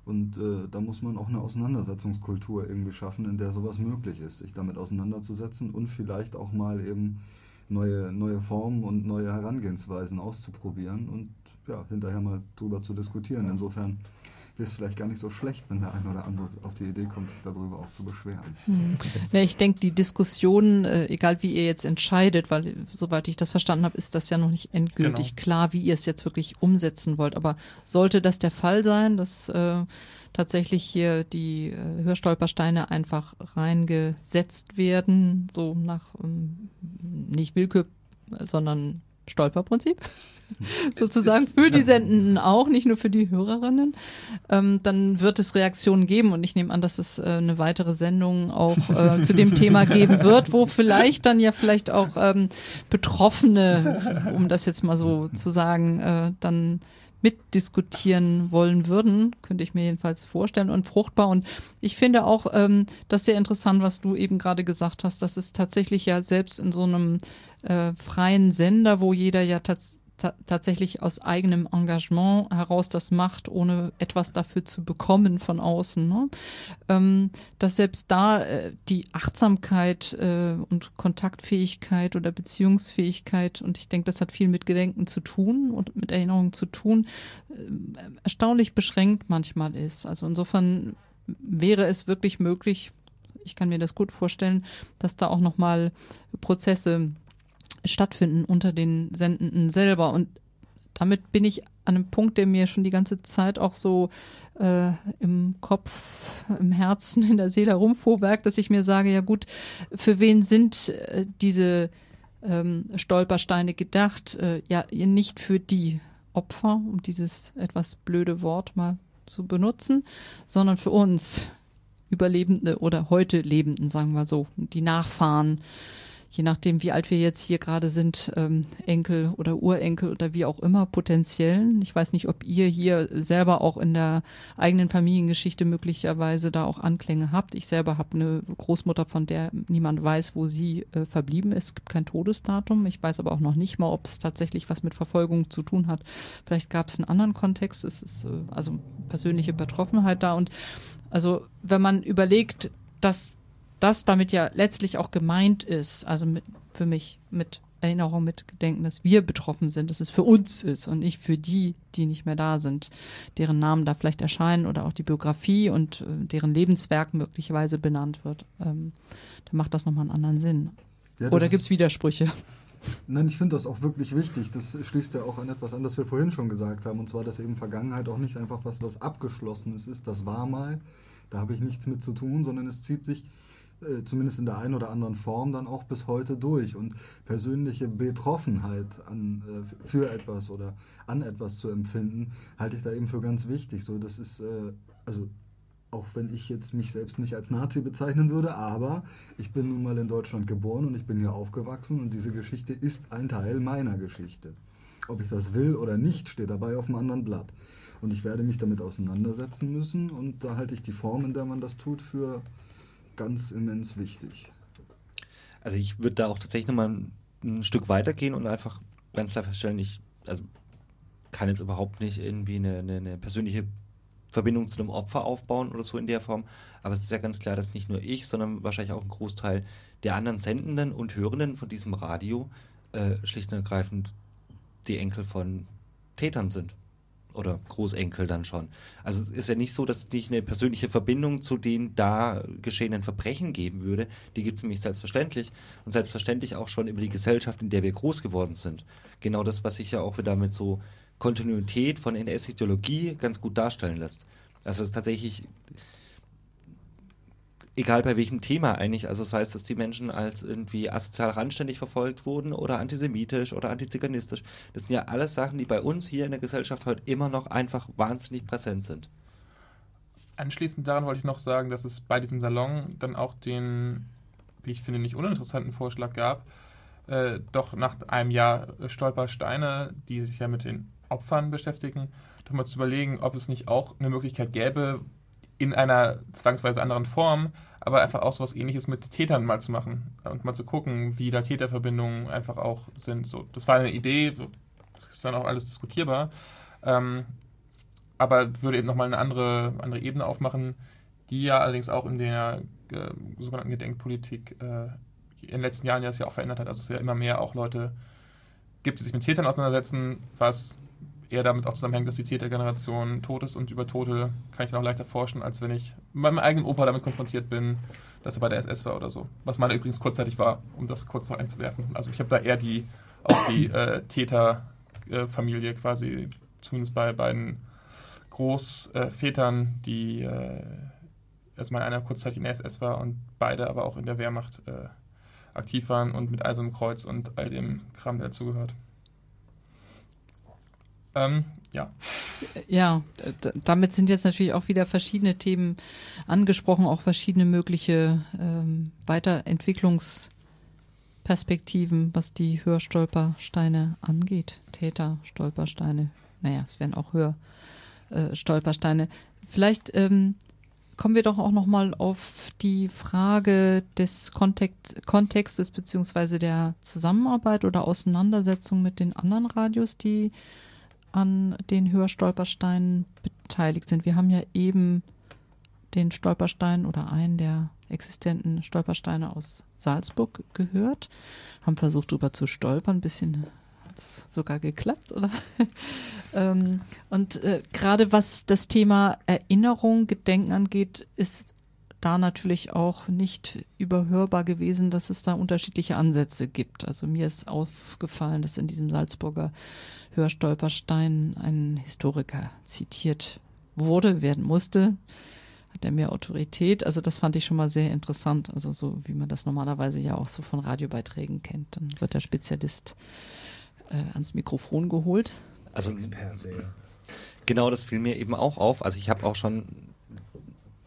Und äh, da muss man auch eine Auseinandersetzungskultur irgendwie schaffen, in der sowas möglich ist, sich damit auseinanderzusetzen und vielleicht auch mal eben neue, neue Formen und neue Herangehensweisen auszuprobieren und ja, hinterher mal drüber zu diskutieren. Insofern wäre es vielleicht gar nicht so schlecht, wenn der eine oder andere auf die Idee kommt, sich darüber auch zu beschweren. Hm. Ja, ich denke, die Diskussion, äh, egal wie ihr jetzt entscheidet, weil soweit ich das verstanden habe, ist das ja noch nicht endgültig genau. klar, wie ihr es jetzt wirklich umsetzen wollt. Aber sollte das der Fall sein, dass äh, tatsächlich hier die äh, Hörstolpersteine einfach reingesetzt werden, so nach ähm, nicht Willkür, sondern Stolperprinzip? sozusagen für die Sendenden auch, nicht nur für die Hörerinnen, ähm, dann wird es Reaktionen geben und ich nehme an, dass es äh, eine weitere Sendung auch äh, zu dem Thema geben wird, wo vielleicht dann ja vielleicht auch ähm, Betroffene, um das jetzt mal so zu sagen, äh, dann mitdiskutieren wollen würden, könnte ich mir jedenfalls vorstellen und fruchtbar. Und ich finde auch ähm, das sehr interessant, was du eben gerade gesagt hast, dass es tatsächlich ja selbst in so einem äh, freien Sender, wo jeder ja tatsächlich tatsächlich aus eigenem Engagement heraus das macht, ohne etwas dafür zu bekommen von außen. Ne? Ähm, dass selbst da äh, die Achtsamkeit äh, und Kontaktfähigkeit oder Beziehungsfähigkeit, und ich denke, das hat viel mit Gedenken zu tun und mit Erinnerungen zu tun, äh, erstaunlich beschränkt manchmal ist. Also insofern wäre es wirklich möglich, ich kann mir das gut vorstellen, dass da auch nochmal Prozesse stattfinden unter den Sendenden selber. Und damit bin ich an einem Punkt, der mir schon die ganze Zeit auch so äh, im Kopf, im Herzen, in der Seele herumvorwerkt, dass ich mir sage, ja gut, für wen sind äh, diese ähm, Stolpersteine gedacht? Äh, ja, nicht für die Opfer, um dieses etwas blöde Wort mal zu benutzen, sondern für uns Überlebende oder heute Lebenden, sagen wir so, die Nachfahren je nachdem, wie alt wir jetzt hier gerade sind, ähm, Enkel oder Urenkel oder wie auch immer, potenziellen. Ich weiß nicht, ob ihr hier selber auch in der eigenen Familiengeschichte möglicherweise da auch Anklänge habt. Ich selber habe eine Großmutter, von der niemand weiß, wo sie äh, verblieben ist. Es gibt kein Todesdatum. Ich weiß aber auch noch nicht mal, ob es tatsächlich was mit Verfolgung zu tun hat. Vielleicht gab es einen anderen Kontext. Es ist äh, also persönliche Betroffenheit da. Und also wenn man überlegt, dass das damit ja letztlich auch gemeint ist, also mit, für mich mit Erinnerung, mit Gedenken, dass wir betroffen sind, dass es für uns ist und nicht für die, die nicht mehr da sind, deren Namen da vielleicht erscheinen oder auch die Biografie und äh, deren Lebenswerk möglicherweise benannt wird. Ähm, dann macht das nochmal einen anderen Sinn. Ja, oder gibt es Widersprüche? Nein, ich finde das auch wirklich wichtig. Das schließt ja auch an etwas an, das wir vorhin schon gesagt haben. Und zwar, dass eben Vergangenheit auch nicht einfach was, was Abgeschlossenes ist. Das war mal, da habe ich nichts mit zu tun, sondern es zieht sich äh, zumindest in der einen oder anderen Form dann auch bis heute durch. Und persönliche Betroffenheit an, äh, für etwas oder an etwas zu empfinden, halte ich da eben für ganz wichtig. So, das ist, äh, also auch wenn ich jetzt mich selbst nicht als Nazi bezeichnen würde, aber ich bin nun mal in Deutschland geboren und ich bin hier aufgewachsen und diese Geschichte ist ein Teil meiner Geschichte. Ob ich das will oder nicht, steht dabei auf einem anderen Blatt. Und ich werde mich damit auseinandersetzen müssen und da halte ich die Form, in der man das tut, für ganz immens wichtig. Also ich würde da auch tatsächlich nochmal ein, ein Stück weitergehen und einfach ganz klar feststellen, ich also kann jetzt überhaupt nicht irgendwie eine, eine, eine persönliche Verbindung zu einem Opfer aufbauen oder so in der Form. Aber es ist ja ganz klar, dass nicht nur ich, sondern wahrscheinlich auch ein Großteil der anderen Sendenden und Hörenden von diesem Radio äh, schlicht und ergreifend die Enkel von Tätern sind oder Großenkel dann schon. Also es ist ja nicht so, dass es nicht eine persönliche Verbindung zu den da geschehenen Verbrechen geben würde. Die gibt es nämlich selbstverständlich und selbstverständlich auch schon über die Gesellschaft, in der wir groß geworden sind. Genau das, was sich ja auch wieder mit so Kontinuität von NS-Ideologie ganz gut darstellen lässt. Also es ist tatsächlich egal bei welchem Thema eigentlich. Also das heißt, dass die Menschen als irgendwie asozial randständig verfolgt wurden oder antisemitisch oder antiziganistisch. Das sind ja alles Sachen, die bei uns hier in der Gesellschaft heute immer noch einfach wahnsinnig präsent sind. Anschließend daran wollte ich noch sagen, dass es bei diesem Salon dann auch den, wie ich finde, nicht uninteressanten Vorschlag gab, äh, doch nach einem Jahr Stolpersteine, die sich ja mit den Opfern beschäftigen, doch mal zu überlegen, ob es nicht auch eine Möglichkeit gäbe, in einer zwangsweise anderen Form, aber einfach auch so was ähnliches mit Tätern mal zu machen und mal zu gucken, wie da Täterverbindungen einfach auch sind. So, das war eine Idee, ist dann auch alles diskutierbar, ähm, aber würde eben nochmal eine andere, andere Ebene aufmachen, die ja allerdings auch in der äh, sogenannten Gedenkpolitik äh, in den letzten Jahren ja sich auch verändert hat. Also es ja immer mehr auch Leute gibt, die sich mit Tätern auseinandersetzen, was eher damit auch zusammenhängt, dass die Tätergeneration tot ist und über Tote kann ich dann auch leichter forschen, als wenn ich mit meinem eigenen Opa damit konfrontiert bin, dass er bei der SS war oder so. Was meiner übrigens kurzzeitig war, um das kurz noch einzuwerfen. Also ich habe da eher die, auch die äh, Täterfamilie äh, quasi, zumindest bei beiden Großvätern, äh, die äh, erstmal einer kurzzeitig in der SS war und beide aber auch in der Wehrmacht äh, aktiv waren und mit Eisernem Kreuz und all dem Kram, der dazugehört. Ähm, ja. Ja, damit sind jetzt natürlich auch wieder verschiedene Themen angesprochen, auch verschiedene mögliche ähm, Weiterentwicklungsperspektiven, was die Hörstolpersteine angeht. Täterstolpersteine. Naja, es werden auch Hörstolpersteine. Äh, Vielleicht ähm, kommen wir doch auch noch mal auf die Frage des Kontext, Kontextes beziehungsweise der Zusammenarbeit oder Auseinandersetzung mit den anderen Radios, die an den Hörstolpersteinen beteiligt sind. Wir haben ja eben den Stolperstein oder einen der existenten Stolpersteine aus Salzburg gehört, haben versucht, darüber zu stolpern. Ein bisschen hat es sogar geklappt, oder? ähm, und äh, gerade was das Thema Erinnerung, Gedenken angeht, ist da natürlich auch nicht überhörbar gewesen, dass es da unterschiedliche Ansätze gibt. Also mir ist aufgefallen, dass in diesem Salzburger Hörstolperstein ein Historiker zitiert wurde, werden musste. Hat er mehr Autorität? Also das fand ich schon mal sehr interessant. Also so wie man das normalerweise ja auch so von Radiobeiträgen kennt. Dann wird der Spezialist äh, ans Mikrofon geholt. Also Genau, das fiel mir eben auch auf. Also ich habe auch schon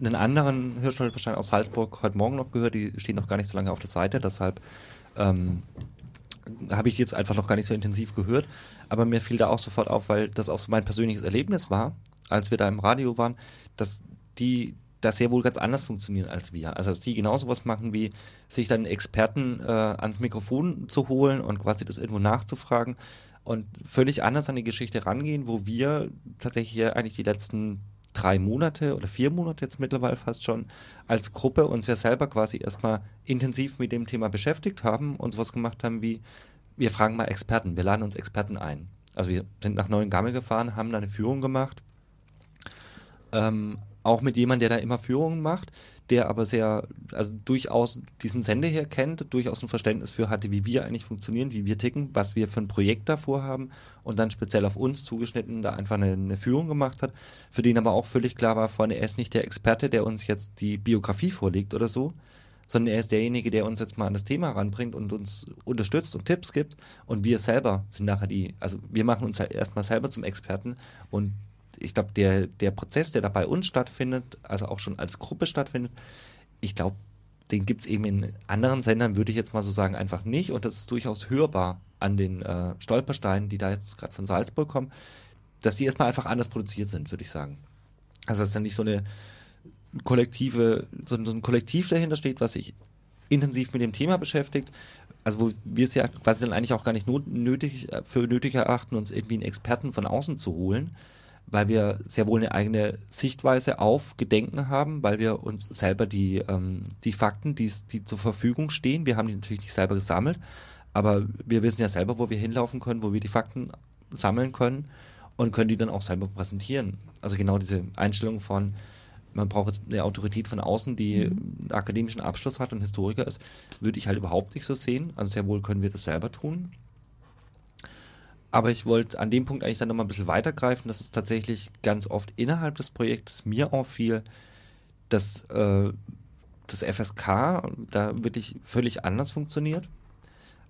einen anderen Hörstolperstein aus Salzburg heute Morgen noch gehört, die stehen noch gar nicht so lange auf der Seite, deshalb ähm, habe ich jetzt einfach noch gar nicht so intensiv gehört. Aber mir fiel da auch sofort auf, weil das auch so mein persönliches Erlebnis war, als wir da im Radio waren, dass die das sehr wohl ganz anders funktionieren als wir. Also dass die genauso was machen wie sich dann Experten äh, ans Mikrofon zu holen und quasi das irgendwo nachzufragen und völlig anders an die Geschichte rangehen, wo wir tatsächlich eigentlich die letzten drei Monate oder vier Monate jetzt mittlerweile fast schon als Gruppe uns ja selber quasi erstmal intensiv mit dem Thema beschäftigt haben und sowas gemacht haben wie, wir fragen mal Experten, wir laden uns Experten ein. Also wir sind nach Neuengamme gefahren, haben da eine Führung gemacht, ähm, auch mit jemandem, der da immer Führungen macht, der aber sehr, also durchaus diesen Sender hier kennt, durchaus ein Verständnis für hatte, wie wir eigentlich funktionieren, wie wir ticken, was wir für ein Projekt davor haben und dann speziell auf uns zugeschnitten da einfach eine, eine Führung gemacht hat, für den aber auch völlig klar war, vorne, er ist nicht der Experte, der uns jetzt die Biografie vorlegt oder so, sondern er ist derjenige, der uns jetzt mal an das Thema ranbringt und uns unterstützt und Tipps gibt. Und wir selber sind nachher die, also wir machen uns halt erstmal selber zum Experten und ich glaube, der, der Prozess, der da bei uns stattfindet, also auch schon als Gruppe stattfindet, ich glaube, den gibt es eben in anderen Sendern, würde ich jetzt mal so sagen, einfach nicht. Und das ist durchaus hörbar an den äh, Stolpersteinen, die da jetzt gerade von Salzburg kommen, dass die erstmal einfach anders produziert sind, würde ich sagen. Also dass da nicht so eine kollektive, so, so ein Kollektiv dahinter steht, was sich intensiv mit dem Thema beschäftigt, also wo wir es ja quasi dann eigentlich auch gar nicht nötig, äh, für nötig erachten, uns irgendwie einen Experten von außen zu holen, weil wir sehr wohl eine eigene Sichtweise auf Gedenken haben, weil wir uns selber die, ähm, die Fakten, die, die zur Verfügung stehen, wir haben die natürlich nicht selber gesammelt, aber wir wissen ja selber, wo wir hinlaufen können, wo wir die Fakten sammeln können und können die dann auch selber präsentieren. Also genau diese Einstellung von, man braucht jetzt eine Autorität von außen, die mhm. einen akademischen Abschluss hat und Historiker ist, würde ich halt überhaupt nicht so sehen. Also sehr wohl können wir das selber tun. Aber ich wollte an dem Punkt eigentlich dann nochmal ein bisschen weitergreifen, dass es tatsächlich ganz oft innerhalb des Projektes mir auffiel, dass äh, das FSK da wirklich völlig anders funktioniert.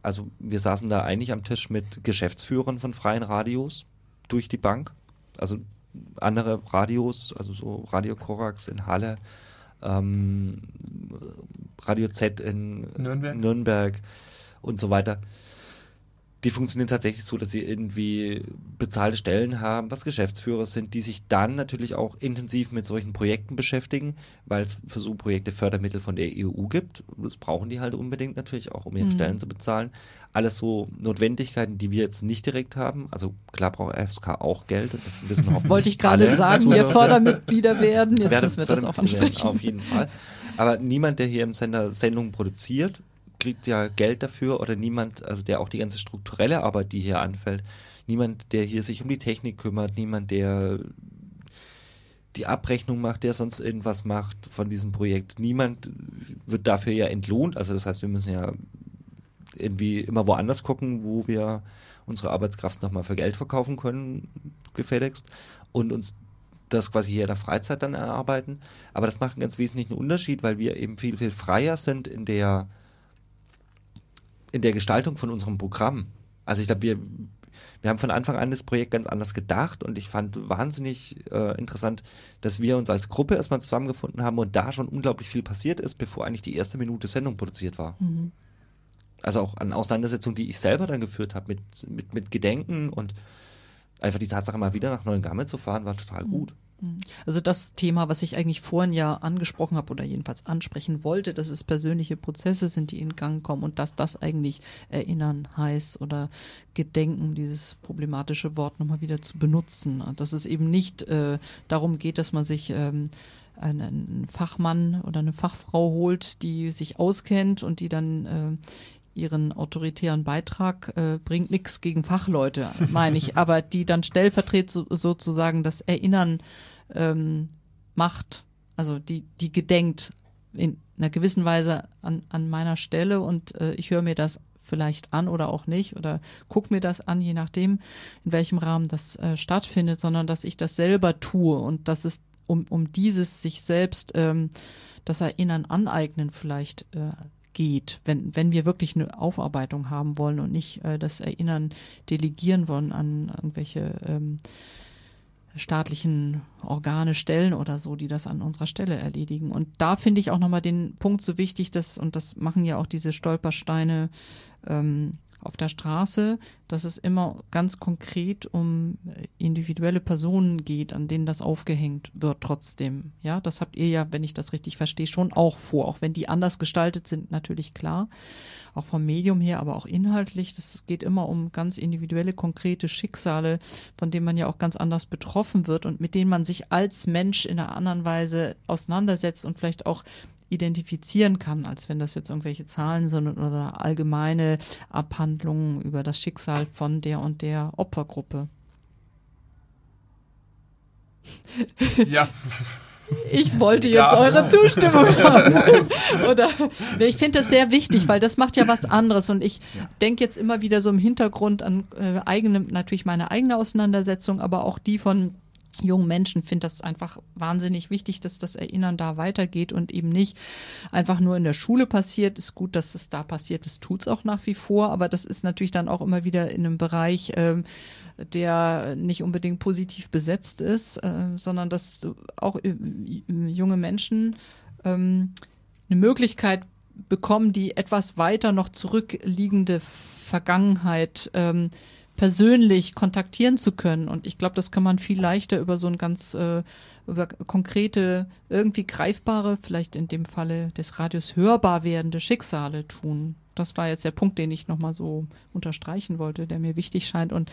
Also wir saßen da eigentlich am Tisch mit Geschäftsführern von freien Radios durch die Bank. Also andere Radios, also so Radio Korax in Halle, ähm, Radio Z in Nürnberg. Nürnberg und so weiter die funktionieren tatsächlich so, dass sie irgendwie bezahlte Stellen haben, was Geschäftsführer sind, die sich dann natürlich auch intensiv mit solchen Projekten beschäftigen, weil es für so Projekte Fördermittel von der EU gibt. Das brauchen die halt unbedingt natürlich auch, um ihre mhm. Stellen zu bezahlen. Alles so Notwendigkeiten, die wir jetzt nicht direkt haben. Also klar braucht FSK auch Geld. Und das wissen hoffentlich Wollte ich gerade sagen, wir Fördermitglieder werden. Jetzt müssen wir das auch ansprechen. Auf jeden Fall. Aber niemand, der hier im Sender Sendungen produziert, kriegt ja Geld dafür oder niemand, also der auch die ganze strukturelle Arbeit, die hier anfällt, niemand, der hier sich um die Technik kümmert, niemand, der die Abrechnung macht, der sonst irgendwas macht von diesem Projekt. Niemand wird dafür ja entlohnt. Also das heißt, wir müssen ja irgendwie immer woanders gucken, wo wir unsere Arbeitskraft nochmal für Geld verkaufen können, gefälligst. Und uns das quasi hier in der Freizeit dann erarbeiten. Aber das macht einen ganz wesentlichen Unterschied, weil wir eben viel, viel freier sind in der in der Gestaltung von unserem Programm. Also ich glaube, wir, wir haben von Anfang an das Projekt ganz anders gedacht und ich fand wahnsinnig äh, interessant, dass wir uns als Gruppe erstmal zusammengefunden haben und da schon unglaublich viel passiert ist, bevor eigentlich die erste Minute Sendung produziert war. Mhm. Also auch an Auseinandersetzungen, die ich selber dann geführt habe mit, mit, mit Gedenken und einfach die Tatsache, mal wieder nach Neuengamme zu fahren, war total mhm. gut. Mhm. Also das Thema, was ich eigentlich vorhin ja angesprochen habe oder jedenfalls ansprechen wollte, dass es persönliche Prozesse sind, die in Gang kommen und dass das eigentlich erinnern heißt oder gedenken, dieses problematische Wort nochmal wieder zu benutzen. Dass es eben nicht äh, darum geht, dass man sich ähm, einen Fachmann oder eine Fachfrau holt, die sich auskennt und die dann äh, ihren autoritären Beitrag äh, bringt nichts gegen Fachleute, meine ich, aber die dann stellvertretend so, sozusagen das Erinnern ähm, macht, also die, die gedenkt in einer gewissen Weise an, an meiner Stelle und äh, ich höre mir das vielleicht an oder auch nicht oder guck mir das an, je nachdem, in welchem Rahmen das äh, stattfindet, sondern dass ich das selber tue und dass es um, um dieses sich selbst, ähm, das Erinnern, Aneignen vielleicht äh, geht, wenn, wenn wir wirklich eine Aufarbeitung haben wollen und nicht äh, das Erinnern delegieren wollen an irgendwelche ähm, staatlichen Organe, Stellen oder so, die das an unserer Stelle erledigen. Und da finde ich auch nochmal den Punkt so wichtig, dass, und das machen ja auch diese Stolpersteine ähm, auf der Straße, dass es immer ganz konkret um individuelle Personen geht, an denen das aufgehängt wird trotzdem. Ja, das habt ihr ja, wenn ich das richtig verstehe, schon auch vor, auch wenn die anders gestaltet sind, natürlich klar. Auch vom Medium her, aber auch inhaltlich. Das geht immer um ganz individuelle, konkrete Schicksale, von denen man ja auch ganz anders betroffen wird und mit denen man sich als Mensch in einer anderen Weise auseinandersetzt und vielleicht auch identifizieren kann, als wenn das jetzt irgendwelche Zahlen sind oder allgemeine Abhandlungen über das Schicksal von der und der Opfergruppe. Ja. Ich wollte jetzt ja. eure Zustimmung haben. Oder, ich finde das sehr wichtig, weil das macht ja was anderes. Und ich ja. denke jetzt immer wieder so im Hintergrund an äh, eigene, natürlich meine eigene Auseinandersetzung, aber auch die von jungen Menschen finde das einfach wahnsinnig wichtig, dass das Erinnern da weitergeht und eben nicht einfach nur in der Schule passiert. Ist gut, dass es da passiert, das tut es auch nach wie vor, aber das ist natürlich dann auch immer wieder in einem Bereich, ähm, der nicht unbedingt positiv besetzt ist, äh, sondern dass auch äh, junge Menschen ähm, eine Möglichkeit bekommen, die etwas weiter noch zurückliegende Vergangenheit ähm, persönlich kontaktieren zu können. Und ich glaube, das kann man viel leichter über so ein ganz, äh, über konkrete, irgendwie greifbare, vielleicht in dem Falle des Radios hörbar werdende Schicksale tun. Das war jetzt der Punkt, den ich nochmal so unterstreichen wollte, der mir wichtig scheint und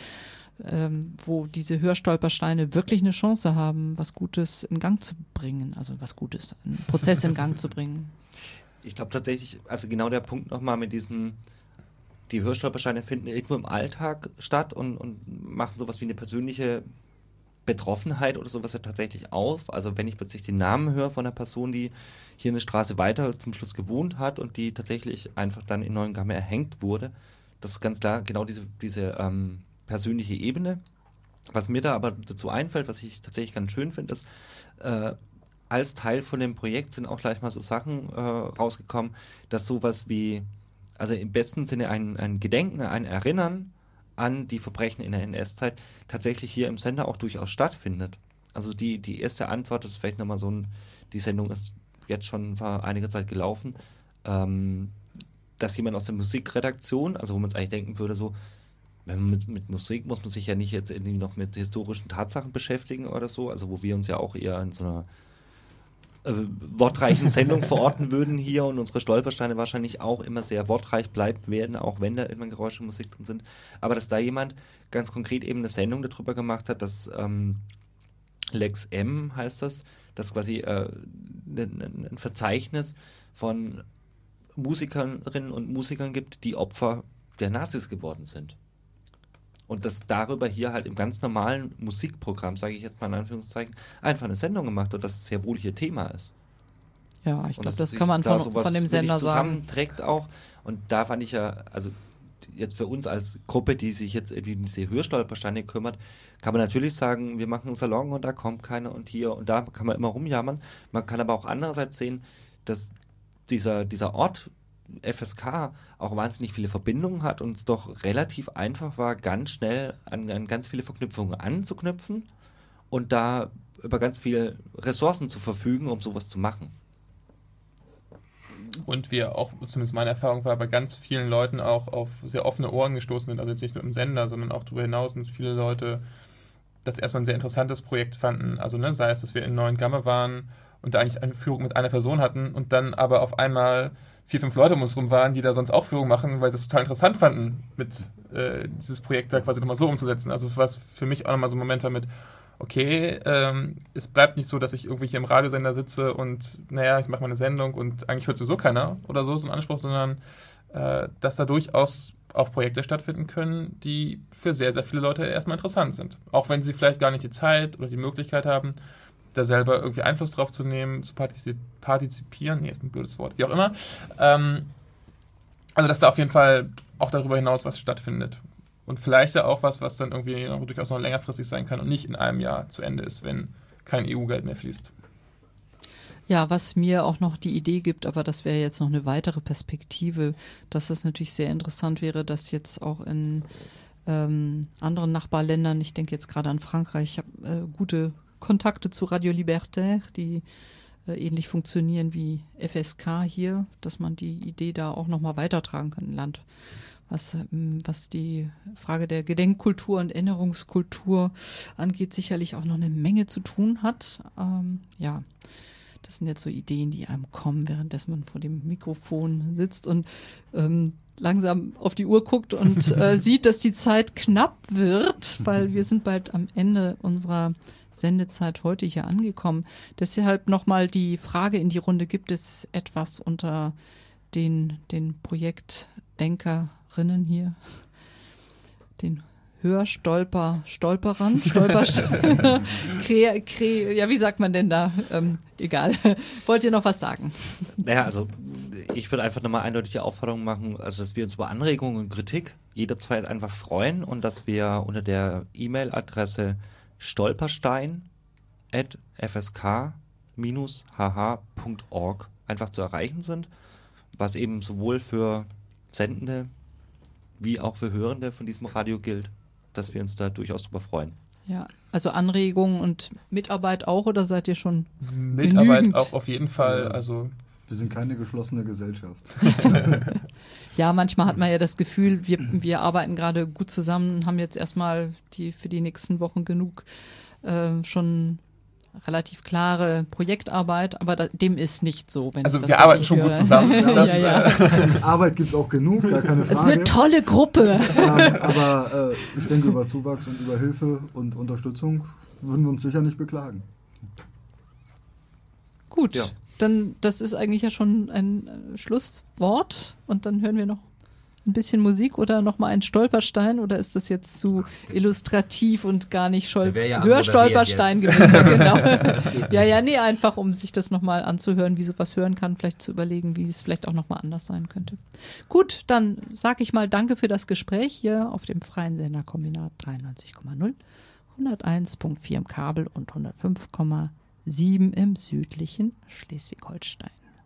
ähm, wo diese Hörstolpersteine wirklich eine Chance haben, was Gutes in Gang zu bringen, also was Gutes, einen Prozess in Gang zu bringen. Ich glaube tatsächlich, also genau der Punkt nochmal mit diesem, die Hörstolpersteine finden irgendwo im Alltag statt und, und machen sowas wie eine persönliche Betroffenheit oder sowas ja tatsächlich auf. Also wenn ich plötzlich den Namen höre von einer Person, die hier eine Straße weiter zum Schluss gewohnt hat und die tatsächlich einfach dann in Neuengamme erhängt wurde, das ist ganz klar genau diese, diese ähm, persönliche Ebene. Was mir da aber dazu einfällt, was ich tatsächlich ganz schön finde, ist, äh, als Teil von dem Projekt sind auch gleich mal so Sachen äh, rausgekommen, dass sowas wie also im besten Sinne ein, ein Gedenken, ein Erinnern an die Verbrechen in der NS-Zeit tatsächlich hier im Sender auch durchaus stattfindet. Also die, die erste Antwort ist vielleicht nochmal so ein, die Sendung ist jetzt schon vor einiger Zeit gelaufen, ähm, dass jemand aus der Musikredaktion, also wo man es eigentlich denken würde, so, wenn man mit, mit, Musik muss man sich ja nicht jetzt irgendwie noch mit historischen Tatsachen beschäftigen oder so, also wo wir uns ja auch eher in so einer äh, wortreichen Sendung verorten würden hier und unsere Stolpersteine wahrscheinlich auch immer sehr wortreich bleibt werden, auch wenn da irgendwann Geräusche und Musik drin sind. Aber dass da jemand ganz konkret eben eine Sendung darüber gemacht hat, dass ähm, Lex M heißt das, das quasi äh, ein Verzeichnis von Musikerinnen und Musikern gibt, die Opfer der Nazis geworden sind. Und dass darüber hier halt im ganz normalen Musikprogramm, sage ich jetzt mal in Anführungszeichen, einfach eine Sendung gemacht wird, dass es sehr wohl hier Thema ist. Ja, ich glaube, das kann man von, von dem Sender sagen. trägt auch. Und da fand ich ja, also jetzt für uns als Gruppe, die sich jetzt irgendwie um diese Hörstolpersteine kümmert, kann man natürlich sagen, wir machen einen Salon und da kommt keiner und hier und da kann man immer rumjammern. Man kann aber auch andererseits sehen, dass dieser, dieser Ort FSK auch wahnsinnig viele Verbindungen hat und es doch relativ einfach war, ganz schnell an, an ganz viele Verknüpfungen anzuknüpfen und da über ganz viele Ressourcen zu verfügen, um sowas zu machen. Und wir auch, zumindest meine Erfahrung war, bei ganz vielen Leuten auch auf sehr offene Ohren gestoßen sind, also jetzt nicht nur im Sender, sondern auch darüber hinaus und viele Leute das erstmal ein sehr interessantes Projekt fanden. Also ne, sei es, dass wir in Neuen Gamme waren und da eigentlich eine Führung mit einer Person hatten und dann aber auf einmal vier, fünf Leute um uns rum waren, die da sonst auch Führung machen, weil sie es total interessant fanden, mit äh, dieses Projekt da quasi nochmal so umzusetzen. Also was für mich auch nochmal so ein Moment war mit, okay, ähm, es bleibt nicht so, dass ich irgendwie hier im Radiosender sitze und, naja, ich mache mal eine Sendung und eigentlich hört sowieso keiner oder so, so ein Anspruch, sondern äh, dass da durchaus auch Projekte stattfinden können, die für sehr, sehr viele Leute erstmal interessant sind. Auch wenn sie vielleicht gar nicht die Zeit oder die Möglichkeit haben, da selber irgendwie Einfluss drauf zu nehmen, zu partizip partizipieren, nee, ist ein blödes Wort, wie auch immer. Ähm, also, dass da auf jeden Fall auch darüber hinaus was stattfindet. Und vielleicht ja auch was, was dann irgendwie durchaus noch längerfristig sein kann und nicht in einem Jahr zu Ende ist, wenn kein EU-Geld mehr fließt. Ja, was mir auch noch die Idee gibt, aber das wäre jetzt noch eine weitere Perspektive, dass es natürlich sehr interessant wäre, dass jetzt auch in ähm, anderen Nachbarländern, ich denke jetzt gerade an Frankreich, ich habe äh, gute Kontakte zu Radio Libertaire, die äh, ähnlich funktionieren wie FSK hier, dass man die Idee da auch nochmal weitertragen kann im Land. Was, ähm, was die Frage der Gedenkkultur und Erinnerungskultur angeht, sicherlich auch noch eine Menge zu tun hat. Ähm, ja, das sind jetzt so Ideen, die einem kommen, währenddessen man vor dem Mikrofon sitzt und ähm, langsam auf die Uhr guckt und äh, sieht, dass die Zeit knapp wird, weil wir sind bald am Ende unserer Sendezeit heute hier angekommen. Deshalb nochmal die Frage in die Runde, gibt es etwas unter den, den Projektdenkerinnen hier, den Hörstolper, Stolperern, Stolper, Kre, Kre, ja, wie sagt man denn da? Ähm, egal. Wollt ihr noch was sagen? Naja, also ich würde einfach nochmal eindeutige Aufforderung machen, also dass wir uns über Anregungen und Kritik jederzeit einfach freuen und dass wir unter der E-Mail-Adresse stolperstein at fsk-hh.org einfach zu erreichen sind, was eben sowohl für Sendende wie auch für Hörende von diesem Radio gilt dass wir uns da durchaus drüber freuen. Ja, also Anregungen und Mitarbeit auch oder seid ihr schon Mitarbeit genügend? auch auf jeden Fall. Also wir sind keine geschlossene Gesellschaft. ja, manchmal hat man ja das Gefühl, wir, wir arbeiten gerade gut zusammen, haben jetzt erstmal die für die nächsten Wochen genug äh, schon relativ klare Projektarbeit, aber da, dem ist nicht so. also wir arbeiten schon höre. gut zusammen. Das, ja, ja. Arbeit gibt es auch genug, gar keine Frage. Es ist eine tolle Gruppe. Ähm, aber äh, ich denke, über Zuwachs und über Hilfe und Unterstützung würden wir uns sicher nicht beklagen. Gut, ja. Dann das ist eigentlich ja schon ein äh, Schlusswort und dann hören wir noch ein bisschen Musik oder nochmal ein Stolperstein oder ist das jetzt zu illustrativ und gar nicht Schol ja Hörstolperstein gewesen? genau. ja, ja, nee, einfach um sich das nochmal anzuhören, wie sowas hören kann, vielleicht zu überlegen, wie es vielleicht auch nochmal anders sein könnte. Gut, dann sage ich mal Danke für das Gespräch hier auf dem freien Senderkombinat 93,0, 101.4 im Kabel und 105,7 im südlichen Schleswig-Holstein.